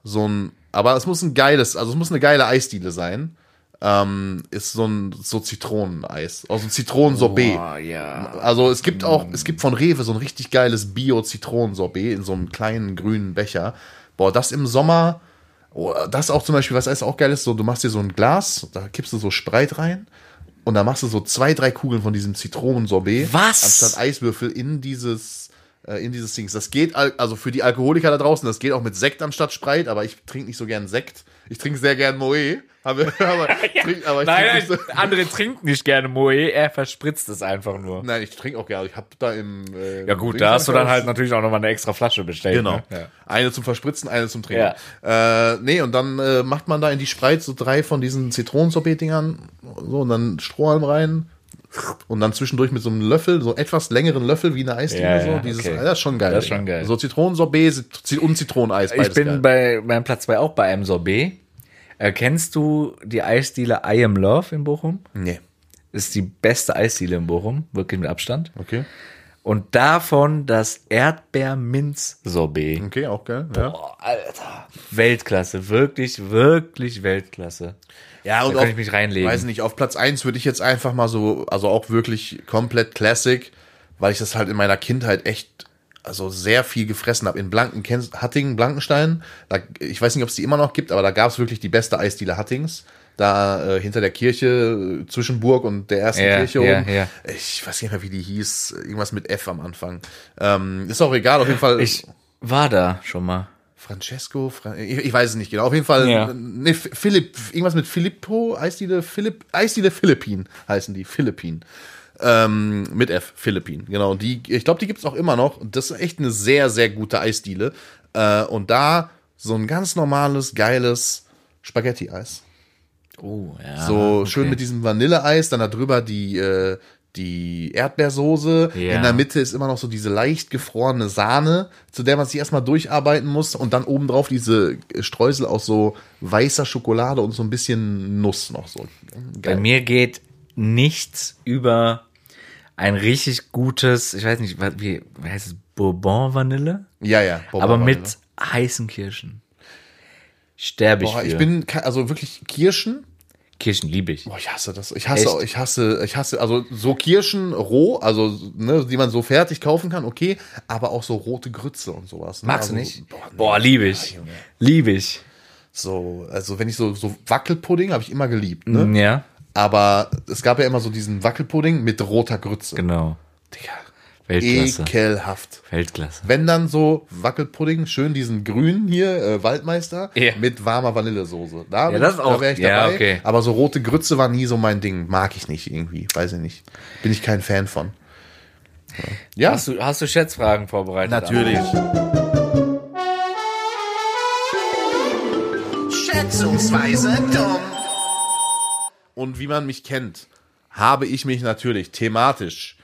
[SPEAKER 1] so ein, aber es muss ein geiles, also es muss eine geile Eisdiele sein. Ähm, ist so ein so Zitroneneis, also ein Zitronensorbet.
[SPEAKER 2] Boah, ja.
[SPEAKER 1] Also es gibt auch, es gibt von Rewe so ein richtig geiles Bio-Zitronensorbet in so einem kleinen grünen Becher. Boah, das im Sommer, oh, das auch zum Beispiel, was ist auch geil ist, so, du machst dir so ein Glas, da kippst du so Spreit rein und da machst du so zwei, drei Kugeln von diesem Zitronensorbet.
[SPEAKER 2] Was?
[SPEAKER 1] Anstatt Eiswürfel in dieses, äh, in dieses Dings. Das geht, al- also für die Alkoholiker da draußen, das geht auch mit Sekt anstatt Spreit, aber ich trinke nicht so gern Sekt. Ich trinke sehr gern Moe. Aber, aber, trink, aber ich
[SPEAKER 2] Nein,
[SPEAKER 1] trink
[SPEAKER 2] nein,
[SPEAKER 1] nicht so,
[SPEAKER 2] andere trinkt nicht gerne Moe, er verspritzt es einfach nur.
[SPEAKER 1] Nein, ich trinke auch gerne. Ich habe da im. Äh,
[SPEAKER 2] Ja gut, da hast du dann halt natürlich auch nochmal eine extra Flasche bestellt.
[SPEAKER 1] Genau.
[SPEAKER 2] Ne? Ja.
[SPEAKER 1] Eine zum Verspritzen, eine zum Trinken. Äh, nee, und dann äh, macht man da in die Spreit so drei von diesen Zitronensorbet-Dingern. So, und dann Strohhalm rein. Und dann zwischendurch mit so einem Löffel, so etwas längeren Löffel wie eine Eisdiele.
[SPEAKER 2] Ja,
[SPEAKER 1] so.
[SPEAKER 2] ja,
[SPEAKER 1] Dieses,
[SPEAKER 2] okay.
[SPEAKER 1] Das ist schon geil.
[SPEAKER 2] Das ist schon geil.
[SPEAKER 1] So Zitronensorbet Zit- und Zitroneneis.
[SPEAKER 2] Ich bin
[SPEAKER 1] geil.
[SPEAKER 2] bei meinem Platz 2 auch bei einem Sorbet. Äh, kennst du die Eisdiele I Am Love in Bochum?
[SPEAKER 1] Nee.
[SPEAKER 2] Ist die beste Eisdiele in Bochum, wirklich mit Abstand.
[SPEAKER 1] Okay.
[SPEAKER 2] Und davon das Erdbeer-Minz-Sorbet.
[SPEAKER 1] Okay, auch geil. Ja.
[SPEAKER 2] Boah, Alter. Weltklasse, wirklich, wirklich Weltklasse.
[SPEAKER 1] Ja, und
[SPEAKER 2] Da kann
[SPEAKER 1] auf,
[SPEAKER 2] ich mich reinlegen.
[SPEAKER 1] Weiß nicht, auf Platz eins würde ich jetzt einfach mal so, also auch wirklich komplett Classic, weil ich das halt in meiner Kindheit echt, also sehr viel gefressen habe. In Blanken, Hattingen, Blankenstein, da, ich weiß nicht, ob es die immer noch gibt, aber da gab es wirklich die beste Eisdiele Hattings. Da äh, hinter der Kirche, äh, zwischen Burg und der ersten
[SPEAKER 2] Ja,
[SPEAKER 1] Kirche
[SPEAKER 2] ja,
[SPEAKER 1] oben.
[SPEAKER 2] ja.
[SPEAKER 1] Ich weiß nicht mehr, wie die hieß. Irgendwas mit F am Anfang. Ähm, ist auch egal, auf jeden Fall.
[SPEAKER 2] Ich war da schon mal.
[SPEAKER 1] Francesco, Fra ich, ich weiß es nicht genau. Auf jeden Fall,
[SPEAKER 2] Ja.
[SPEAKER 1] ne, Philipp, irgendwas mit Filippo, Eisdiele Philipp, Eisdiele Philippin heißen die, Philippin. Ähm, mit F, Philippin, genau. Die, ich glaube, die gibt's auch immer noch. Das ist echt eine sehr, sehr gute Eisdiele. Äh, und da so ein ganz normales, geiles Spaghetti-Eis.
[SPEAKER 2] Oh, ja.
[SPEAKER 1] So
[SPEAKER 2] okay.
[SPEAKER 1] schön mit diesem Vanilleeis, dann da drüber die, äh, die Erdbeersoße.
[SPEAKER 2] Ja.
[SPEAKER 1] In der Mitte ist immer noch so diese leicht gefrorene Sahne, zu der man sich erstmal durcharbeiten muss. Und dann obendrauf diese Streusel aus so weißer Schokolade und so ein bisschen Nuss noch so.
[SPEAKER 2] Bei mir geht nichts über ein richtig gutes, ich weiß nicht, wie, wie heißt es, Bourbon Vanille?
[SPEAKER 1] Ja, ja. Boah,
[SPEAKER 2] Aber mit heißen Kirschen. Sterbe ich
[SPEAKER 1] Boah,
[SPEAKER 2] für.
[SPEAKER 1] ich bin, also wirklich Kirschen.
[SPEAKER 2] Kirschen liebe ich.
[SPEAKER 1] Boah, ich hasse das. Ich hasse,
[SPEAKER 2] Echt?
[SPEAKER 1] ich hasse, ich hasse, also so Kirschen roh, also, ne, die man so fertig kaufen kann, okay, aber auch so rote Grütze und sowas. Ne?
[SPEAKER 2] Magst du
[SPEAKER 1] also,
[SPEAKER 2] nicht?
[SPEAKER 1] Boah, nee.
[SPEAKER 2] Boah, liebe ich. Liebe ich.
[SPEAKER 1] So, also wenn ich so, so Wackelpudding habe ich immer geliebt, ne?
[SPEAKER 2] Ja,
[SPEAKER 1] Aber es gab ja immer so diesen Wackelpudding mit roter Grütze.
[SPEAKER 2] genau.
[SPEAKER 1] Digga,
[SPEAKER 2] Weltklasse.
[SPEAKER 1] ekelhaft.
[SPEAKER 2] Weltklasse.
[SPEAKER 1] Wenn dann so Wackelpudding, schön diesen grünen hier, äh, Waldmeister,
[SPEAKER 2] Ja.
[SPEAKER 1] mit warmer Vanillesoße. Da,
[SPEAKER 2] Ja, das
[SPEAKER 1] da
[SPEAKER 2] auch.
[SPEAKER 1] wäre ich
[SPEAKER 2] Ja,
[SPEAKER 1] dabei.
[SPEAKER 2] okay.
[SPEAKER 1] Aber so rote Grütze war nie so mein Ding. Mag ich nicht irgendwie. Weiß ich nicht. Bin ich kein Fan von. Ja,
[SPEAKER 2] Hast du, hast du Schätzfragen vorbereitet?
[SPEAKER 1] natürlich.
[SPEAKER 7] Schätzungsweise dumm.
[SPEAKER 1] Und wie man mich kennt, habe ich mich natürlich thematisch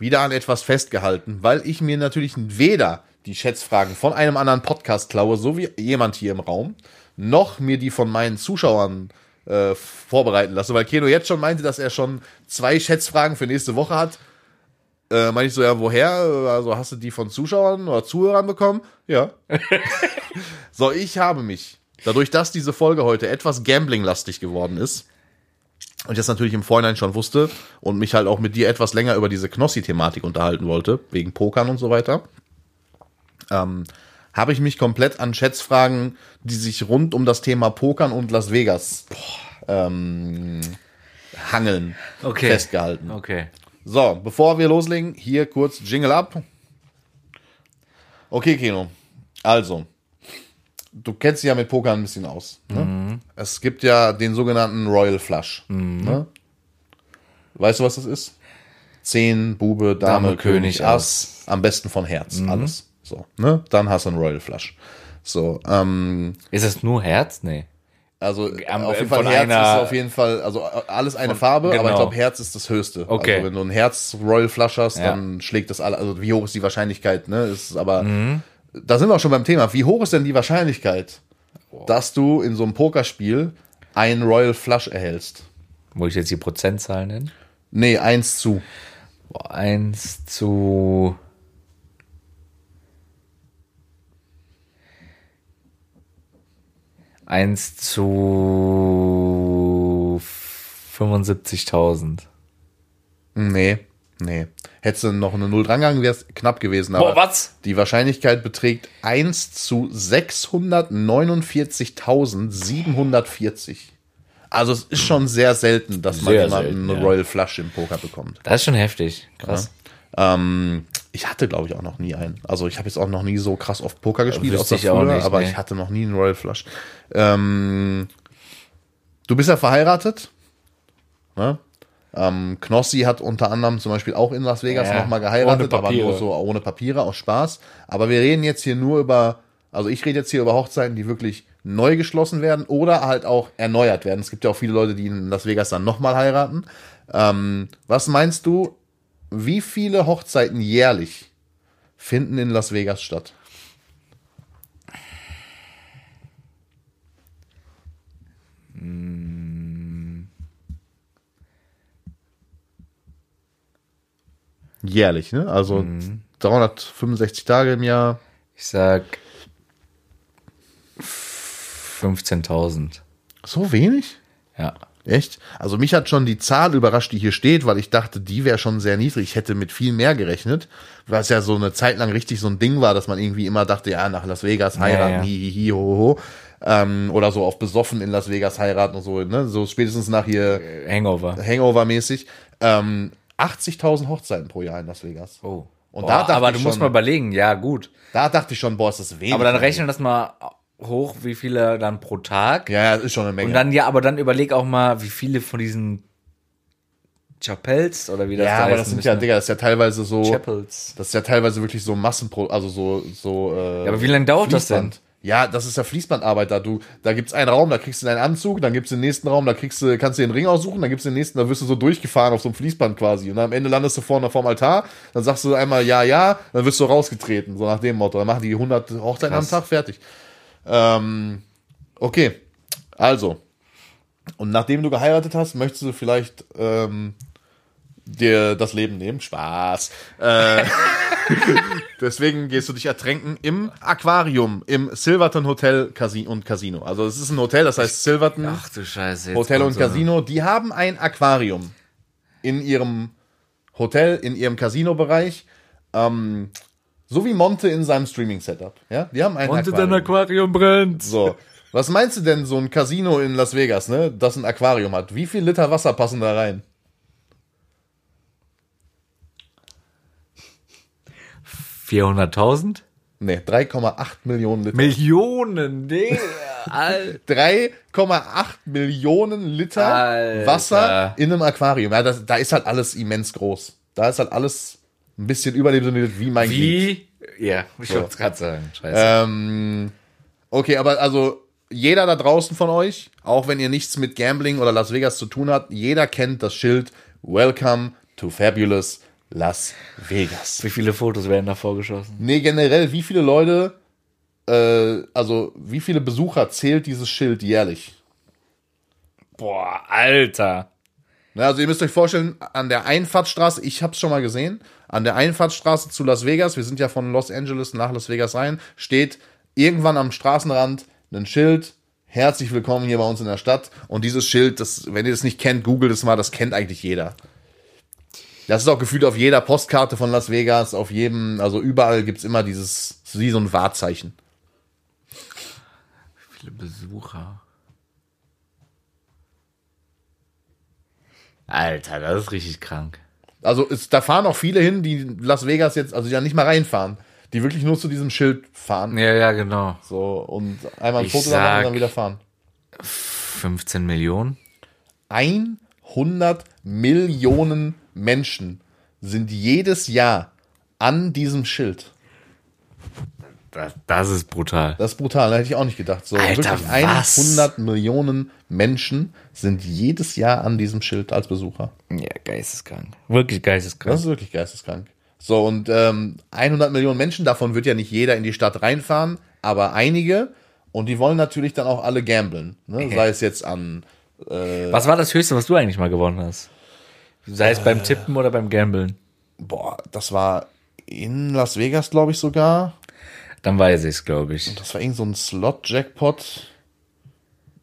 [SPEAKER 1] wieder an etwas festgehalten, weil ich mir natürlich weder die Schätzfragen von einem anderen Podcast klaue, so wie jemand hier im Raum, noch mir die von meinen Zuschauern äh, vorbereiten lasse, weil Keno jetzt schon meinte, dass er schon zwei Schätzfragen für nächste Woche hat. Äh, meine ich so, ja, woher? Also hast du die von Zuschauern oder Zuhörern bekommen? Ja. so, ich habe mich, dadurch, dass diese Folge heute etwas gambling-lastig geworden ist, und ich das natürlich im Vorhinein schon wusste und mich halt auch mit dir etwas länger über diese Knossi-Thematik unterhalten wollte, wegen Pokern und so weiter, ähm, habe ich mich komplett an Schätzfragen, die sich rund um das Thema Pokern und Las Vegas ähm, hangeln,
[SPEAKER 2] Okay.
[SPEAKER 1] festgehalten.
[SPEAKER 2] Okay.
[SPEAKER 1] So, bevor wir loslegen, hier kurz Jingle ab. Okay, Kino. Also, du kennst dich ja mit Poker ein bisschen aus. Ne? Es gibt ja den sogenannten Royal Flush. Ne? Weißt du, was das ist? Zehn, Bube, Dame,
[SPEAKER 2] Dame,
[SPEAKER 1] König, Ass. Am besten von Herz, alles. So, ne? Dann hast du einen Royal Flush. So, ähm,
[SPEAKER 2] Ist das nur Herz? Nee.
[SPEAKER 1] also
[SPEAKER 2] Am-
[SPEAKER 1] auf jeden
[SPEAKER 2] von
[SPEAKER 1] Fall Herz ist auf jeden Fall, also alles eine Farbe, aber ich
[SPEAKER 2] genau.
[SPEAKER 1] glaube Herz ist das höchste.
[SPEAKER 2] Okay.
[SPEAKER 1] Also wenn du ein Herz Royal Flush hast,
[SPEAKER 2] Ja.
[SPEAKER 1] dann schlägt das alle, also wie hoch ist die Wahrscheinlichkeit, ne? Ist aber,
[SPEAKER 2] Mhm.
[SPEAKER 1] Da sind wir auch schon beim Thema. Wie hoch ist denn die Wahrscheinlichkeit, dass du in so einem Pokerspiel einen Royal Flush erhältst?
[SPEAKER 2] Muss ich jetzt die Prozentzahl nennen?
[SPEAKER 1] Nee, eins zu.
[SPEAKER 2] Boah, eins zu. Eins zu 75.000.
[SPEAKER 1] Nee, nee. Hättest du noch eine Null drangegangen, wäre es knapp gewesen. Aber
[SPEAKER 2] Boah, was?
[SPEAKER 1] Die Wahrscheinlichkeit beträgt 1 zu 649.740. Also es ist schon sehr selten, dass man
[SPEAKER 2] Sehr
[SPEAKER 1] jemanden
[SPEAKER 2] selten,
[SPEAKER 1] eine
[SPEAKER 2] ja.
[SPEAKER 1] Royal Flush im Poker bekommt.
[SPEAKER 2] Das ist schon heftig. Krass.
[SPEAKER 1] Ähm, ich hatte, glaube ich, auch noch nie einen. Also ich habe jetzt auch noch nie so krass oft Poker gespielt, außer früher,
[SPEAKER 2] nicht,
[SPEAKER 1] aber
[SPEAKER 2] nee.
[SPEAKER 1] ich hatte noch nie einen Royal Flush. Ähm, du bist ja verheiratet. Ne? Ähm, Knossi hat unter anderem zum Beispiel auch in Las Vegas
[SPEAKER 2] Ja,
[SPEAKER 1] nochmal geheiratet, aber nur so ohne Papiere, aus Spaß. Aber wir reden jetzt hier nur über, also ich rede jetzt hier über Hochzeiten, die wirklich neu geschlossen werden oder halt auch erneuert werden. Es gibt ja auch viele Leute, die in Las Vegas dann nochmal heiraten. Ähm, was meinst du, wie viele Hochzeiten jährlich finden in Las Vegas statt? Jährlich, ne? Also 365 Tage im Jahr.
[SPEAKER 2] Ich sag 15.000.
[SPEAKER 1] So wenig?
[SPEAKER 2] Ja.
[SPEAKER 1] Echt? Also mich hat schon die Zahl überrascht, die hier steht, weil ich dachte, die wäre schon sehr niedrig. Ich hätte mit viel mehr gerechnet, weil es ja so eine Zeit lang richtig so ein Ding war, dass man irgendwie immer dachte, ja, nach Las Vegas heiraten,
[SPEAKER 2] ja.
[SPEAKER 1] hi, hi, hi, ho, ho, ho. Ähm, oder so auf besoffen in Las Vegas heiraten und so, ne? So spätestens nach hier
[SPEAKER 2] Hangover.
[SPEAKER 1] Hangover-mäßig. Ähm, 80.000 Hochzeiten pro Jahr in Las Vegas.
[SPEAKER 2] Oh.
[SPEAKER 1] Und
[SPEAKER 2] Boah,
[SPEAKER 1] da dachte
[SPEAKER 2] aber
[SPEAKER 1] ich
[SPEAKER 2] du musst
[SPEAKER 1] schon-
[SPEAKER 2] mal überlegen, ja, gut.
[SPEAKER 1] Da dachte ich schon, boah, ist das wenig.
[SPEAKER 2] Aber dann rechnen das mal hoch, wie viele dann pro Tag.
[SPEAKER 1] Ja, ja, das ist schon eine Menge.
[SPEAKER 2] Und dann, ja, aber dann überleg auch mal, wie viele von diesen Chapels oder wie das
[SPEAKER 1] ja,
[SPEAKER 2] da
[SPEAKER 1] aber das sind ja. Digga, das ist ja teilweise so,
[SPEAKER 2] Chapels.
[SPEAKER 1] das ist ja teilweise wirklich so Massenpro, also so, so, äh,
[SPEAKER 2] Ja, aber wie lange dauert das denn?
[SPEAKER 1] Ja, das ist ja Fließbandarbeit da. Du, da gibt's einen Raum, da kriegst du deinen Anzug, dann gibt's den nächsten Raum, da kriegst du, kannst du den Ring aussuchen, dann gibt's den nächsten, da wirst du so durchgefahren auf so einem Fließband quasi. Und dann am Ende landest du vorne vorm Altar, dann sagst du einmal ja, ja, dann wirst du rausgetreten, so nach dem Motto. Dann machen die 100 Hochzeiten am
[SPEAKER 2] Krass.
[SPEAKER 1] Tag fertig. Ähm, okay, also. Und nachdem du geheiratet hast, möchtest du vielleicht ähm, dir das Leben nehmen. Spaß. Äh, deswegen gehst du dich ertränken im Aquarium, im Silverton Hotel und Casino. Also es ist ein Hotel, das heißt Silverton
[SPEAKER 2] Ach du Scheiße.
[SPEAKER 1] Hotel und
[SPEAKER 2] so-
[SPEAKER 1] Casino. Die haben ein Aquarium in ihrem Hotel, in ihrem Casino-Bereich. Ähm, so wie Monte in seinem Streaming-Setup. Ja, die haben ein
[SPEAKER 2] dein
[SPEAKER 1] Aquarium.
[SPEAKER 2] Aquarium brennt.
[SPEAKER 1] So. Was meinst du denn, so ein Casino in Las Vegas, ne, das ein Aquarium hat? Wie viel Liter Wasser passen da rein?
[SPEAKER 2] 400.000?
[SPEAKER 1] Ne, 3,8 Millionen Liter.
[SPEAKER 2] Millionen, Digga. Alter.
[SPEAKER 1] 3,8 Millionen Liter
[SPEAKER 2] Alter.
[SPEAKER 1] Wasser in einem Aquarium. Ja, das, da ist halt alles immens groß. Da ist halt alles ein bisschen überdimensioniert wie mein Glied.
[SPEAKER 2] Wie? Ja, ich wollte es gerade sagen. Scheiße.
[SPEAKER 1] Ähm, okay, aber also jeder da draußen von euch, auch wenn ihr nichts mit Gambling oder Las Vegas zu tun habt, jeder kennt das Schild Welcome to Fabulous Las Vegas.
[SPEAKER 2] Wie viele Fotos werden da vorgeschossen?
[SPEAKER 1] Nee, generell, wie viele Leute, äh, also wie viele Besucher zählt dieses Schild jährlich?
[SPEAKER 2] Boah, Alter.
[SPEAKER 1] Na, also ihr müsst euch vorstellen, an der Einfahrtsstraße, ich hab's schon mal gesehen, an der Einfahrtsstraße zu Las Vegas, wir sind ja von Los Angeles nach Las Vegas rein, steht irgendwann am Straßenrand ein Schild, herzlich willkommen hier bei uns in der Stadt. Und dieses Schild, das, wenn ihr das nicht kennt, googelt es mal, das kennt eigentlich jeder. Das ist auch gefühlt auf jeder Postkarte von Las Vegas, auf jedem, also überall gibt's immer dieses, wie so ein Wahrzeichen.
[SPEAKER 2] Viele Besucher. Alter, das ist richtig krank.
[SPEAKER 1] Also es, da fahren auch viele hin, die Las Vegas jetzt, also die ja nicht mal reinfahren, die wirklich nur zu diesem Schild fahren.
[SPEAKER 2] Ja, ja, genau.
[SPEAKER 1] So, und einmal ein
[SPEAKER 2] Ich
[SPEAKER 1] Foto machen und dann wieder fahren.
[SPEAKER 2] 15 Millionen?
[SPEAKER 1] 100 Millionen Menschen sind jedes Jahr an diesem Schild.
[SPEAKER 2] Das, das ist brutal.
[SPEAKER 1] Das ist brutal, da hätte ich auch nicht gedacht. So,
[SPEAKER 2] Alter,
[SPEAKER 1] wirklich
[SPEAKER 2] was?
[SPEAKER 1] 100 Millionen Menschen sind jedes Jahr an diesem Schild als Besucher.
[SPEAKER 2] Ja, geisteskrank. Wirklich geisteskrank.
[SPEAKER 1] Das ist wirklich geisteskrank. So, und ähm, 100 Millionen Menschen, davon wird ja nicht jeder in die Stadt reinfahren, aber einige. Und die wollen natürlich dann auch alle gamblen. Ne? Sei es jetzt an
[SPEAKER 2] Was war das Höchste, was du eigentlich mal gewonnen hast? Sei es beim Tippen oder beim Gambeln.
[SPEAKER 1] boah, das war in Las Vegas, glaube ich sogar.
[SPEAKER 2] Dann weiß ich es, glaube ich.
[SPEAKER 1] Das war irgend so ein Slot-Jackpot.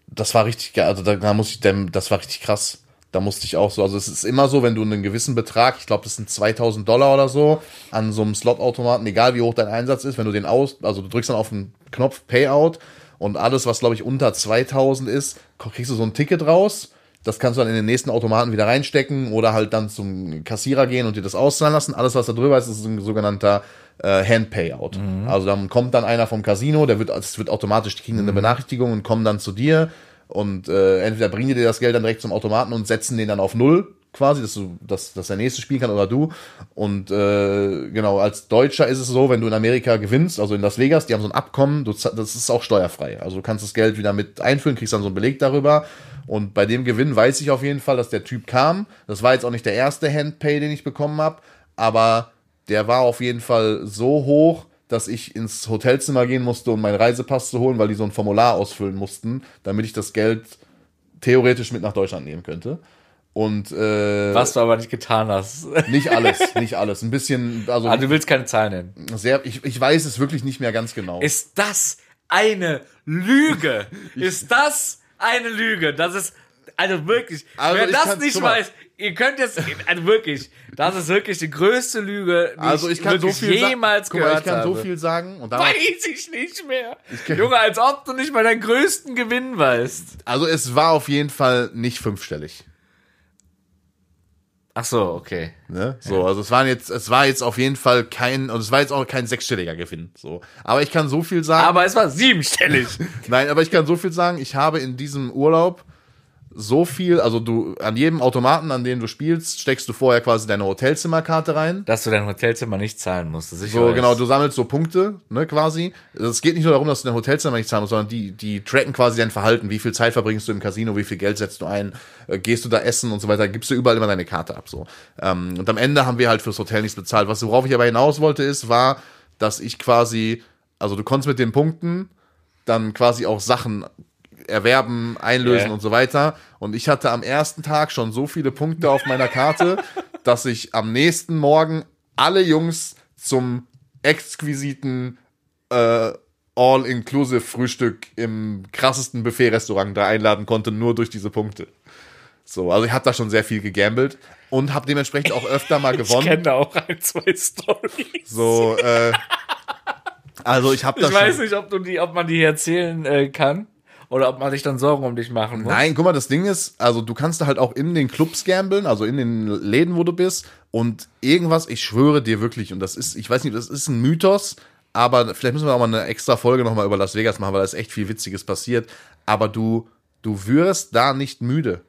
[SPEAKER 1] Das war richtig geil. Also da, da muss ich, das war richtig krass. Da musste ich auch so. Also es ist immer so, wenn du einen gewissen Betrag, ich glaube, das sind 2000 Dollar oder so, an so einem Slot-Automaten, egal wie hoch dein Einsatz ist, wenn du den aus, also du drückst dann auf den Knopf Payout und alles, was glaube ich unter 2000 ist, kriegst du so ein Ticket raus. Das kannst du dann in den nächsten Automaten wieder reinstecken oder halt dann zum Kassierer gehen und dir das auszahlen lassen. Alles, was da drüber ist, ist ein sogenannter äh, Hand-Payout. Also dann kommt dann einer vom Casino, der wird, es wird automatisch, die kriegen eine Benachrichtigung und kommen dann zu dir und äh, entweder bringen die dir das Geld dann direkt zum Automaten und setzen den dann auf Null quasi, dass du, dass, dass der nächste spielen kann oder du. Und äh, genau, als Deutscher ist es so, wenn du in Amerika gewinnst, also in Las Vegas, die haben so ein Abkommen, du, das ist auch steuerfrei. Also du kannst das Geld wieder mit einfüllen, kriegst dann so einen Beleg darüber. Und bei dem Gewinn weiß ich auf jeden Fall, dass der Typ kam. Das war jetzt auch nicht der erste Handpay, den ich bekommen habe, aber der war auf jeden Fall so hoch, dass ich ins Hotelzimmer gehen musste, um meinen Reisepass zu holen, weil die so ein Formular ausfüllen mussten, damit ich das Geld theoretisch mit nach Deutschland nehmen könnte. Und äh,
[SPEAKER 2] Was du aber nicht getan hast.
[SPEAKER 1] nicht alles, nicht alles. Ein bisschen, also
[SPEAKER 2] Ah, du willst keine Zahl nennen.
[SPEAKER 1] sehr, ich, ich weiß es wirklich nicht mehr ganz genau.
[SPEAKER 2] Ist das eine Lüge? Ist das eine Lüge? Das ist, also wirklich,
[SPEAKER 1] Also
[SPEAKER 2] wer
[SPEAKER 1] ich
[SPEAKER 2] das
[SPEAKER 1] kann-
[SPEAKER 2] nicht
[SPEAKER 1] mal.
[SPEAKER 2] weiß, ihr könnt jetzt, also wirklich, das ist wirklich die größte Lüge, die
[SPEAKER 1] also ich kann so viel
[SPEAKER 2] jemals
[SPEAKER 1] Guck mal,
[SPEAKER 2] gehört
[SPEAKER 1] ich kann
[SPEAKER 2] habe.
[SPEAKER 1] so viel sagen und damals,
[SPEAKER 2] Weiß ich nicht mehr. Junge, als ob du nicht mal deinen größten Gewinn weißt.
[SPEAKER 1] also es war auf jeden Fall nicht fünfstellig.
[SPEAKER 2] Ach so, okay.
[SPEAKER 1] Ne? So, also es waren jetzt, es war jetzt auf jeden Fall kein, und es war jetzt auch kein sechsstelliger Gewinn. So, aber ich kann so viel sagen.
[SPEAKER 2] Aber es war siebenstellig.
[SPEAKER 1] Nein, aber ich kann so viel sagen. Ich habe in diesem Urlaub so viel, also du an jedem Automaten, an dem du spielst, steckst du vorher quasi deine Hotelzimmerkarte rein.
[SPEAKER 2] Dass du dein Hotelzimmer nicht zahlen. Ich
[SPEAKER 1] So,
[SPEAKER 2] weiß.
[SPEAKER 1] genau, du sammelst so Punkte, ne, quasi. Es geht nicht nur darum, dass du dein Hotelzimmer nicht zahlen musst, sondern die, die tracken quasi dein Verhalten. Wie viel Zeit verbringst du im Casino, wie viel Geld setzt du ein, äh, gehst du da essen und so weiter, gibst du überall immer deine Karte ab, so. Ähm, und am Ende haben wir halt fürs Hotel nichts bezahlt. Was, worauf ich aber hinaus wollte, ist, war, dass ich quasi, also du konntest mit den Punkten dann quasi auch Sachen erwerben, einlösen
[SPEAKER 2] Ja.
[SPEAKER 1] und so weiter. Und ich hatte am ersten Tag schon so viele Punkte auf meiner Karte, dass ich am nächsten Morgen alle Jungs zum exquisiten äh, All-Inclusive Frühstück im krassesten Buffet-Restaurant da einladen konnte, nur durch diese Punkte. So, also ich habe da schon sehr viel gegambelt und habe dementsprechend auch öfter mal
[SPEAKER 2] Ich
[SPEAKER 1] gewonnen.
[SPEAKER 2] kenne da auch ein, zwei Stories.
[SPEAKER 1] So, äh, also ich habe da
[SPEAKER 2] Ich weiß
[SPEAKER 1] schon,
[SPEAKER 2] nicht, ob du die, ob man die erzählen äh, kann. Oder ob man sich dann Sorgen um dich machen muss.
[SPEAKER 1] Nein, guck mal, das Ding ist, also du kannst da halt auch in den Clubs gambeln, also in den Läden, wo du bist und irgendwas, ich schwöre dir wirklich, und das ist, ich weiß nicht, das ist ein Mythos, aber vielleicht müssen wir auch mal eine extra Folge nochmal über Las Vegas machen, weil da ist echt viel Witziges passiert, aber du, du wirst da nicht müde.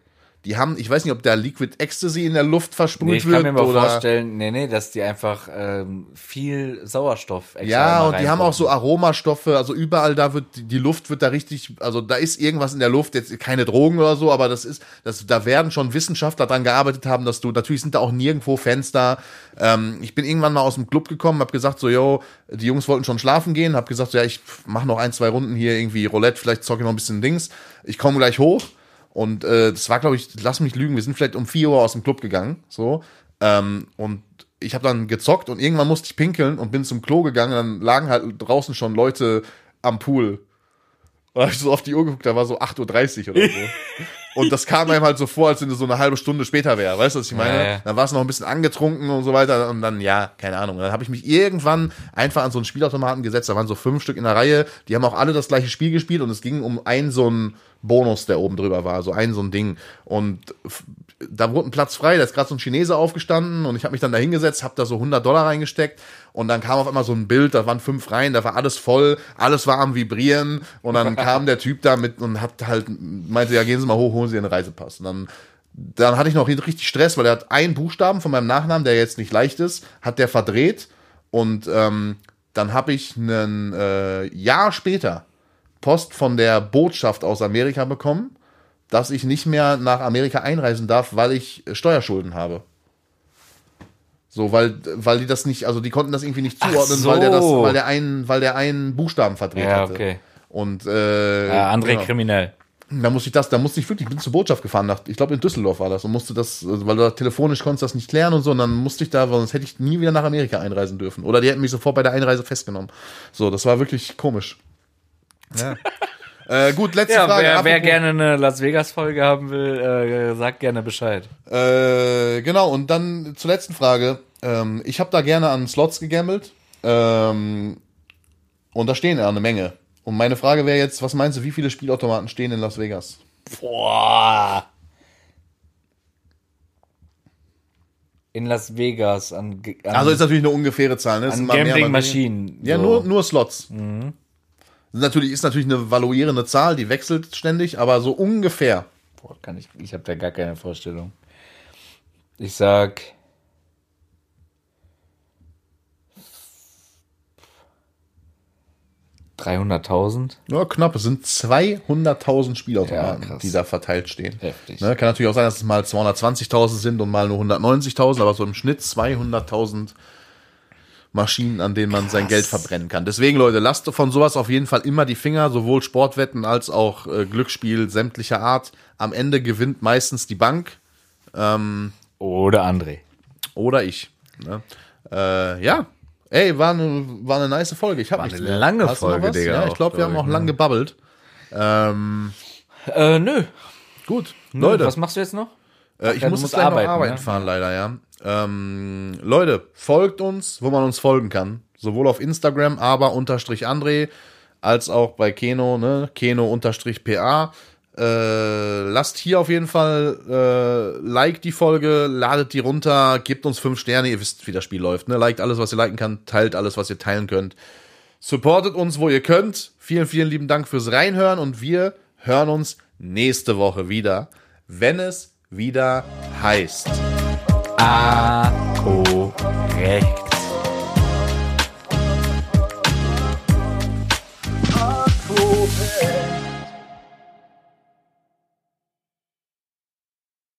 [SPEAKER 1] Die haben, ich weiß nicht, ob da Liquid Ecstasy in der Luft versprüht
[SPEAKER 2] Nee, ich
[SPEAKER 1] wird
[SPEAKER 2] kann mir mal
[SPEAKER 1] oder
[SPEAKER 2] vorstellen, nee, nee, dass die einfach ähm, viel Sauerstoff extra
[SPEAKER 1] Ja, und die haben auch so Aromastoffe, also überall da wird, die Luft wird da richtig, also da ist irgendwas in der Luft, jetzt keine Drogen oder so, aber das ist, das, da werden schon Wissenschaftler dran gearbeitet haben, dass du, natürlich sind da auch nirgendwo Fenster. Ähm, ich bin irgendwann mal aus dem Club gekommen, hab gesagt so, yo, die Jungs wollten schon schlafen gehen, hab gesagt so, ja, ich mach noch ein, zwei Runden hier irgendwie Roulette, vielleicht zocke ich noch ein bisschen Dings. Ich komme gleich hoch. Und äh, das war, glaube ich, lass mich lügen, wir sind vielleicht um 4 Uhr aus dem Club gegangen. So. Ähm, und ich habe dann gezockt und irgendwann musste ich pinkeln und bin zum Klo gegangen. Dann lagen halt draußen schon Leute am Pool. Und da hab ich so auf die Uhr geguckt, da war so 8.30 Uhr oder so. Und das kam einem halt so vor, als wenn es so eine halbe Stunde später wäre. Weißt du, was ich meine?
[SPEAKER 2] Ja, ja.
[SPEAKER 1] Dann war es noch ein bisschen angetrunken und so weiter. Und dann, ja, keine Ahnung. Dann habe ich mich irgendwann einfach an so einen Spielautomaten gesetzt. Da waren so fünf Stück in der Reihe. Die haben auch alle das gleiche Spiel gespielt. Und es ging um einen so einen Bonus, der oben drüber war. So ein so ein Ding. Und da wurde ein Platz frei. Da ist gerade so ein Chinese aufgestanden. Und ich habe mich dann da hingesetzt, habe da so 100 Dollar reingesteckt. Und dann kam auf einmal so ein Bild, da waren fünf Reihen, da war alles voll, alles war am Vibrieren. Und dann kam der Typ da mit und hat halt, meinte, ja, gehen Sie mal hoch, holen Sie den Reisepass. Und dann, dann hatte ich noch richtig Stress, weil er hat einen Buchstaben von meinem Nachnamen, der jetzt nicht leicht ist, hat der verdreht. Und ähm, dann habe ich ein äh, Jahr später Post von der Botschaft aus Amerika bekommen, dass ich nicht mehr nach Amerika einreisen darf, weil ich Steuerschulden habe. So, weil, weil die das nicht, also die konnten das irgendwie nicht zuordnen,
[SPEAKER 2] so.
[SPEAKER 1] weil der das, weil der einen, weil der einen Buchstaben verdreht
[SPEAKER 2] Ja,
[SPEAKER 1] hatte.
[SPEAKER 2] okay.
[SPEAKER 1] Und äh,
[SPEAKER 2] Ja, André
[SPEAKER 1] genau.
[SPEAKER 2] kriminell.
[SPEAKER 1] Da musste ich das, da musste ich wirklich, ich bin zur Botschaft gefahren, nach, ich glaube in Düsseldorf war das und musste das, also, weil du da telefonisch konntest das nicht klären und so, und dann musste ich da, weil sonst hätte ich nie wieder nach Amerika einreisen dürfen. Oder die hätten mich sofort bei der Einreise festgenommen. So, das war wirklich komisch. Ja. äh, gut, letzte
[SPEAKER 2] Ja,
[SPEAKER 1] Frage.
[SPEAKER 2] wer, wer gerne eine Las Vegas-Folge haben will, äh, sagt gerne Bescheid.
[SPEAKER 1] Äh, genau, und dann zur letzten Frage. Ähm, ich habe da gerne an Slots gegambelt. Ähm, und da stehen ja eine Menge. Und meine Frage wäre jetzt, was meinst du, wie viele Spielautomaten stehen in Las Vegas?
[SPEAKER 2] Boah. In Las Vegas an, an,
[SPEAKER 1] Also ist natürlich eine ungefähre Zahl, ne?
[SPEAKER 2] An Gambling-Maschinen.
[SPEAKER 1] Ja,
[SPEAKER 2] so.
[SPEAKER 1] nur, nur Slots. Ist Natürlich, ist natürlich eine valuierende Zahl, die wechselt ständig, aber so ungefähr.
[SPEAKER 2] Boah, kann ich, ich habe da gar keine Vorstellung. Ich sag. Dreihunderttausend.
[SPEAKER 1] Ja, knapp. Es sind 200.000 Spielautomaten,
[SPEAKER 2] Ja,
[SPEAKER 1] die da verteilt stehen.
[SPEAKER 2] Heftig.
[SPEAKER 1] Ne, kann natürlich auch sein, dass es mal 220.000 sind und mal nur 190.000, aber so im Schnitt 200.000 Maschinen, an denen man sein Geld verbrennen kann. Deswegen, Leute, lasst von sowas auf jeden Fall immer die Finger, sowohl Sportwetten als auch äh, Glücksspiel sämtlicher Art. Am Ende gewinnt meistens die Bank
[SPEAKER 2] Oder André.
[SPEAKER 1] oder ich. Ne? Äh, ja. Ey, war eine, war eine nice Folge. Ich habe
[SPEAKER 2] eine
[SPEAKER 1] mehr.
[SPEAKER 2] lange
[SPEAKER 1] Hast
[SPEAKER 2] Folge? Digga,
[SPEAKER 1] Ja, ich glaube, wir haben auch
[SPEAKER 2] ne?
[SPEAKER 1] lang gebabbelt. Ähm,
[SPEAKER 2] Äh, nö.
[SPEAKER 1] gut,
[SPEAKER 2] Leute.
[SPEAKER 1] Leute.
[SPEAKER 2] Was machst du jetzt noch?
[SPEAKER 1] Äh, ich
[SPEAKER 2] Ja,
[SPEAKER 1] muss jetzt
[SPEAKER 2] arbeiten,
[SPEAKER 1] noch arbeiten
[SPEAKER 2] ne?
[SPEAKER 1] fahren, leider, ja. Ähm, Leute, folgt uns, wo man uns folgen kann. Sowohl auf Instagram, aber unterstrich André, als auch bei Keno, ne? Keno unterstrich PA. Äh, lasst hier auf jeden Fall äh, like die Folge, ladet die runter, gebt uns fünf Sterne, ihr wisst, wie das Spiel läuft. Ne? Liked alles, was ihr liken kann, teilt alles, was ihr teilen könnt. Supportet uns, wo ihr könnt. Vielen, vielen lieben Dank fürs Reinhören und wir hören uns nächste Woche wieder, wenn es wieder heißt.
[SPEAKER 2] Ah, korrekt.